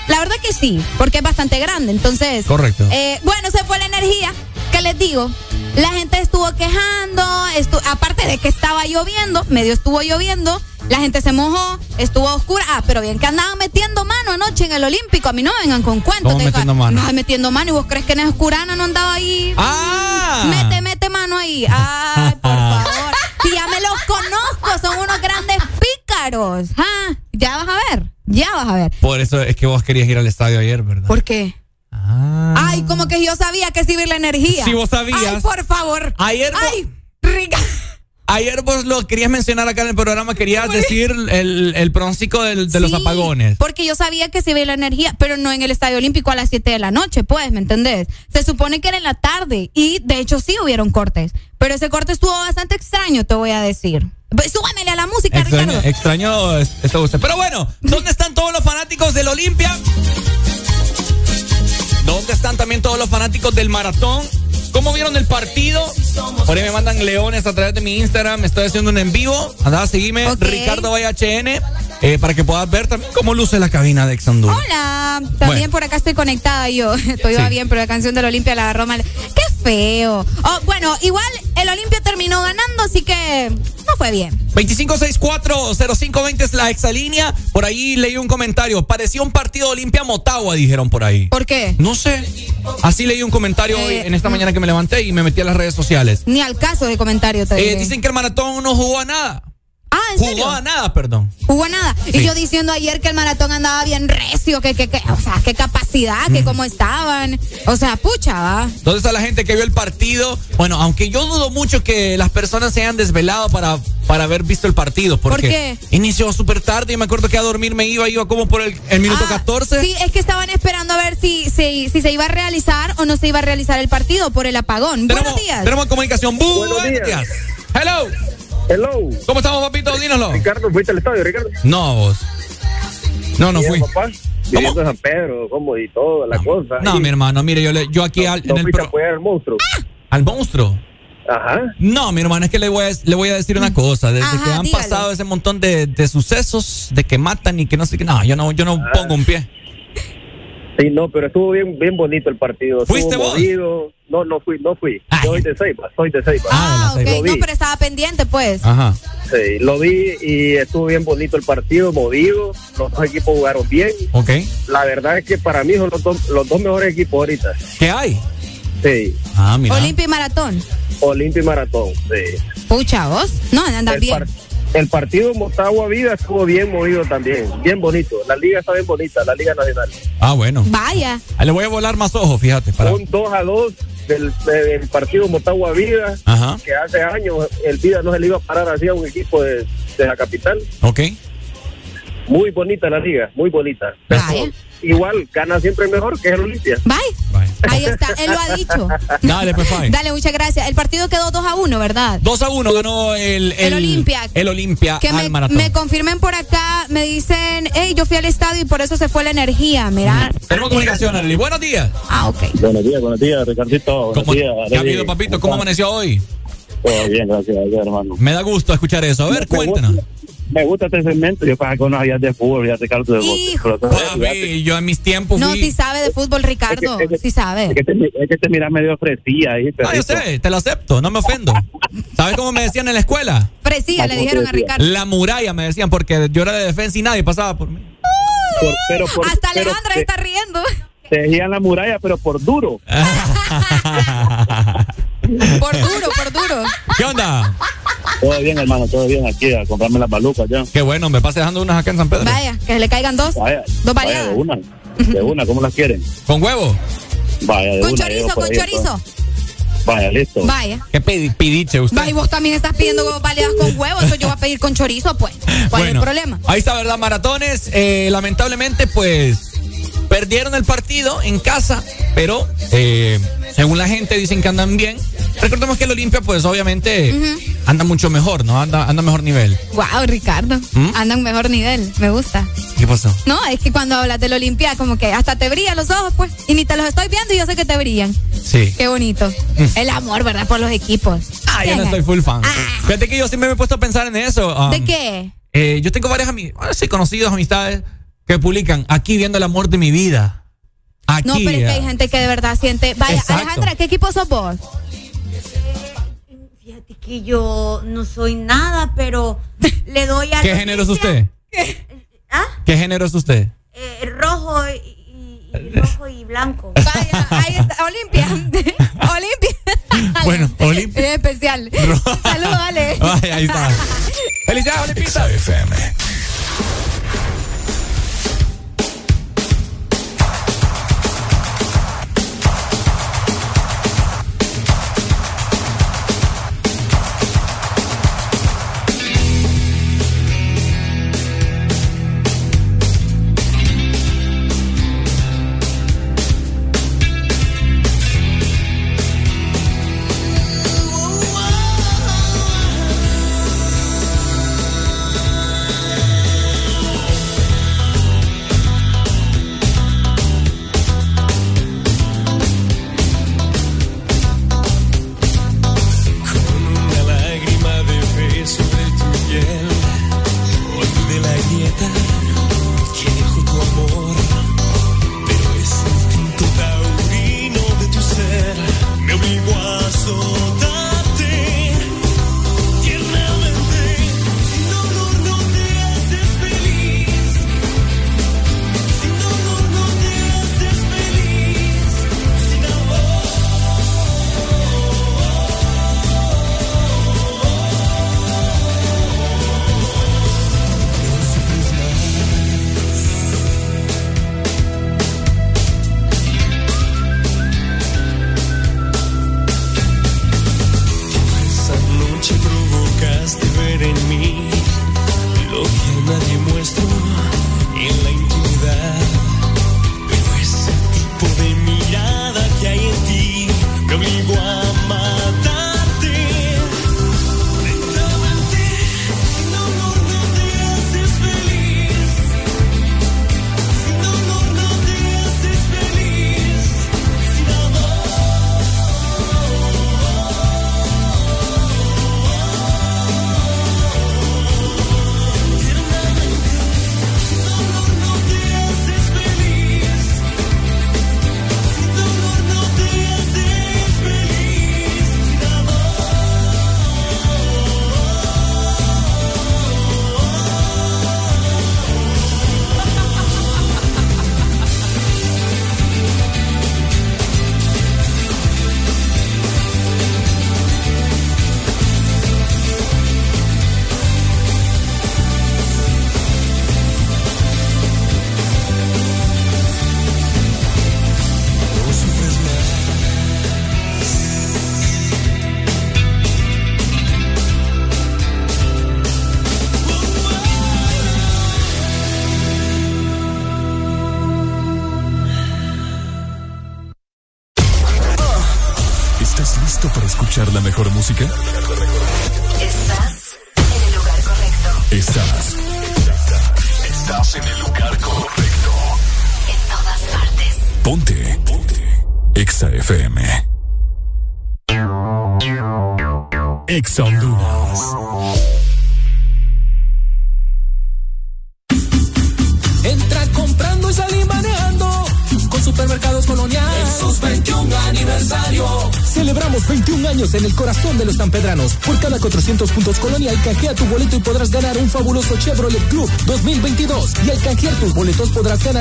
La verdad que sí, porque es bastante grande. Entonces, Correcto. eh, bueno, se fue la energía. ¿Qué les digo? La gente estuvo quejando, estu- aparte de que estaba lloviendo, medio estuvo lloviendo, la gente se mojó, estuvo oscura. Ah, pero bien que andaban metiendo mano anoche en el Olímpico. A mí no vengan con cuentos. ¿Cómo metiendo digo, mano? No, metiendo mano. ¿Y vos crees que en Oscurana no andaba ahí? ¡Ah! Mete, mete mano ahí. Ay, por favor. Si ya me los conozco, son unos grandes pícaros. Ah, ya vas a ver, ya vas a ver. Por eso es que vos querías ir al estadio ayer, ¿verdad? ¿Por qué? Ay, como que yo sabía que vi la energía. Si vos sabías. Ay, por favor. Ayer Ay, rica. Ayer vos lo querías mencionar acá en el programa, querías decir el, el pronóstico del- de los apagones. Porque yo sabía que se ve la energía, pero no en el Estadio Olímpico a las 7 de la noche, pues, ¿me entendés? Se supone que era en la tarde y de hecho sí hubieron cortes, pero ese corte estuvo bastante extraño, te voy a decir. Pues, Súbamele a la música, Extraño, Ricardo. extraño es- esto usted. Pero bueno, ¿dónde están todos los fanáticos del Olimpia? ¿Dónde están también todos los fanáticos del maratón? ¿Cómo vieron el partido? Por ahí me mandan leones a través de mi Instagram. Estoy haciendo un en vivo. Anda, seguime. Ricardo HN, eh, para que puedas ver también cómo luce la cabina de Ex Honduras. Hola, también Bueno. por acá estoy conectada yo. Iba Sí. bien, pero la canción del Olimpia la agarró mal. ¡Qué feo! Oh, bueno, igual el Olimpia terminó ganando, así que no fue bien. 2564-0520 es la exalínea. Por ahí leí un comentario. Parecía un partido Olimpia Motagua, dijeron por ahí. ¿Por qué? No sé. Así leí un comentario Eh, hoy en esta mañana que me levanté y me metí a las redes sociales. Ni al caso de comentario te Eh, dicen que el maratón no jugó a nada. Ah, ¿en serio? Jugó a nada, perdón. Jugó nada. Sí. Y yo diciendo ayer que el maratón andaba bien recio, que, que, que o sea, qué capacidad, que cómo estaban. O sea, pucha, va. Entonces a la gente que vio el partido, bueno, aunque yo dudo mucho que las personas se hayan desvelado para, para haber visto el partido, porque ¿Por qué? inició súper tarde y me acuerdo que a dormir me iba, iba como por el, el minuto Ah, 14. Sí, es que estaban esperando a ver si, si, si se iba a realizar o no se iba a realizar el partido por el apagón. Tenemos, Buenos días. tenemos comunicación. Buenos días. días. Hello. Hello. ¿Cómo estamos, papito? Dínoslo. Ricardo, ¿fuiste al estadio, Ricardo? No, vos. No, no fui. papá. Viviendo en San Pedro, como y toda la cosa. No, Y mi hermano, mire, yo, le, yo aquí al, no en el fuiste pro- a apoyar al monstruo. al monstruo. Ajá. No, mi hermano, es que le voy a, le voy a decir una cosa. Desde Ajá, que han dígale. pasado ese montón de, de sucesos, de que matan y que no sé qué. No, yo no, yo no pongo un pie. Sí, no, pero estuvo bien bien bonito el partido. ¿Fuiste Estuvo vos? movido. No, no fui, no fui. Soy de Ceiba, soy de Ceiba. Ah, ok. Vi. No, pero estaba pendiente, pues. Ajá. Sí, lo vi y estuvo bien bonito el partido, movido. Los dos equipos jugaron bien. Ok. La verdad es que para mí son los dos, los dos mejores equipos ahorita. ¿Qué hay? Sí, Ah, mira. Olimpia y Maratón. Olimpia y Maratón. Sí. Pucha, vos. No, andas El, bien. El partido Motagua Vida estuvo bien movido también, bien bonito. La liga está bien bonita, la liga nacional. Ah, bueno. Vaya. Ah, Le voy a volar más ojos, fíjate. Para... Un 2 a 2 del, del partido Motagua Vida, Ajá. que hace años el Vida no se le iba a parar así a un equipo de, de la capital. Ok. Muy bonita la liga, muy bonita. Pero igual gana siempre el mejor, que es el Olimpia. Bye. Ahí está, él lo ha dicho. Dale, pues, Fabi. Dale, muchas gracias. El partido quedó 2 a 1, ¿verdad? 2 a 1 ganó el... El Olimpia. El Olimpia Que al me, maratón. me confirmen por acá, me dicen, hey, yo fui al estadio y por eso se fue la energía. Mira. Tenemos comunicación, Arely. Buenos días. Ah, ok. Buenos días, buenos días, Ricardito. ¿Cómo, ¿Qué ha habido, papito? ¿Cómo amaneció hoy? Todo bien, gracias hermano. Me da gusto escuchar eso. A ver, cuéntanos. Me gusta este segmento. Yo para con unas de fútbol, ya te calzo de. Papi, yo en mis tiempos No, sí sabe de fútbol, Ricardo. Sí sabe. Es que te, es que te miras medio fresilla ahí. Ah, yo sé, te lo acepto, no me ofendo. ¿Sabes cómo me decían en la escuela? Fresilla, le dijeron a Ricardo. La muralla me decían porque yo era de defensa y nadie pasaba por mí. Por- pero por, Hasta pero Alejandra está riendo. Te decían la muralla, pero por duro. Por duro, por duro. ¿Qué onda? Todo bien, hermano, todo bien aquí, a comprarme las balucas ya. Qué bueno, me pasé dejando unas acá en San Pedro. Vaya, que le caigan dos. Vaya, Dos vaya, de una, de una, ¿cómo las quieren? ¿Con huevo? Vaya, de Con una. chorizo, con ahí, chorizo. Vaya, listo. Vaya. ¿Qué pedi- pidiche usted? Va, y vos también estás pidiendo baleadas con huevo, entonces yo voy a pedir con chorizo, pues. ¿Cuál es el problema? Ahí está, ¿verdad? Maratones, eh, lamentablemente, pues perdieron el partido en casa, pero eh, según la gente dicen que andan bien. Recordemos que el Olimpia, pues obviamente anda mucho mejor, ¿no? Anda, anda mejor nivel. Wow, Ricardo. ¿Mm? Anda en mejor nivel. Me gusta. ¿Qué pasó? No, es que cuando hablas del Olimpia, como que hasta te brillan los ojos, pues. Y ni te los estoy viendo y yo sé que te brillan. Sí. Qué bonito. El amor, ¿verdad? Por los equipos. Ah, yo no soy full fan. Fíjate que yo siempre me he puesto a pensar en eso. um, ¿De qué? eh, yo tengo varias amistades, sí, conocidos, amistades, que publican aquí viendo el amor de mi vida. Aquí. No, pero es que hay ah. gente que de verdad siente. Vaya, Exacto. Alejandra, ¿qué equipo sos vos? Fíjate que yo no soy nada, pero le doy a ¿Qué género es usted? ¿Ah? ¿Qué género es usted? Eh, rojo y, y- rojo y blanco. Vaya, ahí está, Olimpia. Olimpia. Bueno, Olimpia. Es especial. Saludos, Ale. Ay, ahí está. Felicidades, Olimpita.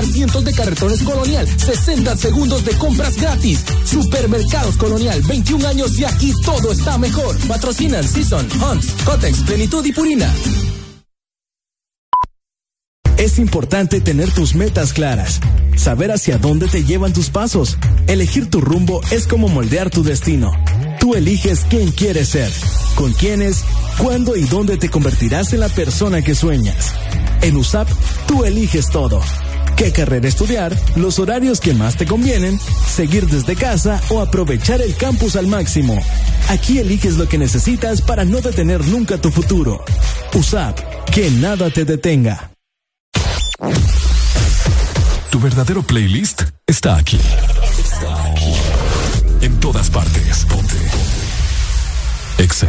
cientos de carretones Colonial, 60 segundos de compras gratis. Supermercados Colonial, 21 años y aquí todo está mejor. Patrocinan Season, Hunts, Cotex, Plenitud y Purina. Es importante tener tus metas claras, saber hacia dónde te llevan tus pasos. Elegir tu rumbo es como moldear tu destino. Tú eliges quién quieres ser, con quiénes, cuándo y dónde te convertirás en la persona que sueñas. En USAP, tú eliges todo qué carrera estudiar, los horarios que más te convienen, seguir desde casa o aprovechar el campus al máximo. Aquí eliges lo que necesitas para no detener nunca tu futuro. USAP, que nada te detenga. Tu verdadero playlist está aquí. Está aquí. En todas partes. Ponte. Exa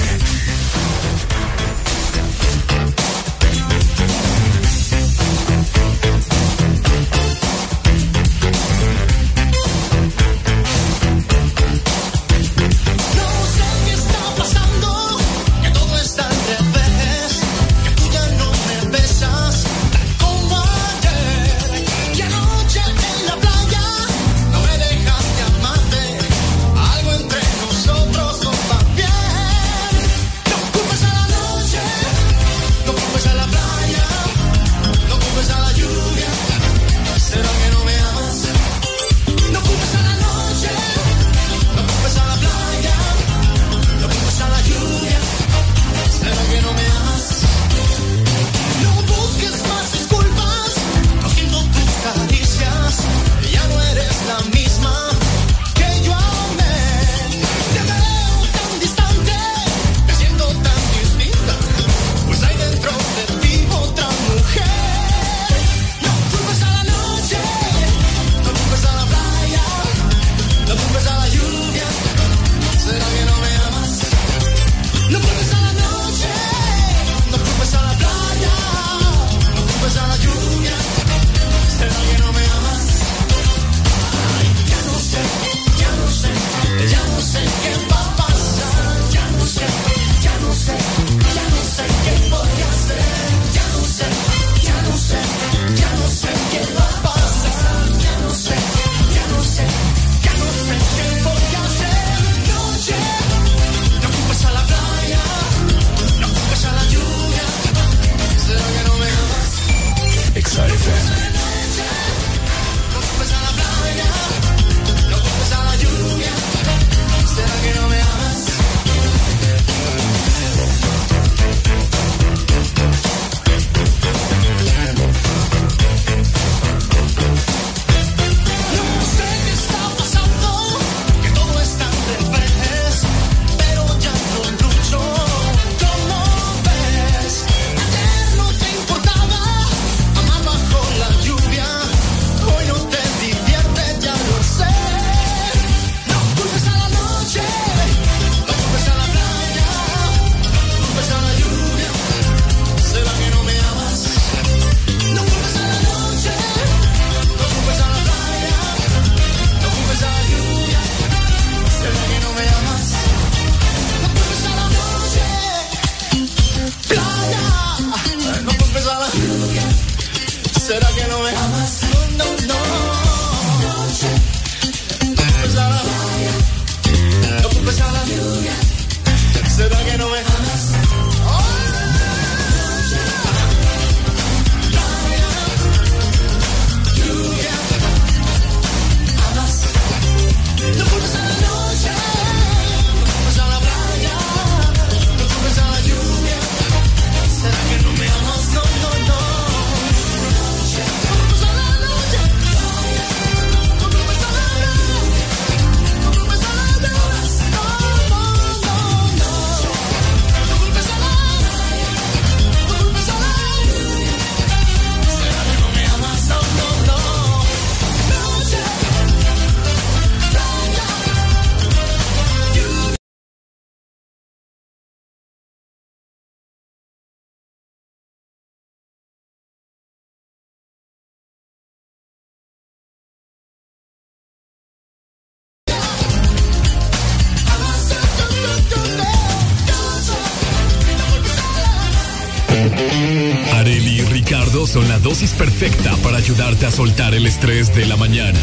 Dosis perfecta para ayudarte a soltar el estrés de la mañana.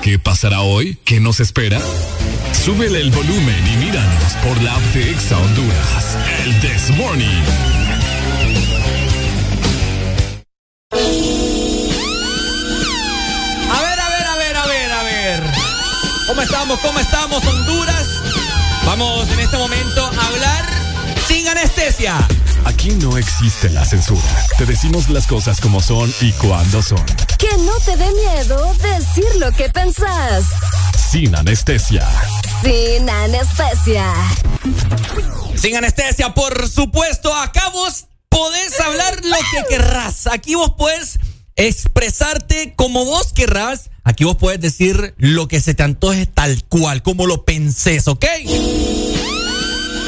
¿Qué pasará hoy? ¿Qué nos espera? Súbele el volumen y míranos por la app de Exa Honduras. El This Morning. A ver, a ver, a ver, a ver, a ver. ¿Cómo estamos? ¿Cómo estamos, Honduras? Vamos en este momento sin anestesia. Aquí no existe la censura. Te decimos las cosas como son y cuando son. Que no te dé miedo decir lo que pensás. Sin anestesia. Sin anestesia. Sin anestesia, por supuesto. Acá vos podés hablar lo que querrás. Aquí vos podés expresarte como vos querrás. Aquí vos puedes decir lo que se te antoje tal cual, como lo pensés, ¿ok?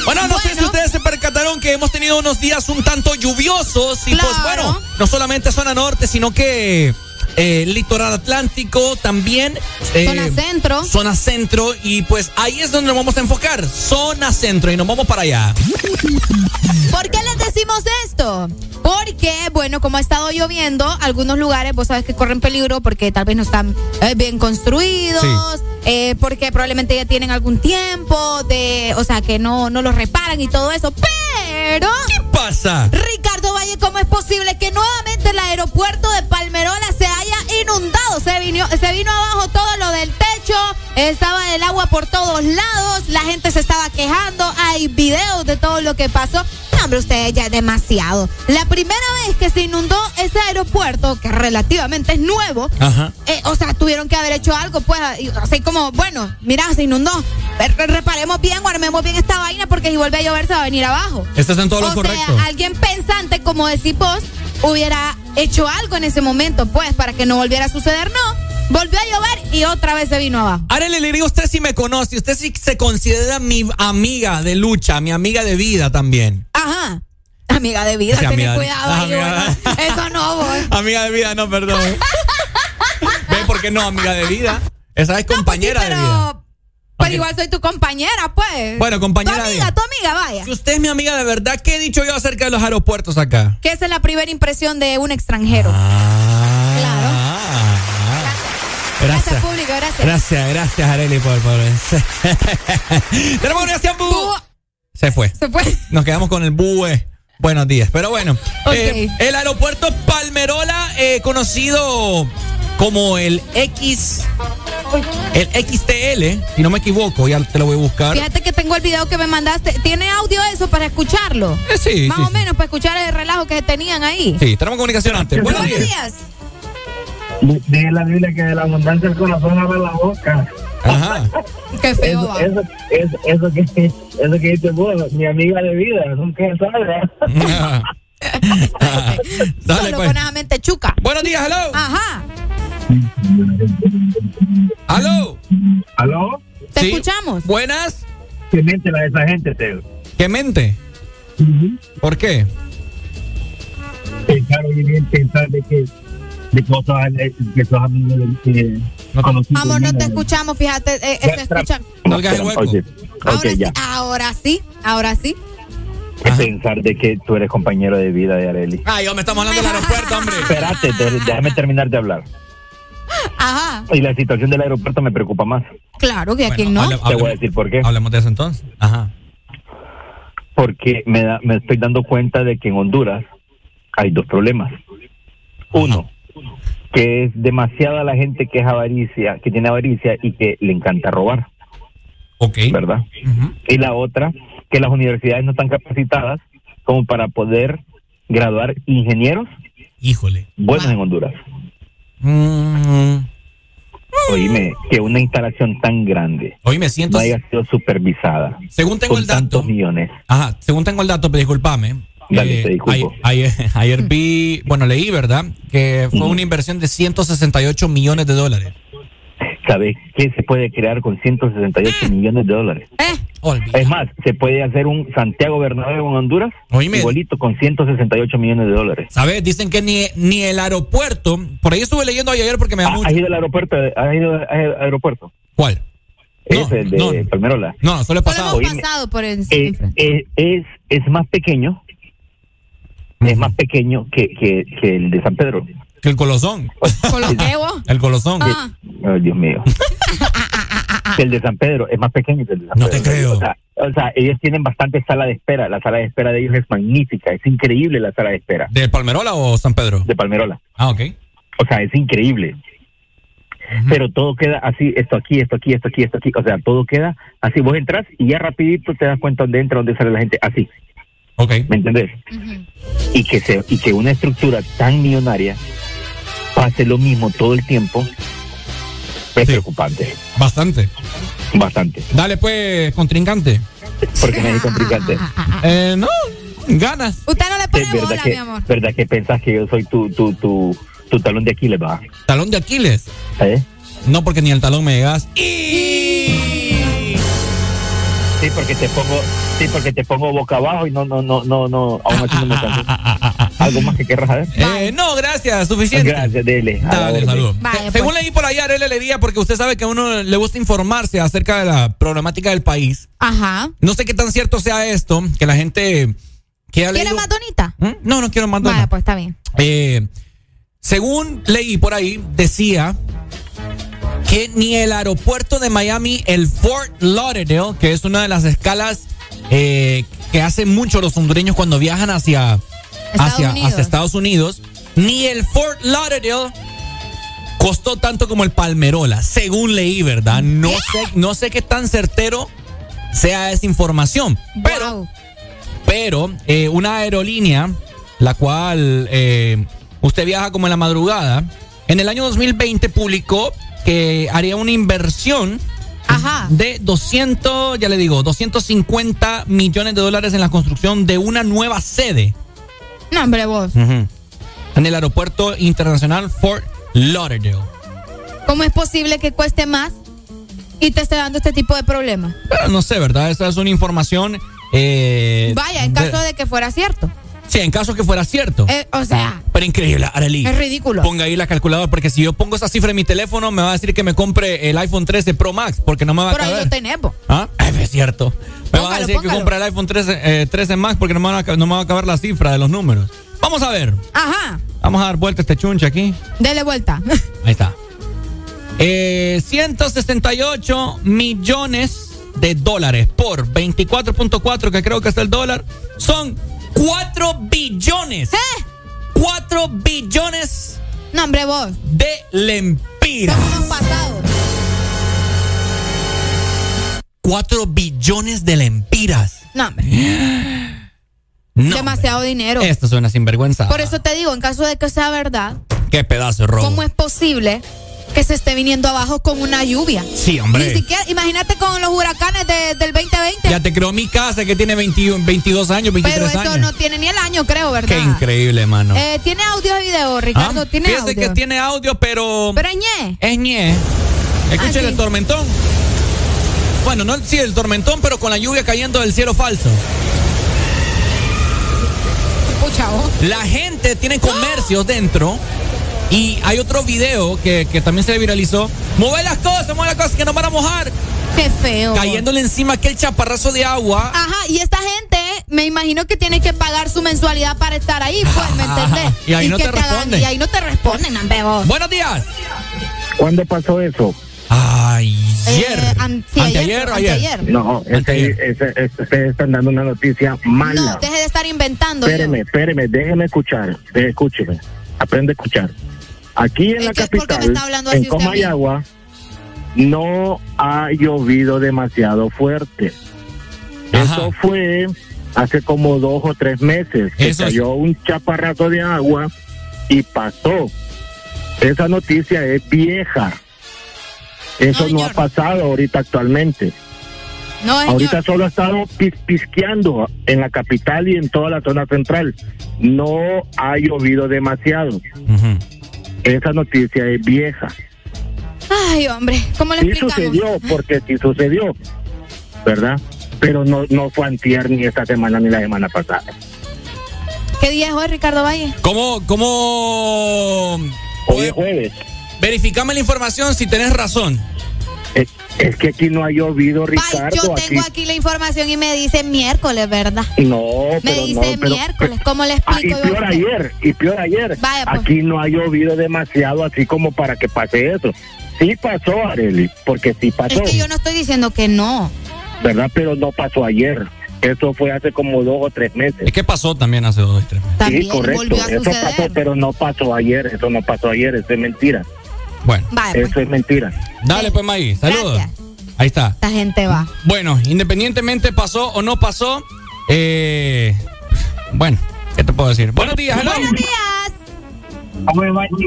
Bueno, no sé si ustedes se percataron que hemos tenido unos días un tanto lluviosos y pues bueno, no solamente zona norte, sino que eh, litoral atlántico también. eh, Zona centro. Zona centro y pues ahí es donde nos vamos a enfocar, zona centro y nos vamos para allá. ¿Por qué les decimos esto? Porque, bueno, como ha estado lloviendo, algunos lugares, vos sabes que corren peligro porque tal vez no están eh, bien construidos, eh, porque probablemente ya tienen algún tiempo de, o sea, que no, no los reparan y todo eso. Pero. ¿Qué pasa? Ricardo Valle, ¿cómo es posible que nuevamente el aeropuerto de Palmerola se haya inundado? Se vino, se vino abajo todo lo del techo, estaba el agua por todos lados, la gente se estaba quejando, hay videos de todo lo que pasó. No, hombre, ustedes ya es demasiado. La primera vez que se inundó ese aeropuerto, que relativamente es nuevo, Ajá. eh, o sea, tuvieron que haber hecho algo, pues, así como, bueno, mira, se inundó. Re- Reparemos bien, armemos bien esta vaina, porque si vuelve a llover se va a venir abajo. Estás en todo lo o correcto. sea, alguien pensante, como decís vos, hubiera hecho algo en ese momento, pues, para que no volviera a suceder. No, volvió a llover y otra vez se vino abajo. Arely, le digo, usted sí me conoce, usted sí se considera mi amiga de lucha, mi amiga de vida también. Ajá. Amiga de vida, Sí, ten cuidado ahí, amiga- bueno. Eso no, vos. Amiga de vida, no, perdón. ¿Ven por qué no, amiga de vida? Esa es compañera de vida. Pero, pero igual soy tu compañera, pues. Bueno, compañera Tu de amiga, vida. tu amiga, vaya. Si usted es mi amiga de verdad, ¿qué he dicho yo acerca de los aeropuertos acá? Que esa es la primera impresión de un extranjero. Gracias. Gracias, público, gracias. Gracias, gracias, Arely, por, por... Tenemos una oración, bu. Se fue. Se fue. Nos quedamos con el bue. Buenos días. Pero bueno, Ok. eh, el aeropuerto Palmerola, eh, conocido como el X, el XTL, si no me equivoco, ya te lo voy a buscar. Fíjate que tengo el video que me mandaste. ¿Tiene audio eso para escucharlo? Eh, sí, Más sí, o sí. menos para escuchar el relajo que tenían ahí. Sí, tenemos comunicación antes. Buenos Buenos días. días. Dice la Biblia que de la abundancia del corazón abre la boca. Ajá. Qué feo. Eso, va. eso, eso, eso que, eso que dices vos, mi amiga de vida, nunca sabe. Dale, Solo pues. con esa mente chuca. Buenos días, hello. Ajá. Aló. ¿Aló? Te Sí. escuchamos. Buenas. Que mente la de esa gente, Teo. ¿Qué mente? ¿Por qué? Pensar hoy bien, pensar de que, de cosas, eh, que sos amigo de que no conocido. Amor, no te escuchamos, fíjate. eh, eh, te escuchan. No el hueco. Oye, Ahora sí, ya. ahora sí, ahora sí. ¿Qué pensar de que tú eres compañero de vida de Areli? Ay, yo me estamos hablando del aeropuerto, hombre. Espérate, te- déjame terminar de hablar. Ajá. Y la situación del aeropuerto me preocupa más. Claro que a quien no. hable- Te voy a decir por qué. Hablemos de eso entonces. Ajá. Porque me, da- me estoy dando cuenta de que en Honduras hay dos problemas. Uno, que es demasiada la gente que es avaricia, que tiene avaricia y que le encanta robar. Ok. ¿Verdad? Y la otra, que las universidades no están capacitadas como para poder graduar ingenieros Híjole. buenos en Honduras. Mm, Oíme, que una instalación tan grande Hoy me siento. no haya sido supervisada. Según tengo con el dato. tantos millones. Ajá, según tengo el dato, pero discúlpame. Dale, eh, te disculpo. Ayer, ayer, ayer vi, bueno, leí, ¿verdad? Que fue una inversión de 168 millones de dólares. ¿Sabes qué se puede crear con 168 millones de dólares? Es más, se puede hacer un Santiago Bernabéu en Honduras igualito con 168 millones de dólares. ¿Sabes? Dicen que ni, ni el aeropuerto, por ahí estuve leyendo ayer porque me da mucho. ¿Has ido al aeropuerto? ¿Has ido al aeropuerto? ¿Cuál? Ese, el de Palmerola. No, solo he Solo pasado. hemos pasado por el. Eh, eh, es, es más pequeño, es más pequeño que, que, que el de San Pedro. Que el colosón. El colosón. Ah. Dios mío. que el de San Pedro es más pequeño que el de San No Pedro. te creo. O sea, o sea, ellos tienen bastante sala de espera. La sala de espera de ellos es magnífica. Es increíble la sala de espera. ¿De Palmerola o San Pedro? De Palmerola. Ah, ok. O sea, es increíble. Pero todo queda así, esto aquí, esto aquí, esto aquí, esto aquí. O sea, todo queda así. Vos entras y ya rapidito te das cuenta dónde entra, dónde sale la gente. Así. Ok. ¿Me entendés? y, que se, y que una estructura tan millonaria pase lo mismo todo el tiempo es preocupante. Bastante. Bastante. Dale pues, contrincante. Porque me complicante. Eh, no, ganas. Usted no le pone Es verdad bola, que, mi amor. verdad que pensás que yo soy tu, tu, tu, tu talón de Aquiles, va. ¿Talón de Aquiles? ¿Eh? No, porque ni el talón me llegas. Sí, porque te pongo, sí, porque te pongo boca abajo y no, no, no, no, no, aún así no me canso. ¿Algo más que querrás saber? Eh, no, gracias, suficiente. Gracias, dele. Dale, saludos. Según pues. leí por allá, Arely Alegría, porque usted sabe que a uno le gusta informarse acerca de la problemática del país. Ajá. No sé qué tan cierto sea esto, que la gente que ha ¿Quiere leído... más donita? ¿Mm? No, no quiero más dona. pues está bien. Eh, según leí por ahí, decía que ni el aeropuerto de Miami, el Fort Lauderdale, que es una de las escalas eh, que hacen mucho los hondureños cuando viajan hacia Estados hacia, Estados Unidos, ni el Fort Lauderdale costó tanto como el Palmerola, según leí, ¿verdad? No sé, no sé qué tan certero sea esa información, pero Wow. pero eh, una aerolínea, la cual eh, usted viaja como en la madrugada, en el año 2020 publicó que haría una inversión Ajá. de 200, ya le digo, 250 millones de dólares en la construcción de una nueva sede No, hombre, vos. en el aeropuerto internacional Fort Lauderdale. ¿Cómo es posible que cueste más y te esté dando este tipo de problemas? Pero no sé, ¿verdad? Esa es una información... eh, Vaya, en caso de que fuera cierto. Sí, en caso que fuera cierto. Eh, o sea, Pero increíble, Arely. Es ridículo. Ponga ahí la calculadora, porque si yo pongo esa cifra en mi teléfono, me va a decir que me compre el iPhone 13 Pro Max, porque no me va por a ahí caber. lo tenemos. ¿Ah? Es cierto. Me va a Póngalo, decir que póngalo. compre el iPhone 13, eh, 13 Max, porque no me, a, no va a caber la cifra de los números. Vamos a ver. Ajá. Vamos a dar vuelta a este chunche aquí. Dele vuelta. Ahí está. Eh, 168 millones de dólares por 24.4, que creo que es el dólar, son 4 billones. ¿Eh? 4 billones No, hombre, vos. de lempiras. Unos pasados. 4 billones de lempiras. No, hombre. No, Demasiado dinero. Esto suena sinvergüenza. Por eso te digo, en caso de que sea verdad, Qué pedazo de robo. ¿cómo es posible que se esté viniendo abajo con una lluvia? Sí, hombre. Ni siquiera, imagínate con los huracanes de- del 2020. Ya te creo mi casa que tiene 21, 22 años, 23 pero eso años. no tiene ni el año, creo, ¿verdad? Qué increíble, mano. Eh, ¿Tiene audio y video, Ricardo? Ah, ¿Tiene Fíjese audio? que tiene audio, pero. Pero ñe. Es ñe. Escuchen Ah, sí. el tormentón. Bueno, no sí, el tormentón, pero con la lluvia cayendo del cielo falso. Pucha, vos. La gente tiene comercios dentro. Y hay otro video que, que también se viralizó. Mueve las cosas, mueve las cosas que nos van a mojar. Qué feo. Cayéndole encima aquel chaparrazo de agua. Ajá, y esta gente, me imagino que tiene que pagar su mensualidad para estar ahí, pues, ¿me entendés? Y ahí no que te hagan- responden. Y ahí no te responden, vos. Buenos días. ¿Cuándo pasó eso? Ayer. Eh, an- sí, ayer, Anteayer ayer. anteayer. No, ustedes están dando una noticia mala. No, deje de estar inventando. yo. Espéreme, espéreme, déjeme escuchar, eh, escúcheme, aprende a escuchar. Aquí en la que, ¿por qué me capital, en? Comayagua, no ha llovido demasiado fuerte. Ajá. Eso fue hace como dos o tres meses. que Eso es- cayó un chaparrazo de agua y pasó. Esa noticia es vieja. Eso No, no, ha pasado ahorita actualmente. No. Ahorita solo ha estado pis- pisqueando en la capital y en toda la zona central. No ha llovido demasiado. Esa noticia es vieja. Ay, hombre, ¿cómo le Sí explicamos? sucedió, porque sí sucedió, ¿verdad? Pero no, no fue antier ni esta semana ni la semana pasada. ¿Qué día es hoy, Ricardo Valle? ¿Cómo, cómo Hoy es jueves. verificame la información si tenés razón? Es que aquí no ha llovido, Ricardo. yo tengo aquí... la información y me dice miércoles, ¿verdad? No, Me pero dice no, pero- miércoles, ¿cómo le Ah, y explico yo? a peor ayer, y peor ayer. Vaya, pues. Aquí no ha llovido demasiado así como para que pase eso. Sí pasó, Areli, porque sí pasó, Es que yo no estoy diciendo que no. ¿verdad? Pero no pasó ayer. Eso fue hace como dos o tres meses. ¿Y qué pasó también hace dos o tres meses? También sí, correcto. volvió a eso suceder. pasó, pero no pasó ayer. Eso no pasó ayer. Eso es mentira. Bueno. Vaya, pues, Eso es mentira. Dale, pues, Maggie. Saludos. Gracias. Ahí está. esta gente va. Bueno, independientemente pasó o no pasó, eh, bueno, ¿qué te puedo decir? Buenos días, hello. Buenos días.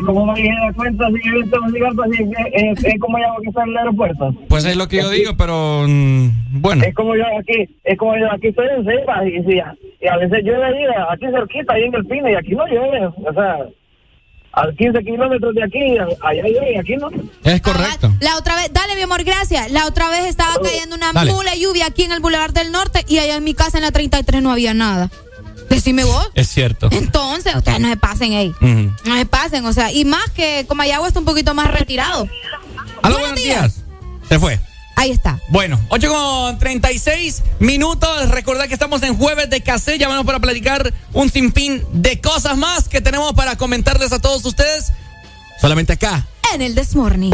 ¿Cómo va, a dar cuenta si yo estoy llegando así? Es, es como yo que está en el aeropuerto. Pues es lo que yo digo, pero mm, bueno. Es como yo aquí, es como yo aquí estoy en Ceiba y, y, y a veces llueve ahí, aquí cerquita, ahí en el Pine, y aquí no llueve. O sea, a 15 kilómetros de aquí, allá y aquí no. Es correcto. La otra vez, dale mi amor, gracias. La otra vez estaba cayendo una Dale. mula lluvia aquí en el Boulevard del Norte y allá en mi casa en la 33 no había nada. Decime vos. Es cierto. Entonces, ustedes no se pasen ahí. No se pasen, o sea, y más que Comayagua está un poquito más retirado. Aló, buenos días. Se fue. Ahí está. Bueno, 8 con 36 minutos. Recordad que estamos en jueves de cassette. Llamamos para platicar un sinfín de cosas más que tenemos para comentarles a todos ustedes. Solamente acá. En el Desmorning.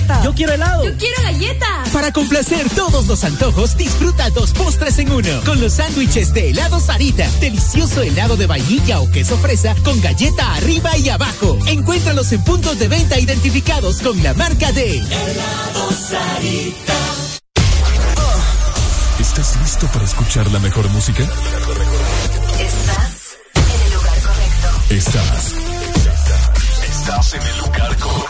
Galleta. Yo quiero helado. Yo quiero galleta. Para complacer todos los antojos, disfruta dos postres en uno. Con los sándwiches de helado Sarita. Delicioso helado de vainilla o queso fresa con galleta arriba y abajo. Encuéntralos en puntos de venta identificados con la marca de Helado Sarita. ¿Estás listo para escuchar la mejor música? Estás en el lugar correcto. Estás. Estás en el lugar correcto.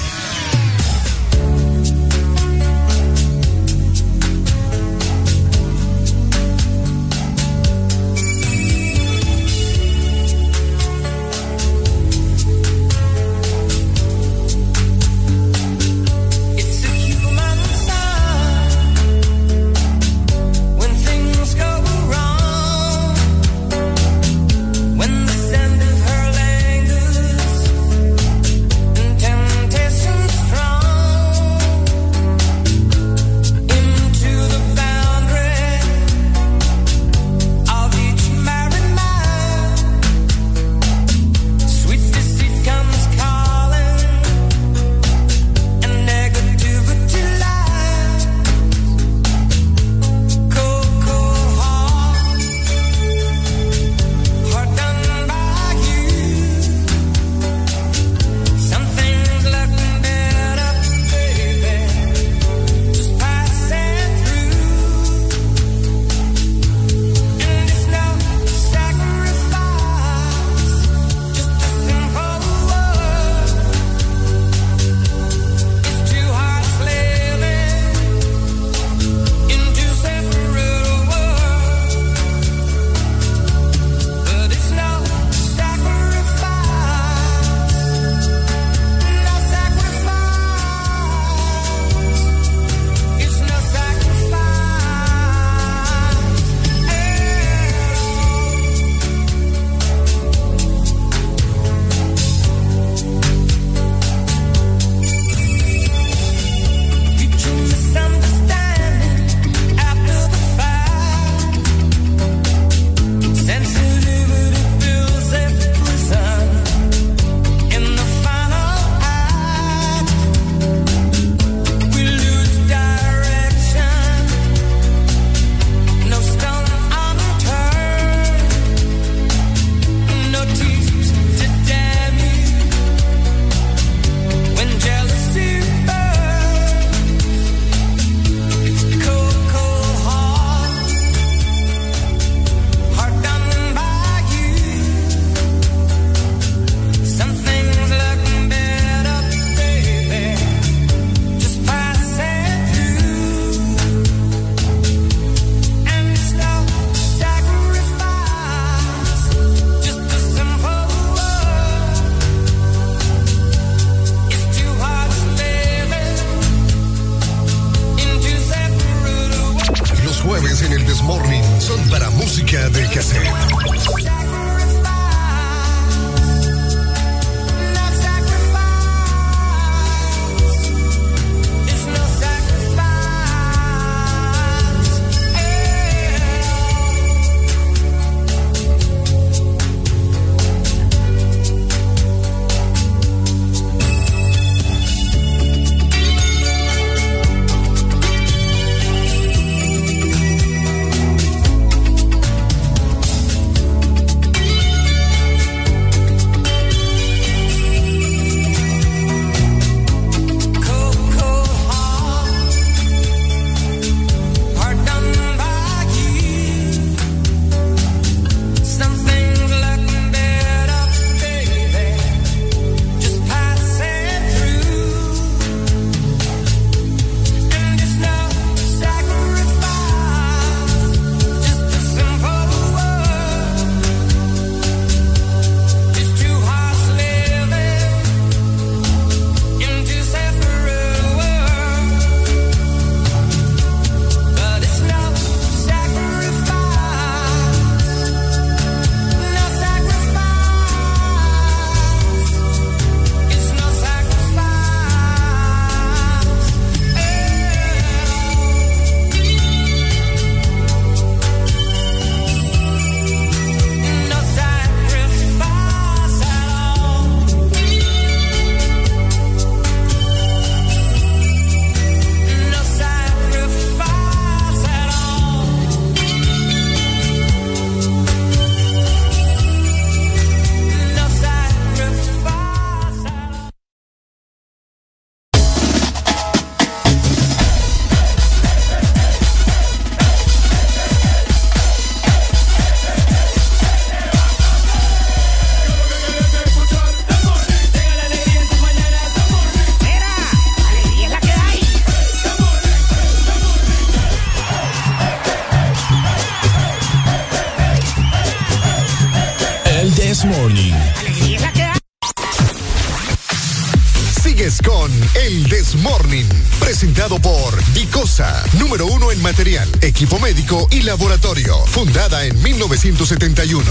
Material, equipo médico y laboratorio, fundada en 1971.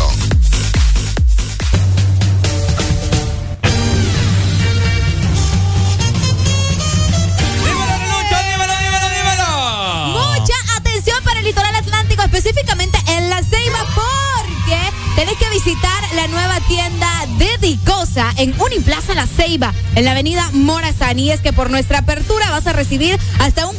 Mucha atención para el litoral atlántico, específicamente en La Ceiba, porque tenés que visitar la nueva tienda de Dicosa en Uniplaza La Ceiba, en la avenida Morazán. Y es que por nuestra apertura vas a recibir hasta un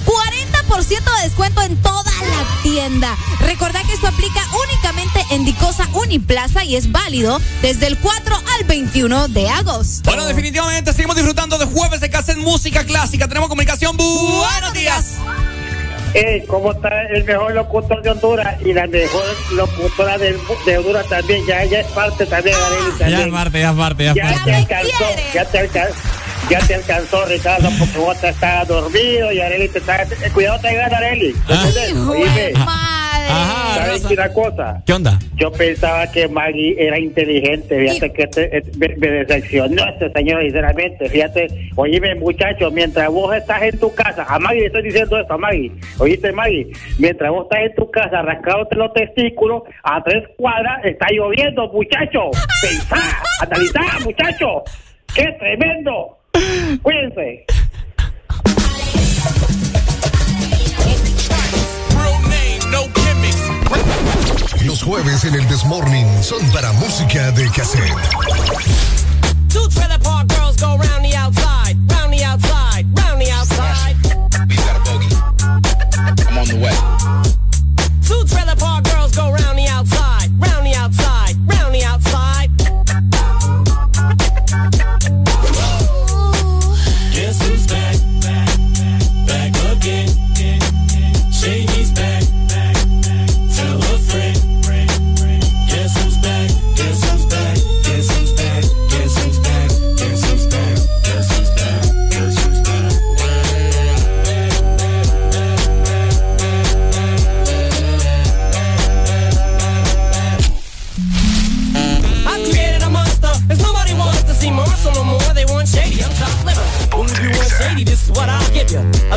40% de descuento en toda la tienda. Recordá que esto aplica únicamente en Dicosa Uniplaza y es válido desde el 4 al 21 de agosto. Bueno, definitivamente seguimos disfrutando de jueves de casa en música clásica. Tenemos comunicación. Buenos días. Eh, ¿Cómo está el mejor locutor de Honduras y la mejor locutora de, de Honduras también? Ya es parte también, Arely, Ya también. es parte, ya es parte, ya es Ya parte. te alcanzó, ya te alcanzó. Ya te alcanzó, Ricardo, porque vos te estabas dormido y Areli te está... eh, cuidado, te gana, Areli. ¿Entendés? Oíme, ¿sabes qué una cosa? ¿Qué onda? Yo pensaba que Maggie era inteligente, fíjate que te- eh, me, me decepcionó este señor, sinceramente, fíjate, oíme muchacho, mientras vos estás en tu casa, a Maggie le estoy diciendo esto, a Maggie, oíste Maggie, mientras vos estás en tu casa rascándote los testículos, a tres cuadras está lloviendo, muchacho, pensá, analizá, muchacho, qué tremendo, cuídense. Los jueves en el This Morning son para música de cassette. Two trailer park girls go round the outside, round the outside, round the outside. I'm on the way.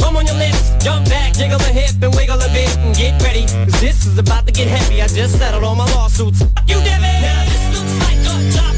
bum on your lips, jump back, jiggle a hip and wiggle a bit and get ready. Cause this is about to get heavy. I just settled all my lawsuits. You, Devin! Now this looks like a job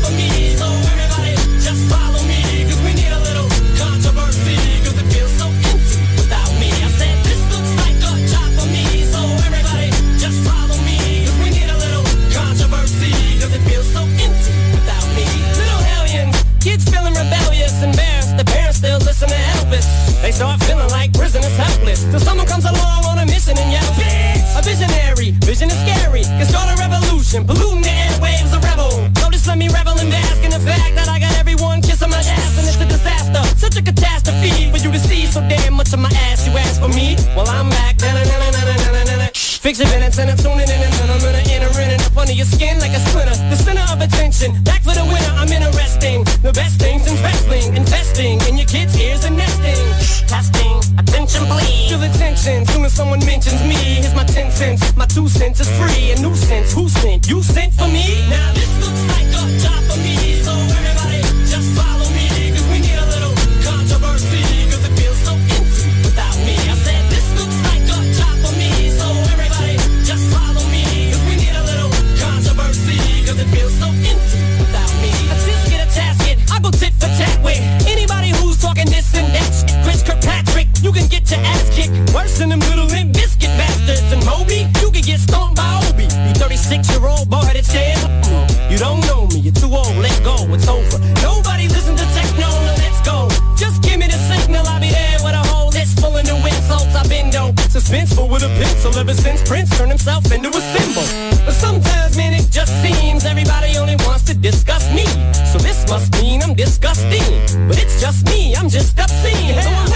Till someone comes along on a mission and yells, Bitch! A visionary, vision is scary. Can start a revolution, polluting the airwaves, a rebel. So just let me revel and bask in the fact that I got everyone kissing my ass and it's a disaster. Such a catastrophe for you to see so damn much of my ass. You ask for me? Well, I'm back. Da-na-na-na-na-na-na-na. Fix minutes and I'm tuning in and then I'm gonna enter in and up under your skin like a splinter. The center of attention, back for the winner. I'm interesting. The best things in wrestling, investing in your kids' ears and nesting. Testing, attention please. Feel the tension soon as someone mentions me. Here's my ten cents, my two cents is free. A nuisance, who sent? You sent for me? Now this looks like a job for me, so everybody just follow you can get your ass kicked worse than them little limp biscuit bastards. And Moby, you can get stomped by Obi. You 36 year old boy that said, you don't know me, you're too old, let go, it's over. Nobody listen to techno, no, let's go. Just give me the signal, I'll be there with a whole list full of new insults. I've been dope, suspenseful with a pencil ever since Prince turned himself into a symbol. But sometimes, man, it just seems everybody only wants to discuss me. So this must mean I'm disgusting. But it's just me, I'm just obscene. So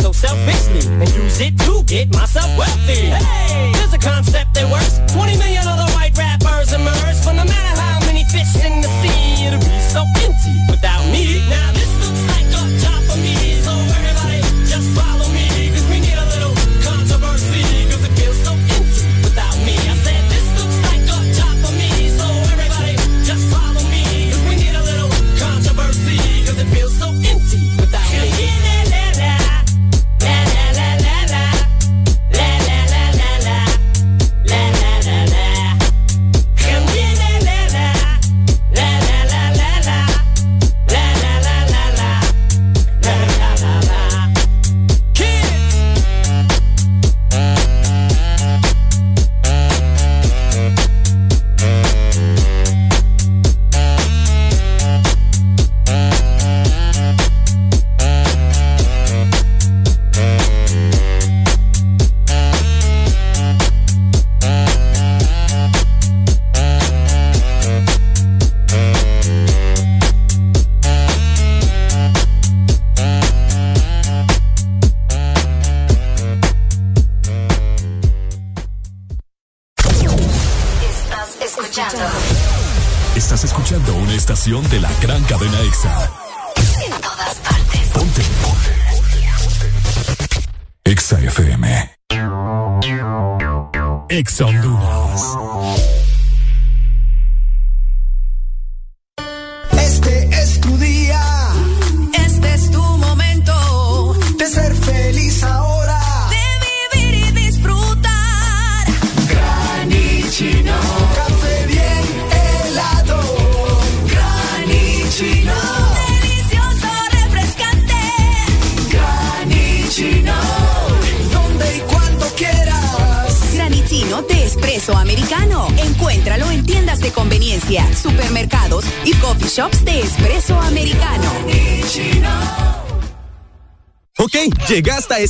so selfishly and use it to get myself wealthy. Hey, there's a concept that works. 20 million other white rappers emerge, but no matter how many fish in the sea, it'll be so empty.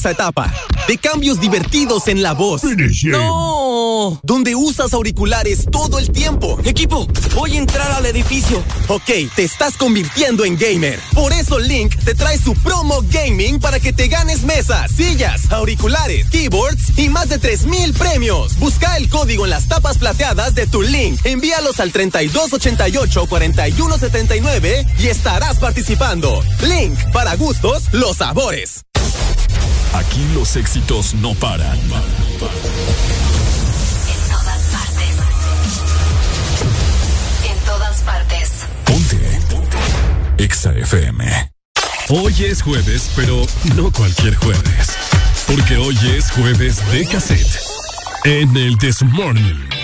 Esa etapa de cambios divertidos en la voz. No, donde usas auriculares todo el tiempo. Equipo, voy a entrar al edificio. Ok, te estás convirtiendo en gamer. Por eso Link te trae su promo gaming para que te ganes mesas, sillas, auriculares, keyboards y más de 3000 premios. Busca el código en las tapas plateadas de tu Link. Envíalos al 3288 4179 y estarás participando. Link, para gustos, los sabores. Aquí los éxitos no paran. En todas partes. En todas partes. EXA FM. Hoy es jueves, pero no cualquier jueves. Porque hoy es jueves de cassette. En el This Morning.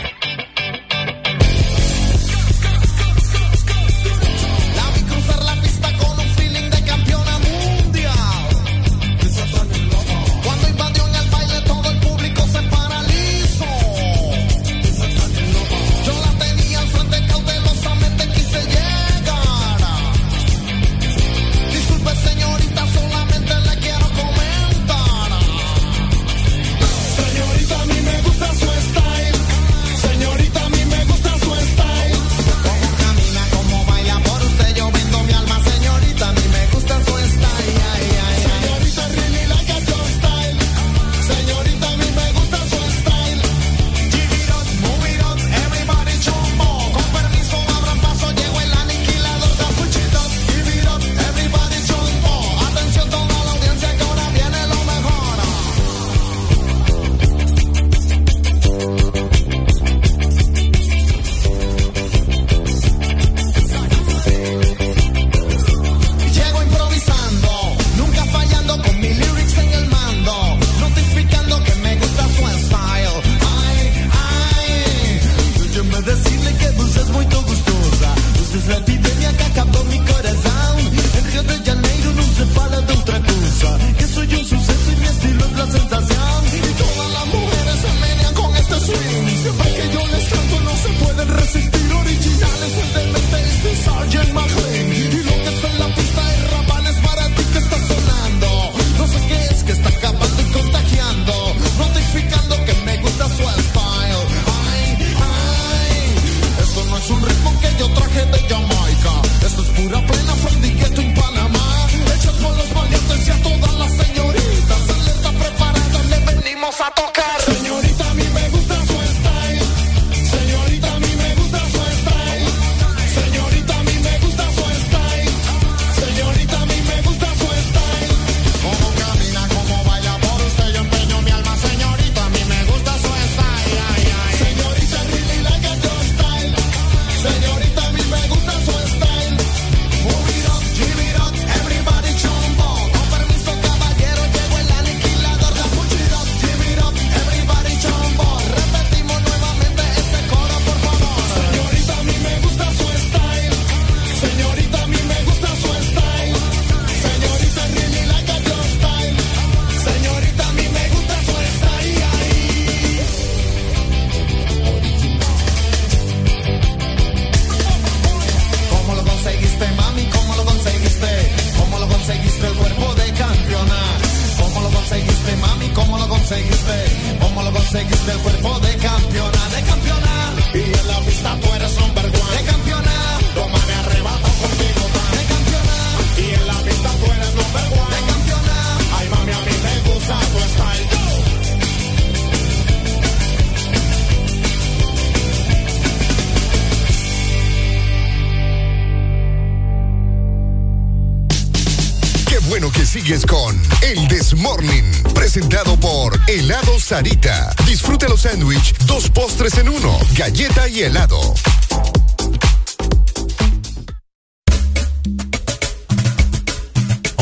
Sigues con El Desmorning, presentado por Helado Sarita. Disfruta los sándwich, dos postres en uno, galleta y helado.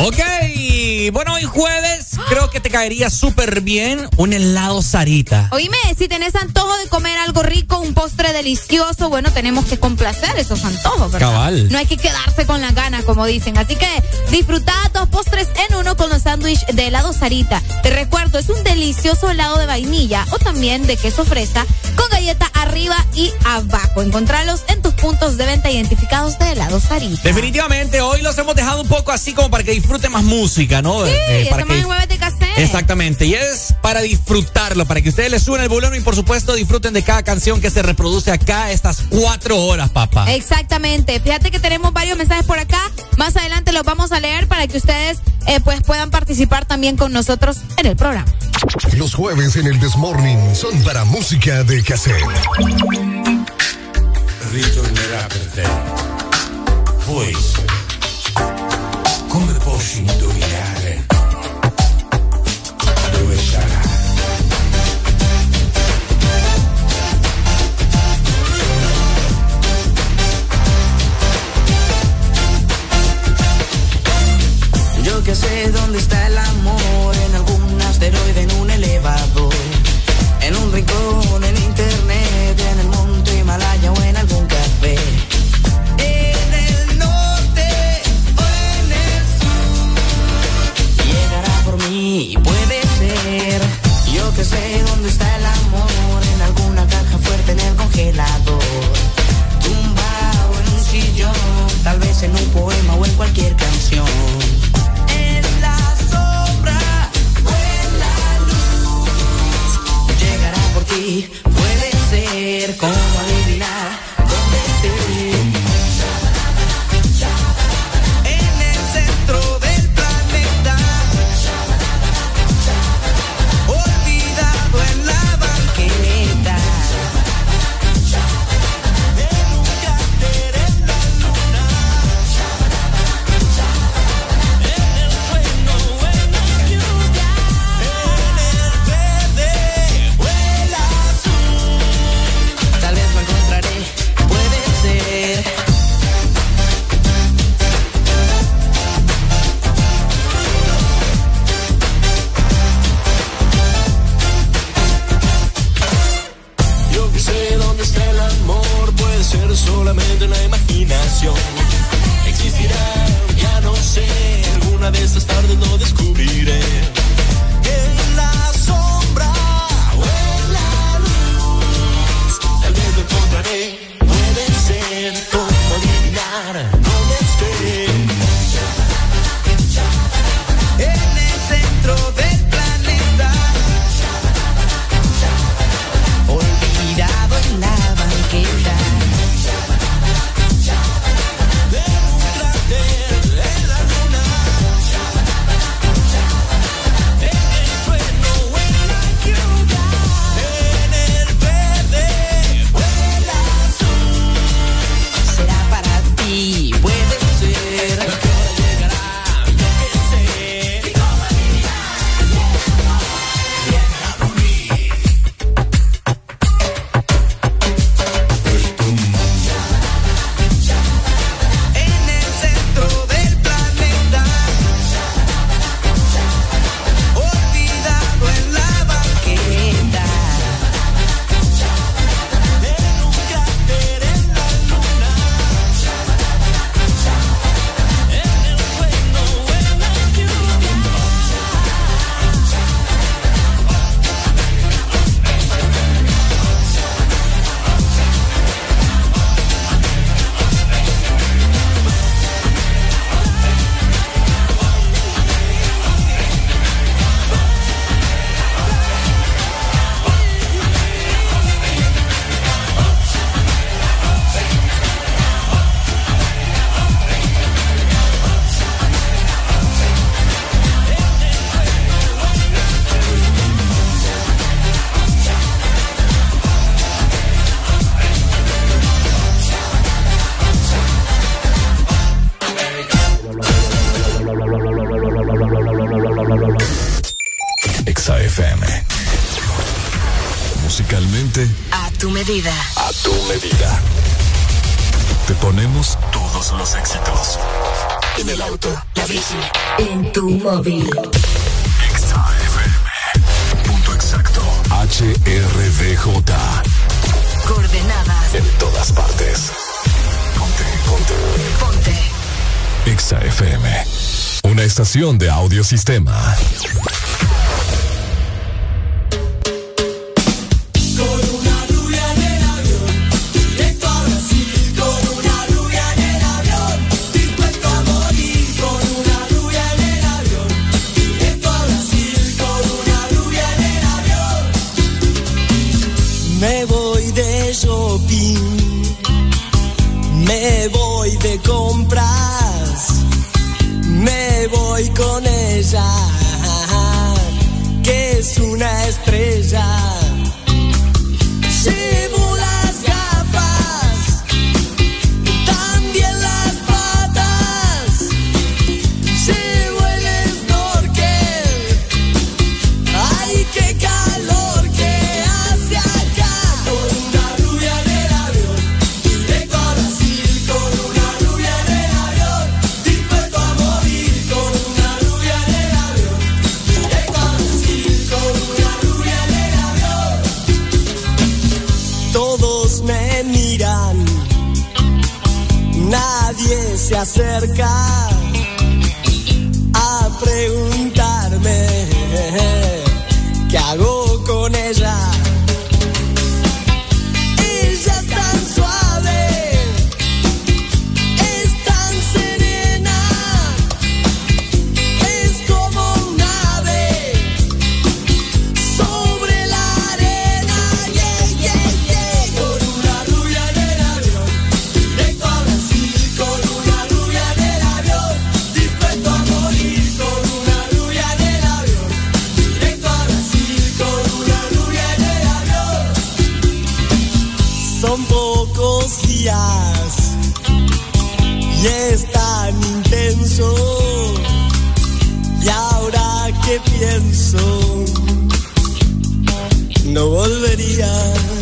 Ok, bueno, hoy jueves creo que te caería súper bien un helado Sarita. Oíme, si tenés antojo de comer algo rico, un postre delicioso, bueno, tenemos que complacer esos antojos, ¿verdad? Cabal. No hay que quedarse con las ganas, como dicen. Así que disfruta dos postres en uno con los sándwiches de helado Sarita. Te recuerdo, es un delicioso helado de vainilla o también de queso fresa con galleta arriba y abajo. Encontralos en tus puntos de venta identificados de helado Sarita. Definitivamente, hoy los hemos dejado un poco así como para que disfrute más música, ¿no? Sí, Eh, para que- en. Exactamente, y es para disfrutarlo, para que ustedes le suban el volumen y por supuesto disfruten de cada canción que se reproduce acá estas cuatro horas, papá. Exactamente. Fíjate que tenemos varios mensajes por acá. Más adelante los vamos a leer para que ustedes eh, pues puedan participar también con nosotros en el programa. Los jueves en El Desmorning son para música de cassette. Ritornerà per te. Voice. Come posso indovinare dove sarà? Yo que sé dónde está el amor, en algún asteroide, en un elevador, en un rincón, en en un poema o en cualquier canción. De no volvería.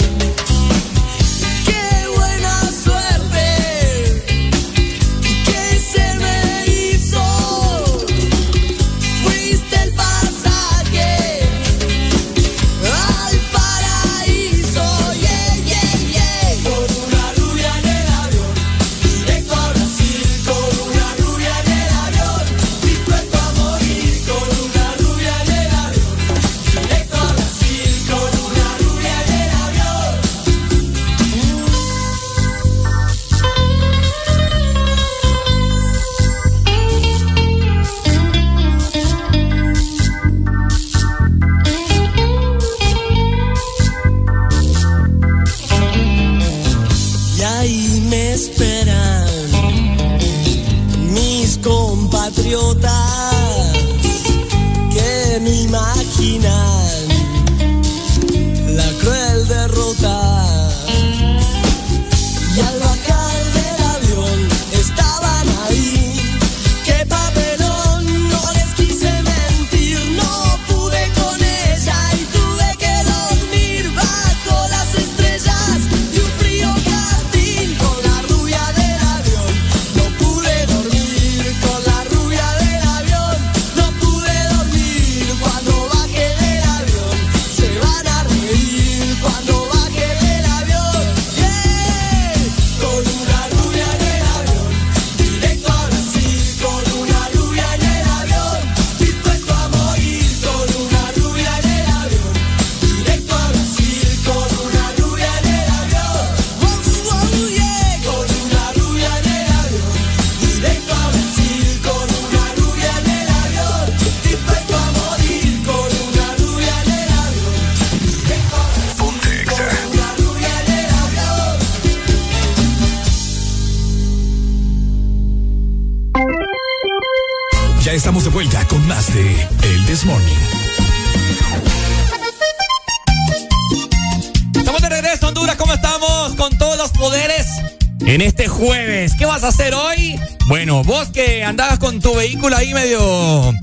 Ahí medio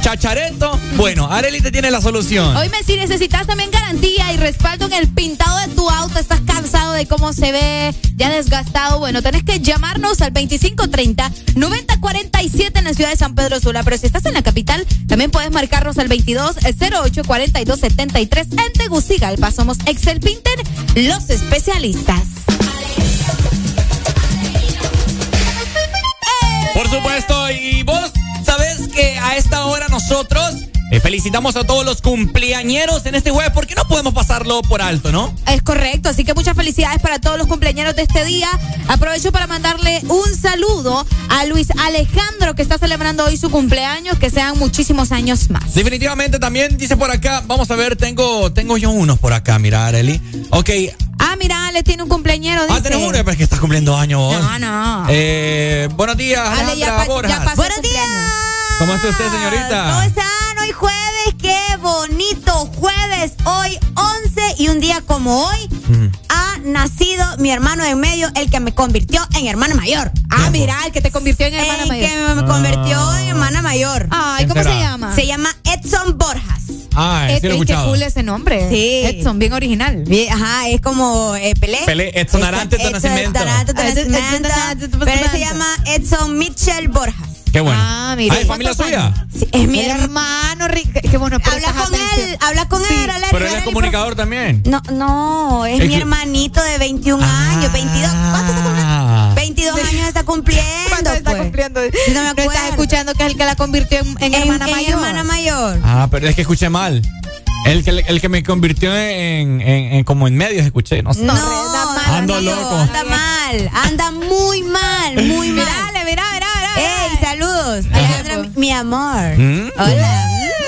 chachareto, bueno, Areli te tiene la solución. Oíme, si necesitas también garantía y respaldo en el pintado de tu auto, estás cansado de cómo se ve, ya desgastado, bueno, tenés que llamarnos al 2530-9047 en la ciudad de San Pedro Sula. Pero si estás en la capital, también puedes marcarnos al 2208-4273 en Tegucigalpa. Somos Excel Pinter, los especialistas. Nosotros eh, felicitamos a todos los cumpleañeros en este jueves porque no podemos pasarlo por alto, ¿no? Es correcto, así que muchas felicidades para todos los cumpleaños de este día. Aprovecho para mandarle un saludo a Luis Alejandro que está celebrando hoy su cumpleaños, que sean muchísimos años más. Definitivamente también dice por acá, vamos a ver, tengo, tengo yo unos por acá, mira, Areli. Ok. Ah, mira, Ale tiene un cumpleañero, dice. Ah, tenemos uno, pero es que estás cumpliendo años vos. No, no. Eh, buenos días, Ale, ya, Alejandra ya el cumpleaños. ¿Cómo está usted, señorita? ¿Cómo están? Hoy jueves, qué bonito jueves. Hoy 11 y un día como hoy ha nacido mi hermano en medio, el que me convirtió en hermana mayor. Ah, mira, el que te convirtió en hermana el mayor. que me convirtió en hermana mayor. Ay, ¿cómo será? se llama? Se llama Edson Borjas. Ah, sí lo Ey, qué escuchado. cool ese nombre. Sí. Edson, bien original. Bien, Ajá, es como eh, Pelé. Pelé, Edson Arantes de Edson Nacimiento. Arantes de Ah, Edson- Nacimiento. Edson- Pero se llama Edson Mitchell Borjas. Qué bueno. Ah, mira. ¿es familia años? Sí, es mi El hermano. Qué bueno, Habla con atención. él, habla con Sí. él. Arely, Pero él es comunicador también. No, no, es Es mi que- hermanito de 21 años, 22. ¿Cuántos está cumpliendo? Ah. 22 años está cumpliendo. ¿Cuánto está pues. cumpliendo? No me ¿No acuerdo. estás escuchando que es el que la convirtió en, en En- hermana en mayor? hermana mayor. Ah, pero es que escuché mal. El que, el que me convirtió en, en- en como en medios, escuché, no sé. No, No, anda mal, Ando amigo. loco. Anda mal, anda muy mal, muy mal. Mirale, mira, mira, mira. Ey, saludos. Alejandra, mi, mi amor. ¿Mm? Hola.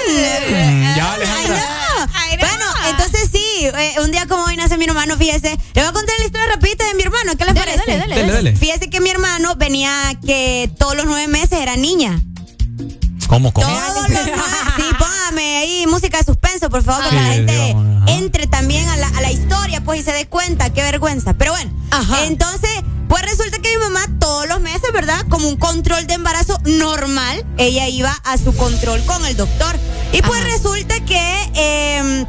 Mm, ya, Ay, Alejandra. no. Bueno, entonces sí, eh, un día como hoy nace mi hermano, fíjese. Le voy a contar la historia rapidita de mi hermano, ¿qué les Dale, parece? dale, dale, dele. Fíjese que mi hermano venía que todos los nueve meses era niña. ¿Cómo, cómo? Todos los nueve. Sí, póngame ahí música de suspenso, por favor, que Sí, la gente digamos, entre también a la, a la historia, pues, y se dé cuenta, qué vergüenza. Pero bueno, Ajá. entonces, pues resulta que mi mamá todos los meses, ¿verdad? Como un control de embarazo normal, ella iba a su control con el doctor. Y pues Ajá. resulta que eh,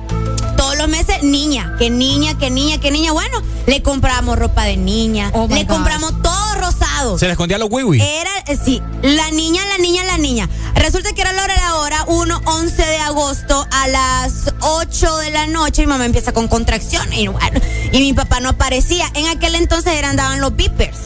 todos los meses, niña, que niña, que niña, que niña. Bueno, le compramos ropa de niña, Oh, le compramos todo rosado. Se le escondía los wiwi. Era, eh, sí, la niña, la niña, la niña. Resulta que era la hora de la hora, 1, 11 de agosto, a las 8 de la noche, mi mamá empieza con contracciones y bueno, y mi papá no aparecía. En aquel entonces eran, andaban los beepers.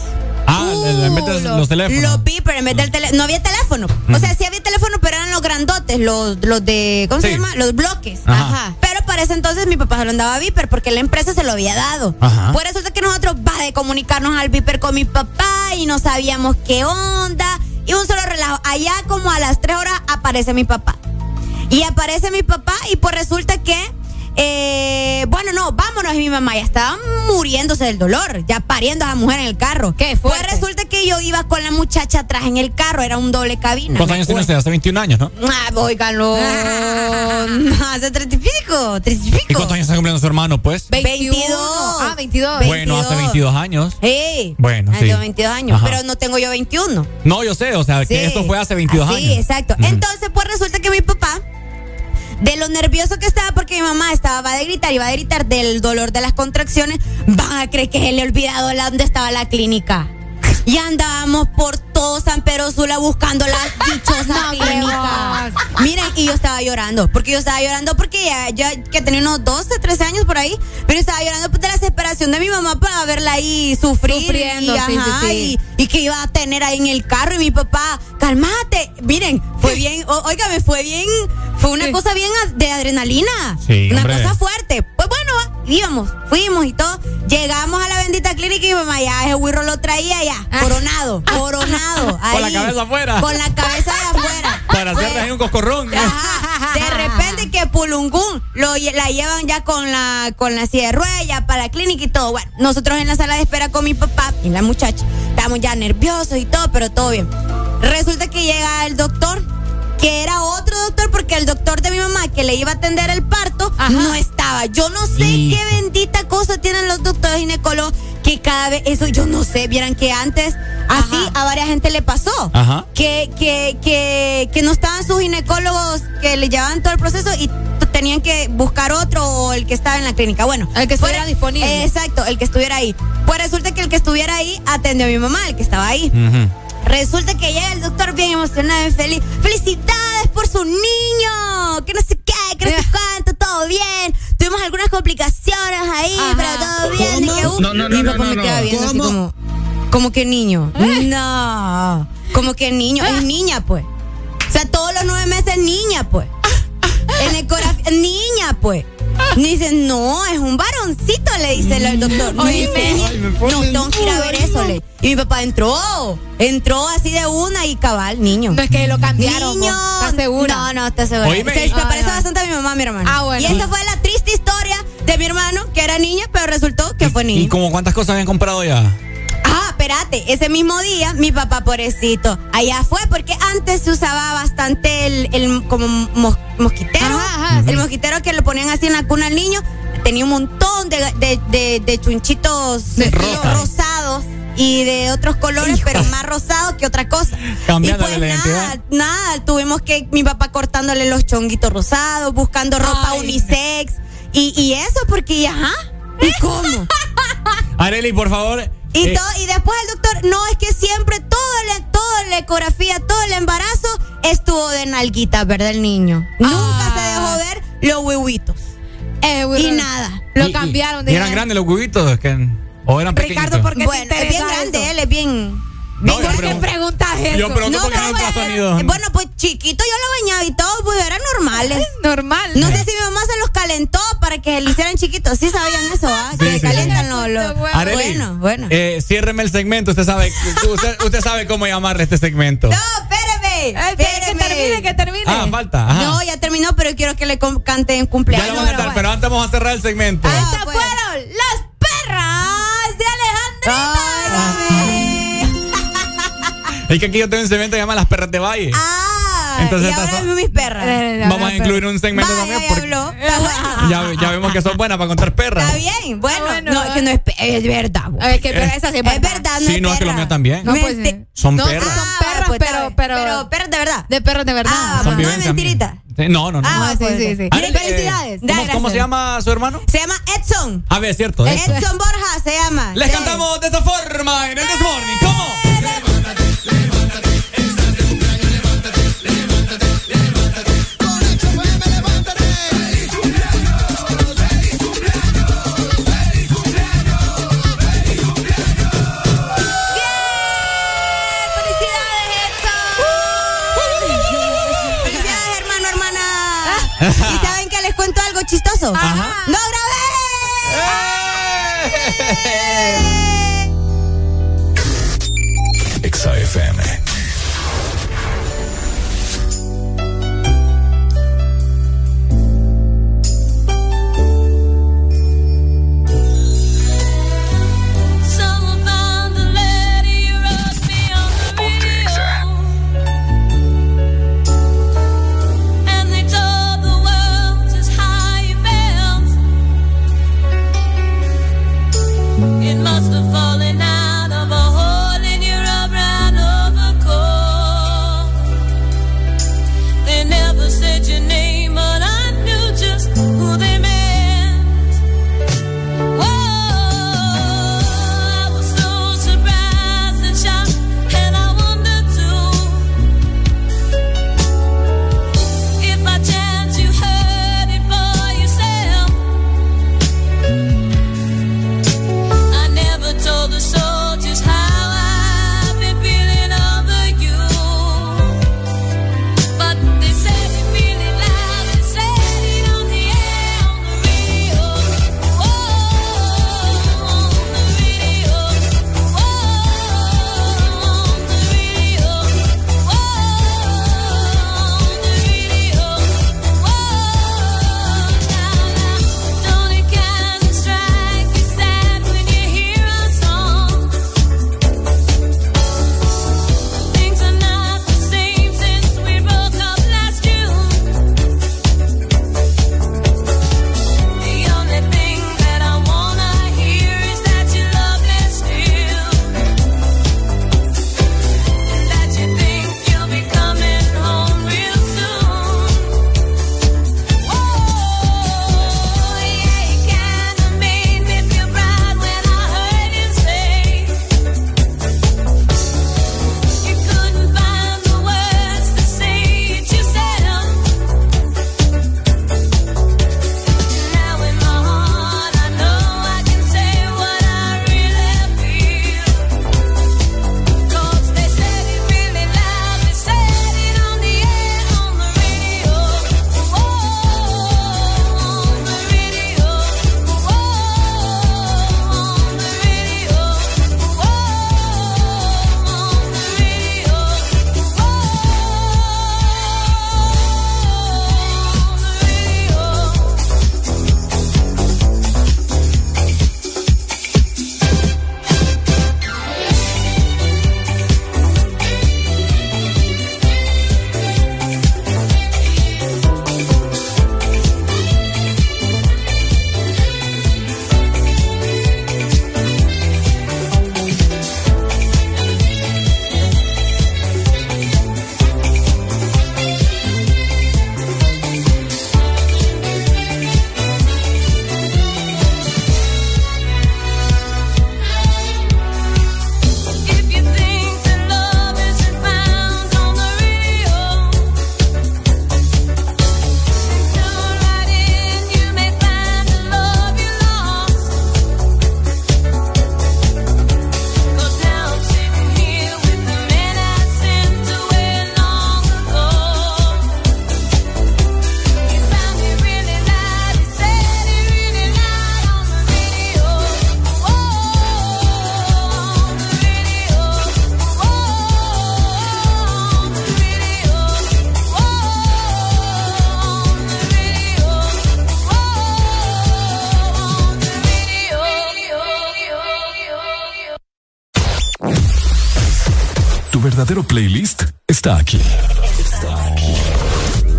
Ah, en vez de Uh, los teléfonos. Los beepers, en vez del teléfono. No había teléfono. O sea, sí había teléfono, pero eran los grandotes, los, los de, ¿cómo se llama? Los bloques. Ajá. Pero para ese entonces mi papá se lo andaba a beeper porque la empresa se lo había dado. Ajá. Pues resulta que nosotros va de comunicarnos al beeper con mi papá y no sabíamos qué onda. Y un solo relajo. Allá como a las 3 horas aparece mi papá. Y aparece mi papá y pues resulta que, eh, bueno, no, vámonos. Y mi mamá ya estaba muriéndose del dolor, ya pariendo a la mujer en el carro. Qué Pues fuerte. resulta que yo iba con la muchacha atrás en el carro, era un doble cabina. ¿Cuántos años tiene usted? Hace 21 años, ¿no? Ah, óigalo. Hace treinta y pico, treinta y ¿Y pico. cuántos años está cumpliendo su hermano, pues? 21. 22. Ah, 22. Bueno, hace 22 años. Sí. Bueno, Ah, sí. Tengo 22 años, Ajá. pero no tengo yo 21. No, yo sé, o sea, Sí. que esto fue hace 22 Ah, años. Sí, exacto. Entonces, pues resulta que mi papá, de lo nervioso que estaba, porque mi mamá estaba, va de gritar y va de gritar del dolor de las contracciones, van a creer que se le ha olvidado dónde estaba la clínica. Y andábamos por todo San Pedro Sula buscando la dichosa clínica. Miren, y yo estaba llorando, porque yo estaba llorando porque ya, ya que tenía unos 12, 13 años por ahí, pero yo estaba llorando pues, de la desesperación de mi mamá para verla ahí sufrir. Sufriendo, y, sí, sí, ajá, sí. y- y que iba a tener ahí en el carro y mi papá, calmate. Miren, fue bien, o- óigame, fue bien, fue una Sí. cosa bien de adrenalina. Sí, una hombre. cosa fuerte. Pues bueno, va, íbamos, fuimos y todo. Llegamos a la bendita clínica y mi mamá ya ese wirro lo traía ya, coronado, coronado. Con la ahí, cabeza afuera. Con la cabeza de afuera. Para hacerle ahí un coscorrón. Ajá. De repente que Pulungún lo, la llevan ya con la con la silla de ruedas ya para la clínica y todo. Bueno, nosotros en la sala de espera con mi papá y la muchacha estábamos ya nerviosos y todo, pero todo bien. Resulta que llega el doctor, que era otro el doctor de mi mamá que le iba a atender el parto Ajá. no estaba. Yo no sé qué bendita cosa tienen los doctores ginecólogos que cada vez, eso yo no sé, vieran que antes así a varias gente le pasó Ajá. que, que, que, que no estaban sus ginecólogos que le llevaban todo el proceso y tenían que buscar otro o el que estaba en la clínica. Bueno, El que estuviera fuera- disponible. exacto, el que estuviera ahí. Pues resulta que el que estuviera ahí atendió a mi mamá, el que estaba ahí. Resulta que llega el doctor bien emocionado y feliz. ¡Felicidades por su niño! Que no sé qué, que no sé cuánto, todo bien. Tuvimos algunas complicaciones ahí, pero todo bien. ¿Cómo? Dije, uh, No, no, no, mi no, papá no, me no. queda viendo así ¿Cómo? como, como que niño. No, como que niño, es niña pues. O sea, todos los nueve meses niña pues. En el corazón, niña pues. Me dice, no, es un varoncito, le dice el doctor. Me dice, Ay, me no, tengo que ir a ver eso, le. Y mi papá entró, entró así de una y cabal, niño. No es que lo cambiaron, Niño. ¿estás segura? No, no, está segura. Oíme, Se, y- se parece bastante a mi mamá, mi hermano. Ah, bueno. Y esa fue la triste historia de mi hermano, que era niña, pero resultó que fue niño. ¿Y como cuántas cosas habían comprado ya? Ah, espérate, ese mismo día mi papá pobrecito, allá fue porque antes se usaba bastante el, el como mos- mosquitero, Ajá, ajá, el mosquitero que lo ponían así en la cuna al niño, tenía un montón de, de, de- de chunchitos rosa. rosados y de otros colores, pero más rosados que otra cosa. Cambiándole y pues la nada, identidad. nada, tuvimos que mi papá cortándole los chonguitos rosados, buscando ropa Ay. unisex y, y eso porque ajá, ¿y cómo? Areli, por favor. Y, eh, todo, y después el doctor, no, es que siempre toda la, toda la ecografía, todo el embarazo estuvo de nalguita, ¿verdad? El niño. Nunca se dejó ver los huevitos. Eh, Y nada. Lo y- cambiaron. y- y eran grandes los huevitos. Que, ¿O eran pequeñitos? Ricardo, ¿por qué te Bueno, es bien grande, eso? él es bien... No, ¿Por yo qué pregunto- preguntas eso? Yo pregunto porque no sonido. eh, bueno, pues chiquito yo lo bañaba y todo, pues eran normales. Normal. No sé si mi mamá se los calentó para que se le hicieran chiquitos. Sí sabían eso, ¿ah? Sí, que sí, calientan los... Areli, bueno, bueno. eh, ciérreme el segmento. Usted sabe, usted, usted sabe cómo llamarle este segmento. No, espéreme. Espera, que espéreme. termine, que termine. Ah, falta. Ajá. No, ya terminó, pero quiero que le canten ya cumpleaños. lo vamos a cantar, pero antes vamos a cerrar el segmento. Estas fueron las perras de Alejandrita. Es que aquí yo tengo un segmento que se llama Las Perras de Valle. Ah, Entonces y ahora son- es mis perras. Vamos a incluir un segmento Vaya, también ya porque bueno. ya, ya vemos que son buenas para contar perras. Está bien, bueno, bueno, no, que no es, es verdad. ver, que perra esa sí es Es verdad. verdad, no Sí, es no, es que lo mío también. No, pues sí. Son No, perras. Son Ah, perras, pues, pero, pero, pero perras de verdad. de perros de verdad. Ah, Son no es mentirita. Sí, No, no, no. Ah, sí, pues, sí, sí. Arely, Felicidades. ¿cómo, Da, cómo se llama su hermano? Se llama Edson. A ver, es cierto. ¿eh? Edson Borja se llama. Les Sí. cantamos de esta forma en el This Morning. ¿Cómo? Algo chistoso? ¡No grabé! Exa FM.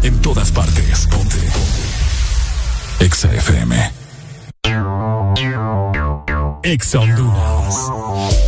En todas partes. Ponte. Exa FM. Exa Honduras.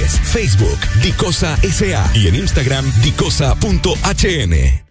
Facebook, Dicosa SA y en Instagram, dicosa.hn.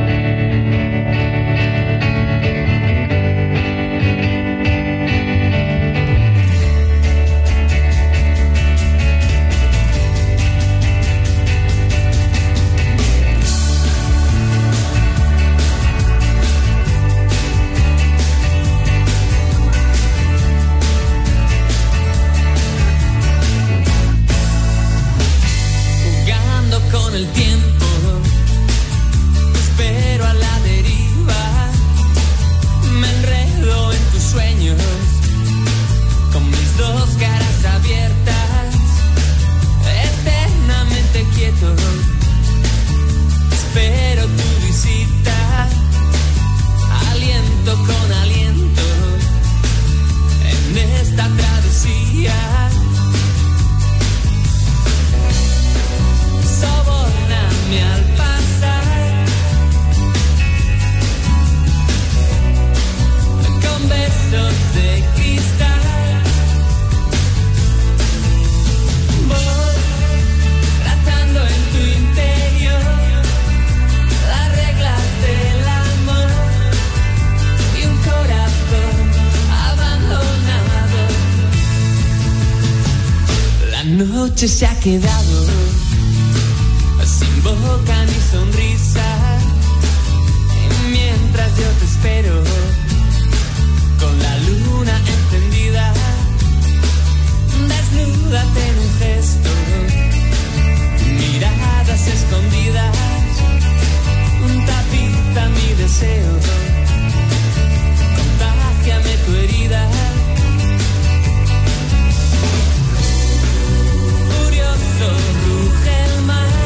Noche se ha quedado sin boca ni sonrisa. Mientras yo te espero, con la luna encendida, desnúdate en un gesto, miradas escondidas, tapiza mi deseo, contágiame tu herida. Ruge el.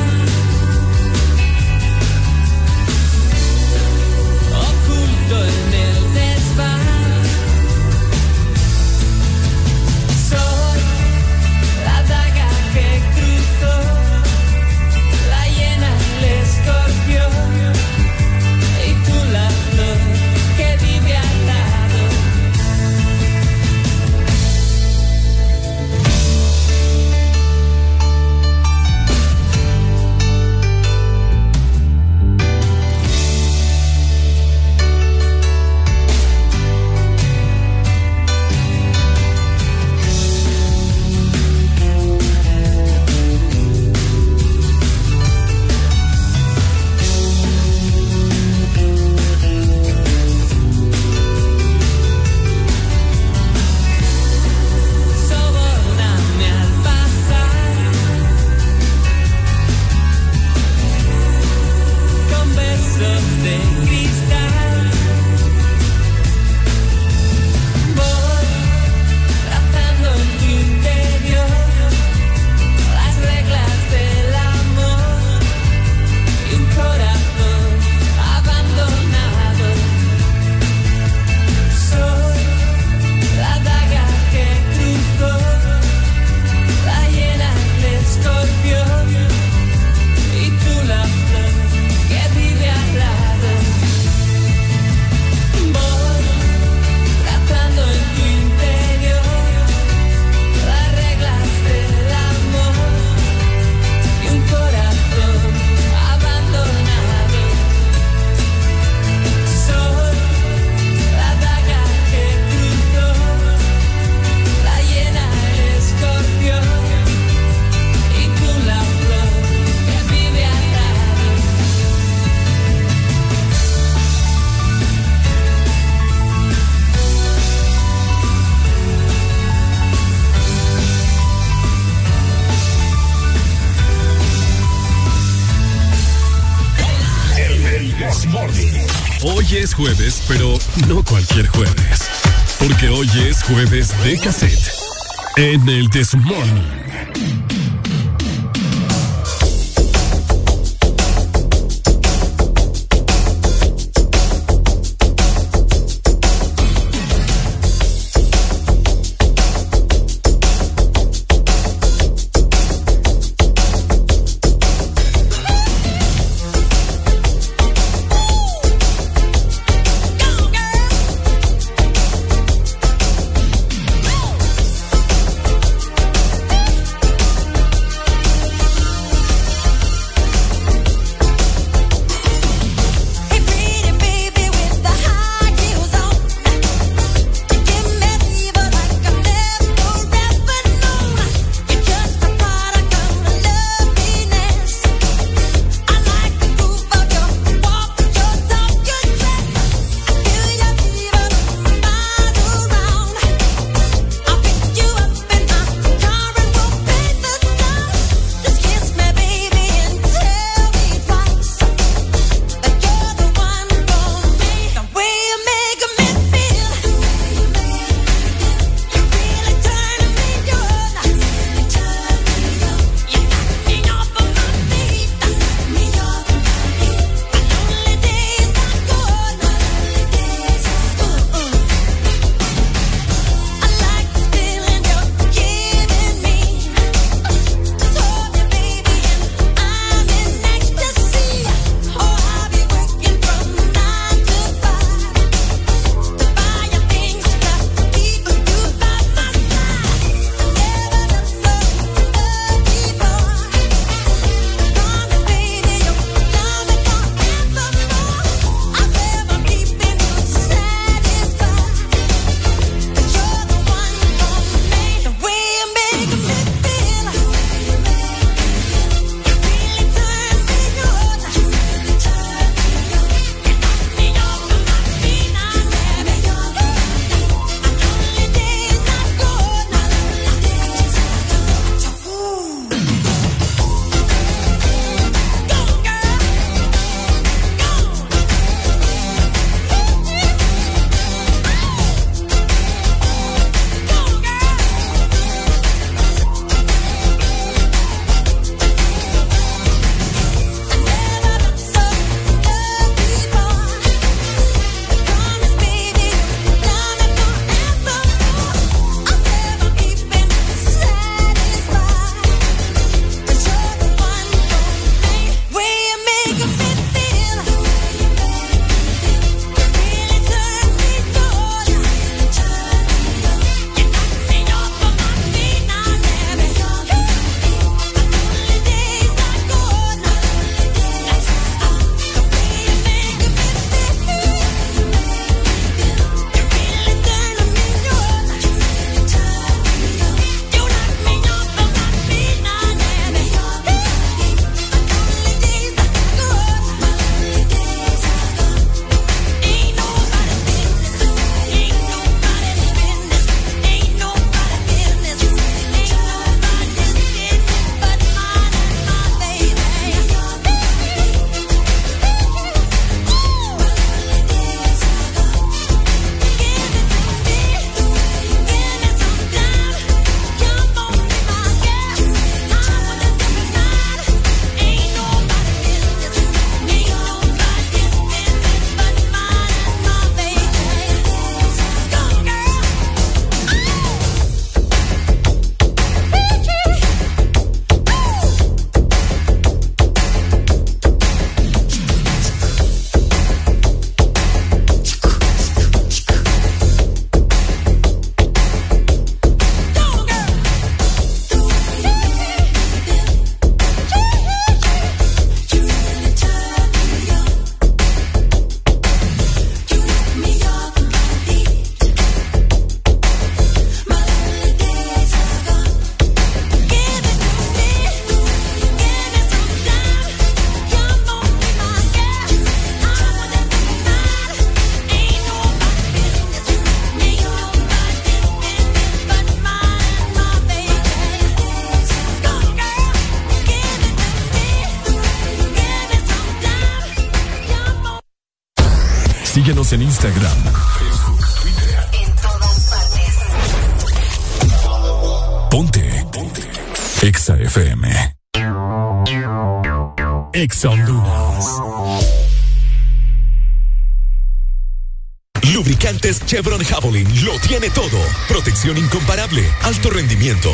En el en Instagram, Facebook, Twitter. En todas partes. Ponte. Ponte. Exa FM. Exa Honduras. Lubricantes Chevron Javelin lo tiene todo. Protección incomparable, alto rendimiento,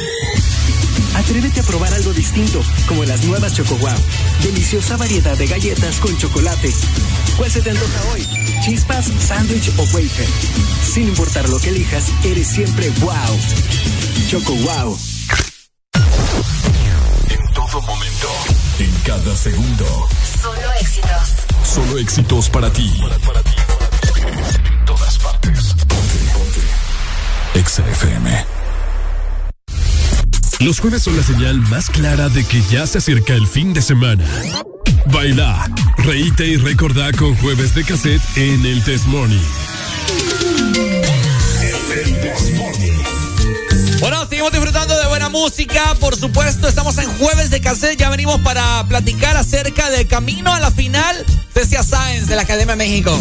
Atrévete a probar algo distinto, como las nuevas Choco Wow. Deliciosa variedad de galletas con chocolate. ¿Cuál se te antoja hoy? ¿Chispas, sándwich o wafer? Sin importar lo que elijas, eres siempre wow. Choco Wow. En todo momento. En cada segundo. Solo éxitos. Solo éxitos para ti. En todas partes. Ponte, ponte. Exa FM. Los jueves son la señal más clara de que ya se acerca el fin de semana. Baila, reíte y recordá con jueves de cassette en el Test Morning. Bueno, seguimos disfrutando de buena música. Por supuesto, estamos en jueves de cassette. Ya venimos para platicar acerca del camino a la final de Cia Science de la Academia de México.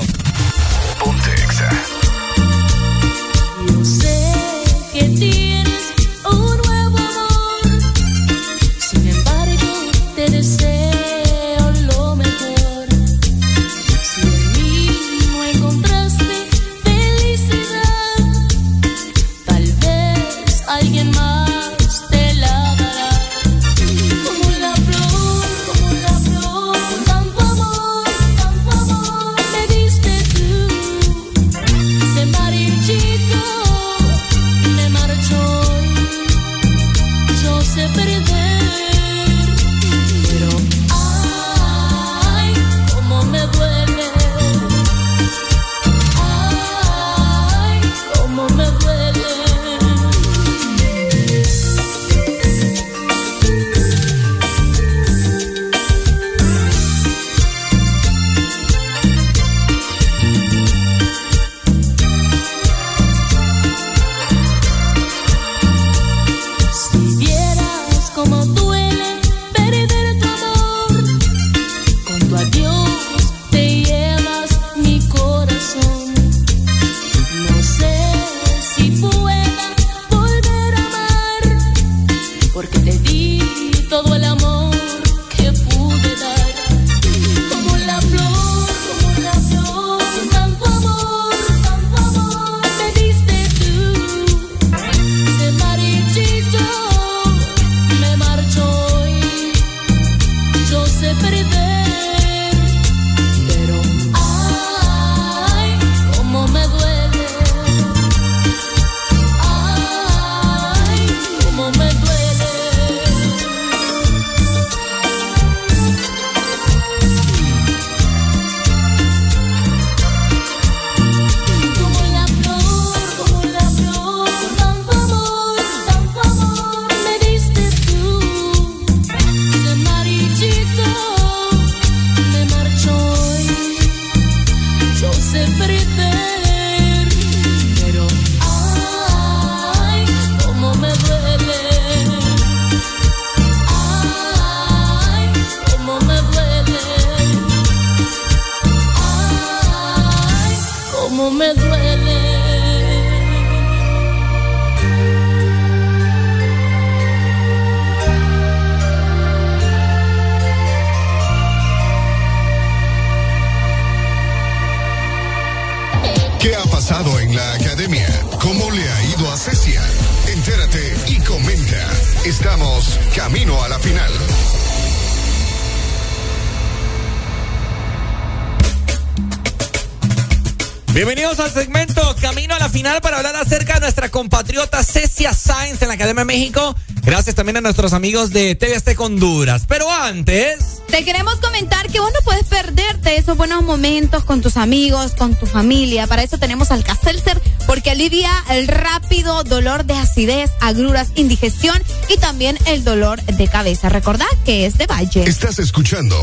Bienvenidos al segmento Camino a la Final para hablar acerca de nuestra compatriota Cecia Sainz en la Academia de México. Gracias también a nuestros amigos de TV Azteca Honduras. Pero antes... Te queremos comentar que vos no puedes perderte esos buenos momentos con tus amigos, con tu familia. Para eso tenemos al Caselcer, porque alivia el rápido dolor de acidez, agruras, indigestión y también el dolor de cabeza. Recordad que es de Valle. Estás escuchando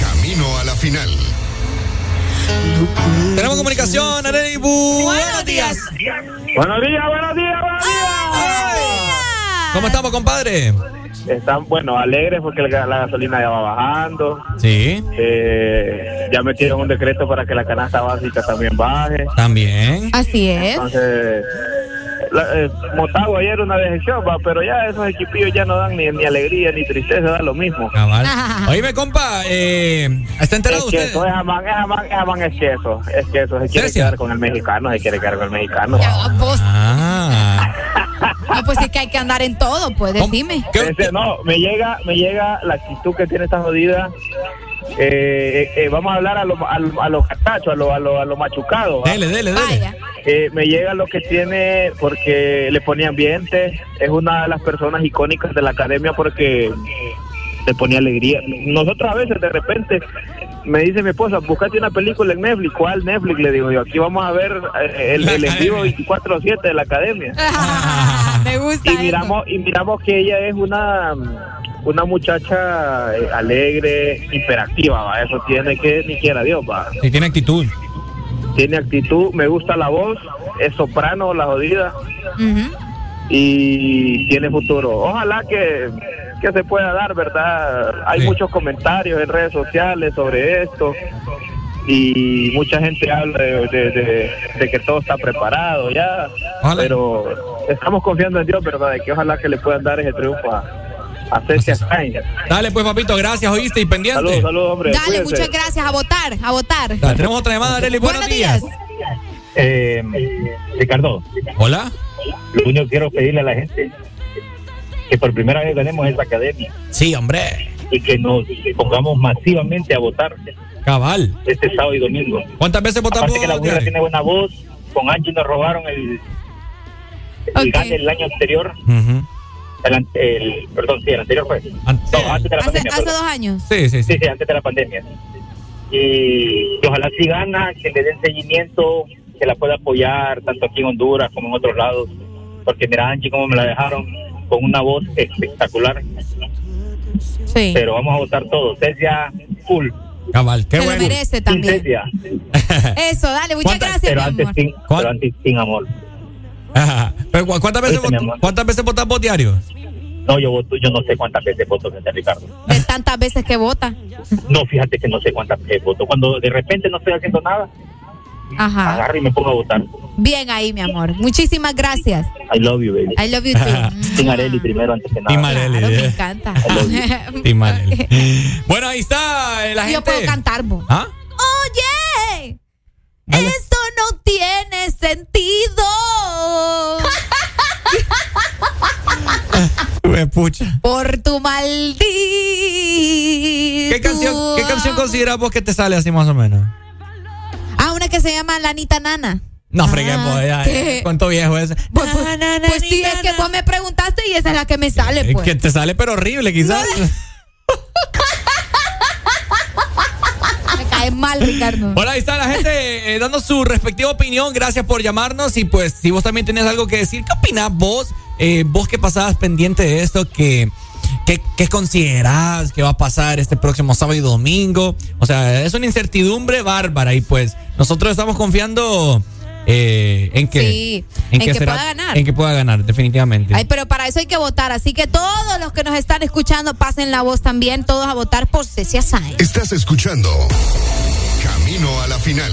Camino a la final. Tenemos comunicación, Arely. Buenos días. Buenos días, buenos días, buenos días. ¿Cómo estamos, compadre? Están, bueno, alegres porque la, la gasolina ya va bajando. Sí. Eh, ya metieron un decreto para que la canasta básica también baje. También. Así es. Entonces, la, eh, Motagua ayer una decisión, va, pero ya esos equipillos ya no dan ni, ni alegría ni tristeza, dan lo mismo. Cabal. Oíme, compa, eh, ¿está enterado es usted? queso, es jamán, es jamán, es jamán, es queso, es queso, se quiere quedar con el mexicano, se quiere quedar con el mexicano. Ah. No, pues sí que hay que andar en todo, pues decime. Ese, no, me llega, me llega la actitud que tiene esta jodida. Eh, eh, vamos a hablar a los a, lo- a los catachos, a los a lo, a lo machucados. ¿va? Dele, dele, dele. Eh, me llega lo que tiene porque le ponía ambiente. Es una de las personas icónicas de la academia porque le ponía alegría. Nosotros a veces de repente me dice mi esposa, buscate una película en Netflix. ¿Cuál Netflix? Le digo yo, aquí vamos a ver eh, el, el en vivo 24-7 de la academia. Me gusta y miramos y miramos que ella es una una muchacha eh, alegre hiperactiva va eso tiene que ni quiera Dios va Sí, tiene actitud. tiene actitud me gusta la voz es soprano la jodida y tiene futuro ojalá que que se pueda dar verdad hay muchos comentarios en redes sociales sobre esto y mucha gente habla de, de- de- de que todo está preparado ya, pero estamos confiando en Dios, ¿verdad? De que ojalá que le puedan dar ese triunfo a, a Cecia. Dale, pues, papito, gracias, oíste y pendiente. Saludos, saludos, hombre. Dale, cuídense. muchas gracias. A votar, a votar. Dale, tenemos otra llamada, Arely. Buenos, días. Eh, Ricardo. Hola. Lo único que quiero pedirle a la gente que por primera vez ganemos esa academia. Sí, hombre. Y que nos pongamos masivamente a votar. Cabal. Este sábado y domingo. ¿Cuántas veces votamos? Aparte que la Diario? tiene buena voz. Con Angie nos robaron el, el gane el año anterior. El, perdón, sí, el anterior fue. no, antes de la Hace, pandemia. hace perdón. dos años. Sí, sí, sí. antes de la pandemia. Y, y ojalá si gana, que le den seguimiento, que la pueda apoyar tanto aquí en Honduras como en otros lados. Porque mira, Angie, cómo me la dejaron con una voz espectacular. Sí. Pero vamos a votar todos. Cecia, full. Cabal, qué Se lo bueno. merece Sin también. Cecia. Eso, dale, muchas gracias, Pero mi antes, amor. sin, pero antes sin amor. Ajá. Pero, ¿cu- ¿cuántas, veces Oíste. ¿Cuántas veces votas vos diario? No, yo voto, yo no sé cuántas veces voto, gente Ricardo. De tantas veces que vota. No, fíjate que no sé cuántas veces voto. Cuando de repente no estoy haciendo nada, Ajá. agarro y me pongo a votar. Bien ahí, mi amor. Muchísimas gracias. I love you, baby. I love you too. Sin Areli primero, antes que nada. Tim Areli. Claro, me eh. encanta. Tim Areli. Bueno, ahí está eh, la Yo gente. puedo cantar, bo. ¿Ah? Oye, esto no tiene sentido. Me pucha. Por tu maldito. ¿Qué canción, ¿Qué canción consideras vos que te sale así más o menos? Ah, una que se llama Lanita Nana. No freguemos, ya, ¿qué? ya, ¿Cuánto viejo es? Pues, pues, pues sí, es que vos me preguntaste y esa es la que me sale, Es pues. que te sale, pero horrible, quizás. Me cae mal, Ricardo. Bueno, ahí está la gente eh, dando su respectiva opinión. Gracias por llamarnos. Y pues, si vos también tenés algo que decir, ¿qué opinás vos? Eh, vos que pasabas pendiente de esto, que. ¿Qué, ¿Qué considerás que va a pasar este próximo sábado y domingo? O sea, es una incertidumbre bárbara y pues nosotros estamos confiando eh, en que, Sí, en que pueda ganar. En que pueda ganar, definitivamente. Ay, pero para eso hay que votar. Así que todos los que nos están escuchando, pasen la voz también, todos a votar por Cecia Sáenz. Estás escuchando Camino a la final.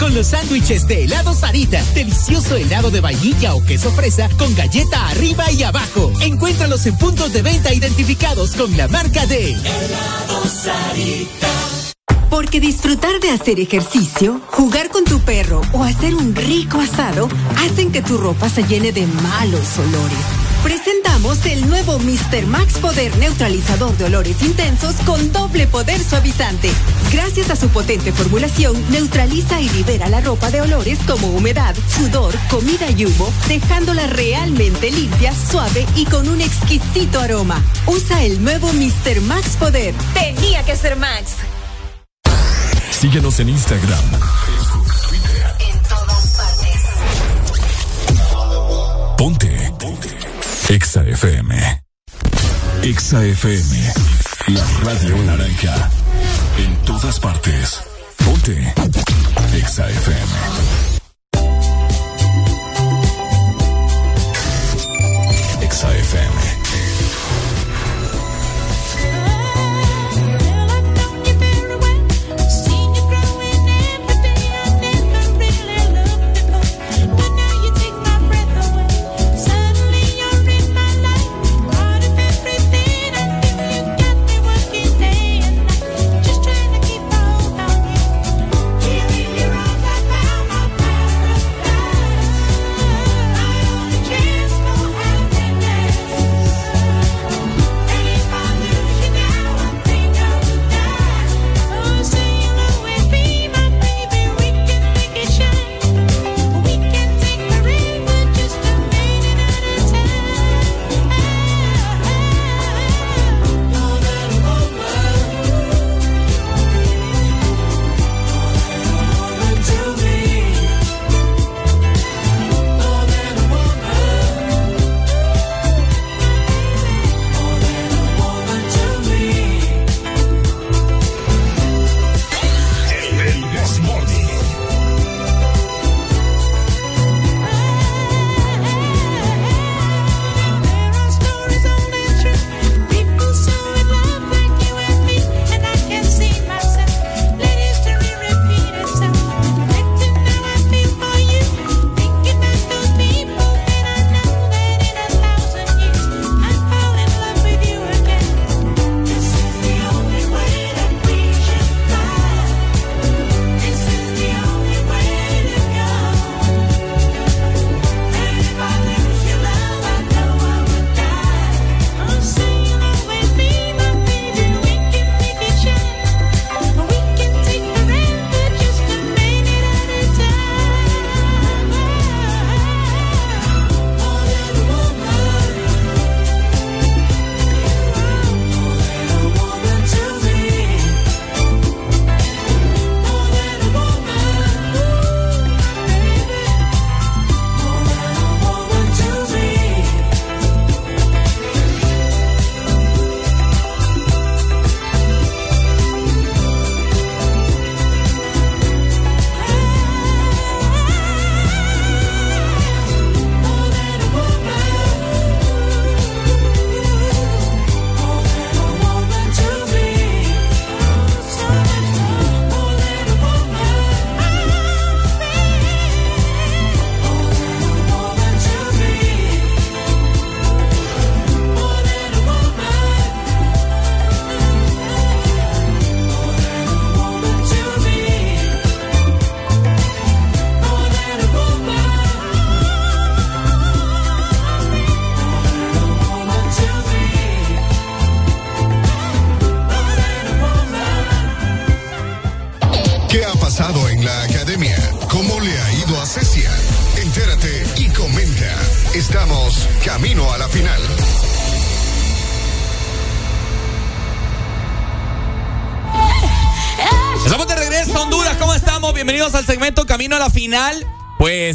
Con los sándwiches de helado Sarita. Delicioso helado de vainilla o queso fresa con galleta arriba y abajo. Encuéntralos en puntos de venta identificados con la marca de Helado Sarita. Porque disfrutar de hacer ejercicio, jugar con tu perro o hacer un rico asado hacen que tu ropa se llene de malos olores. Presentamos el nuevo Mr. Max Poder Neutralizador de Olores Intensos con doble poder suavizante. Gracias a su potente formulación, neutraliza y libera la ropa de olores como humedad, sudor, comida y humo, dejándola realmente limpia, suave y con un exquisito aroma. Usa el nuevo Mr. Max Poder. Tenía que ser Max. Síguenos en Instagram, En todas partes. Ponte. Ponte. Exa FM. Exa FM. La radio naranja. En todas partes. Ponte. Exa FM.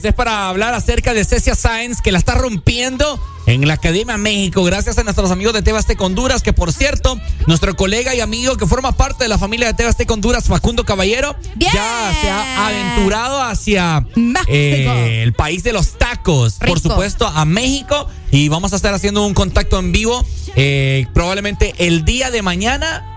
Es para hablar acerca de Cecia Sáenz, que la está rompiendo en la Academia México, gracias a nuestros amigos de Tebastec Honduras, que por cierto, nuestro colega y amigo que forma parte de la familia de Tebastec Honduras, Facundo Caballero, ya se ha aventurado hacia eh, el país de los tacos, por supuesto, a México, y vamos a estar haciendo un contacto en vivo eh, probablemente el día de mañana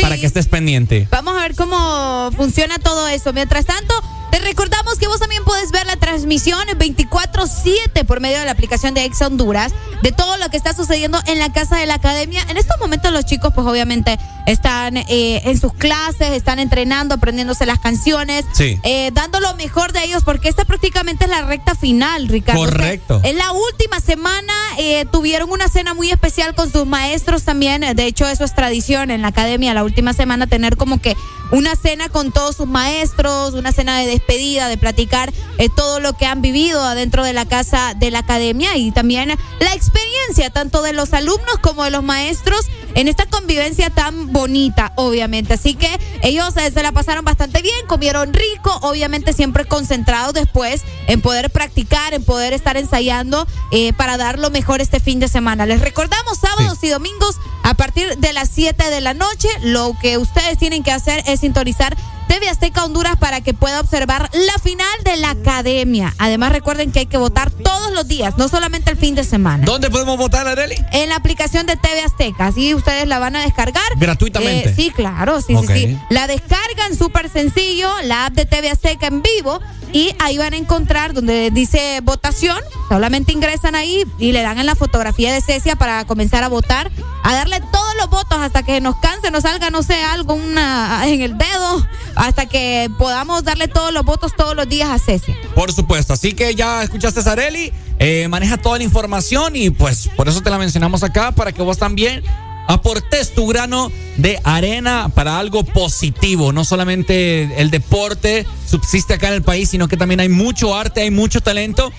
para que estés pendiente. Vamos a ver cómo funciona todo eso. Mientras tanto, te recordamos que vos también puedes ver la transmisión 24-7 por medio de la aplicación de Ex Honduras de todo lo que está sucediendo en la casa de la academia. En estos momentos los chicos pues obviamente están eh, en sus clases, están entrenando, aprendiéndose las canciones, eh, dando lo mejor de ellos porque esta prácticamente es la recta final, Ricardo. Correcto. en la última semana eh, tuvieron una cena muy especial con sus maestros también. De hecho, eso es tradición en la academia, la última semana tener como que una cena con todos sus maestros, una cena de despedida, de platicar todo lo que han vivido adentro de la casa de la academia y también la experiencia tanto de los alumnos como de los maestros en esta convivencia tan bonita, obviamente. Así que ellos eh, se la pasaron bastante bien, comieron rico, obviamente siempre concentrados después en poder practicar, en poder estar ensayando eh, para dar lo mejor este fin de semana. Les recordamos sábados y domingos a partir de las 7 de la noche. Lo que ustedes tienen que hacer es sintonizar TV Azteca Honduras para que pueda observar la final de la academia. Además, recuerden que hay que votar todos los días, no solamente el fin de semana. ¿Dónde podemos votar, Areli? En la aplicación de TV Azteca. Así ustedes la van a descargar. Gratuitamente. Eh, sí, claro, sí, sí, sí. La descargan súper sencillo, la app de TV Azteca en vivo. Y ahí van a encontrar donde dice votación. Solamente ingresan ahí y le dan en la fotografía de Cecia para comenzar a votar. A darle todos los votos hasta que nos canse, nos salga, no sé, algo una, en el dedo hasta que podamos darle todos los votos todos los días a Cecia. Por supuesto, así que ya escuchaste a Sareli, eh, maneja toda la información y pues por eso te la mencionamos acá para que vos también aportes tu grano de arena para algo positivo. No solamente el deporte subsiste acá en el país, sino que también hay mucho arte, hay mucho talento.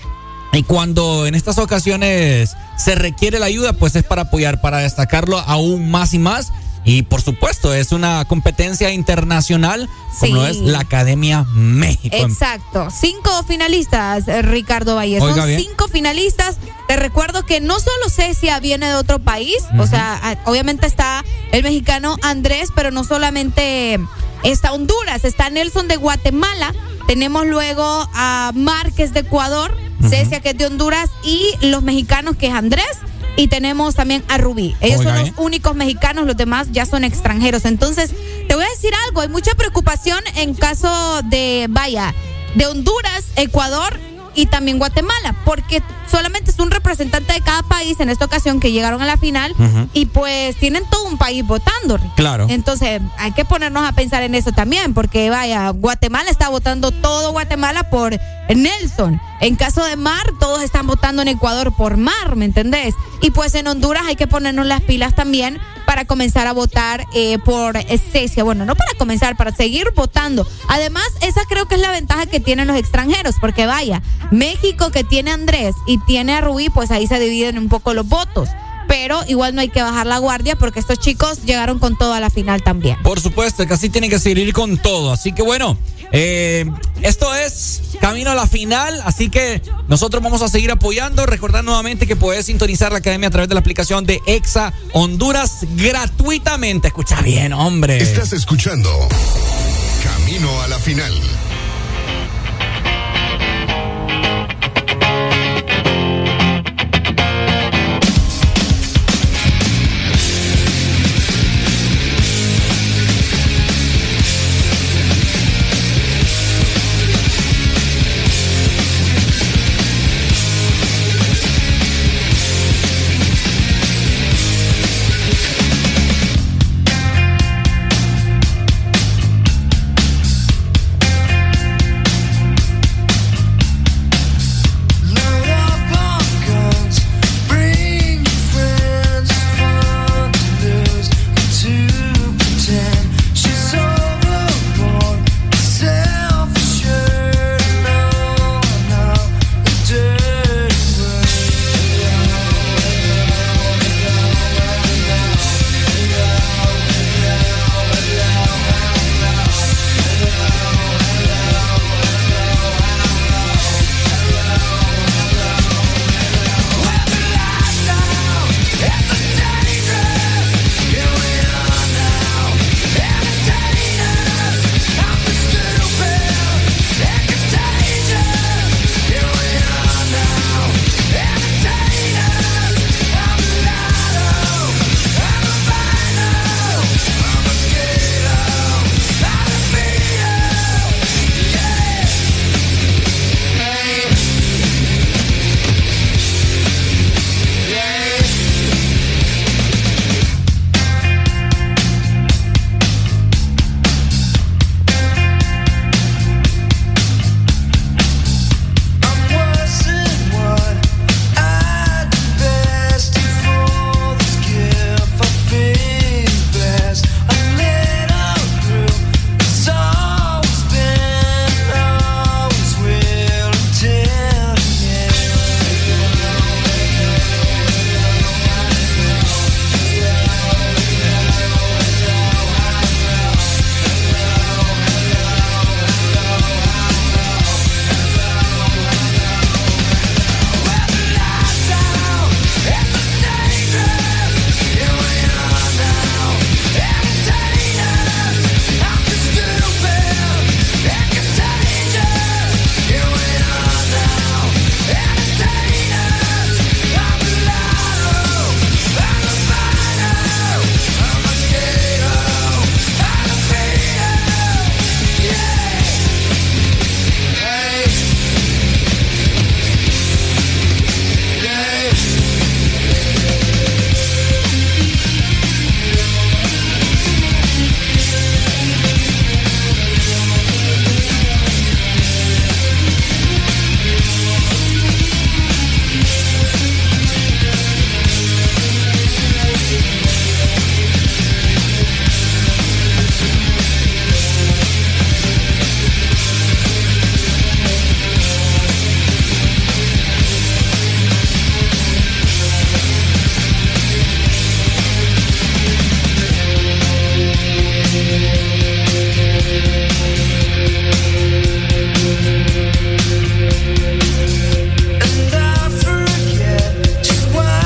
Y cuando en estas ocasiones se requiere la ayuda, pues es para apoyar, para destacarlo aún más y más. Y por supuesto, es una competencia internacional como es la Academia México. Exacto. Cinco finalistas, eh, Ricardo Valle. Son cinco finalistas. Te recuerdo que no solo Cecia viene de otro país, o sea, obviamente está el mexicano Andrés, pero no solamente está Honduras, está Nelson de Guatemala. Tenemos luego a Márquez de Ecuador, Cecia que es de Honduras y los mexicanos que es Andrés y tenemos también a Rubí. Ellos son los únicos mexicanos, los demás ya son extranjeros. Entonces, te voy a decir algo, hay mucha preocupación en caso de, vaya, de Honduras, Ecuador y también Guatemala, porque solamente es un representante de cada país en esta ocasión que llegaron a la final y pues tienen todo un país votando. Claro. Entonces hay que ponernos a pensar en eso también, porque vaya, Guatemala está votando todo Guatemala por Nelson. En caso de Mar, todos están votando en Ecuador por Mar, ¿me entendés? Y pues en Honduras hay que ponernos las pilas también para comenzar a votar eh, por Cecia. Bueno, no para comenzar, para seguir votando. Además, esa creo que es la ventaja que tienen los extranjeros, porque vaya, México que tiene a Andrés y tiene a Rubí, pues ahí se dividen un poco los votos pero igual no hay que bajar la guardia porque estos chicos llegaron con todo a la final también. Por supuesto, que así tienen que seguir con todo. Así que bueno, eh, esto es camino a la final, así que nosotros vamos a seguir apoyando. Recordar nuevamente que puedes sintonizar la academia a través de la aplicación de Exa Honduras gratuitamente. Escucha bien, hombre. Estás escuchando Camino a la final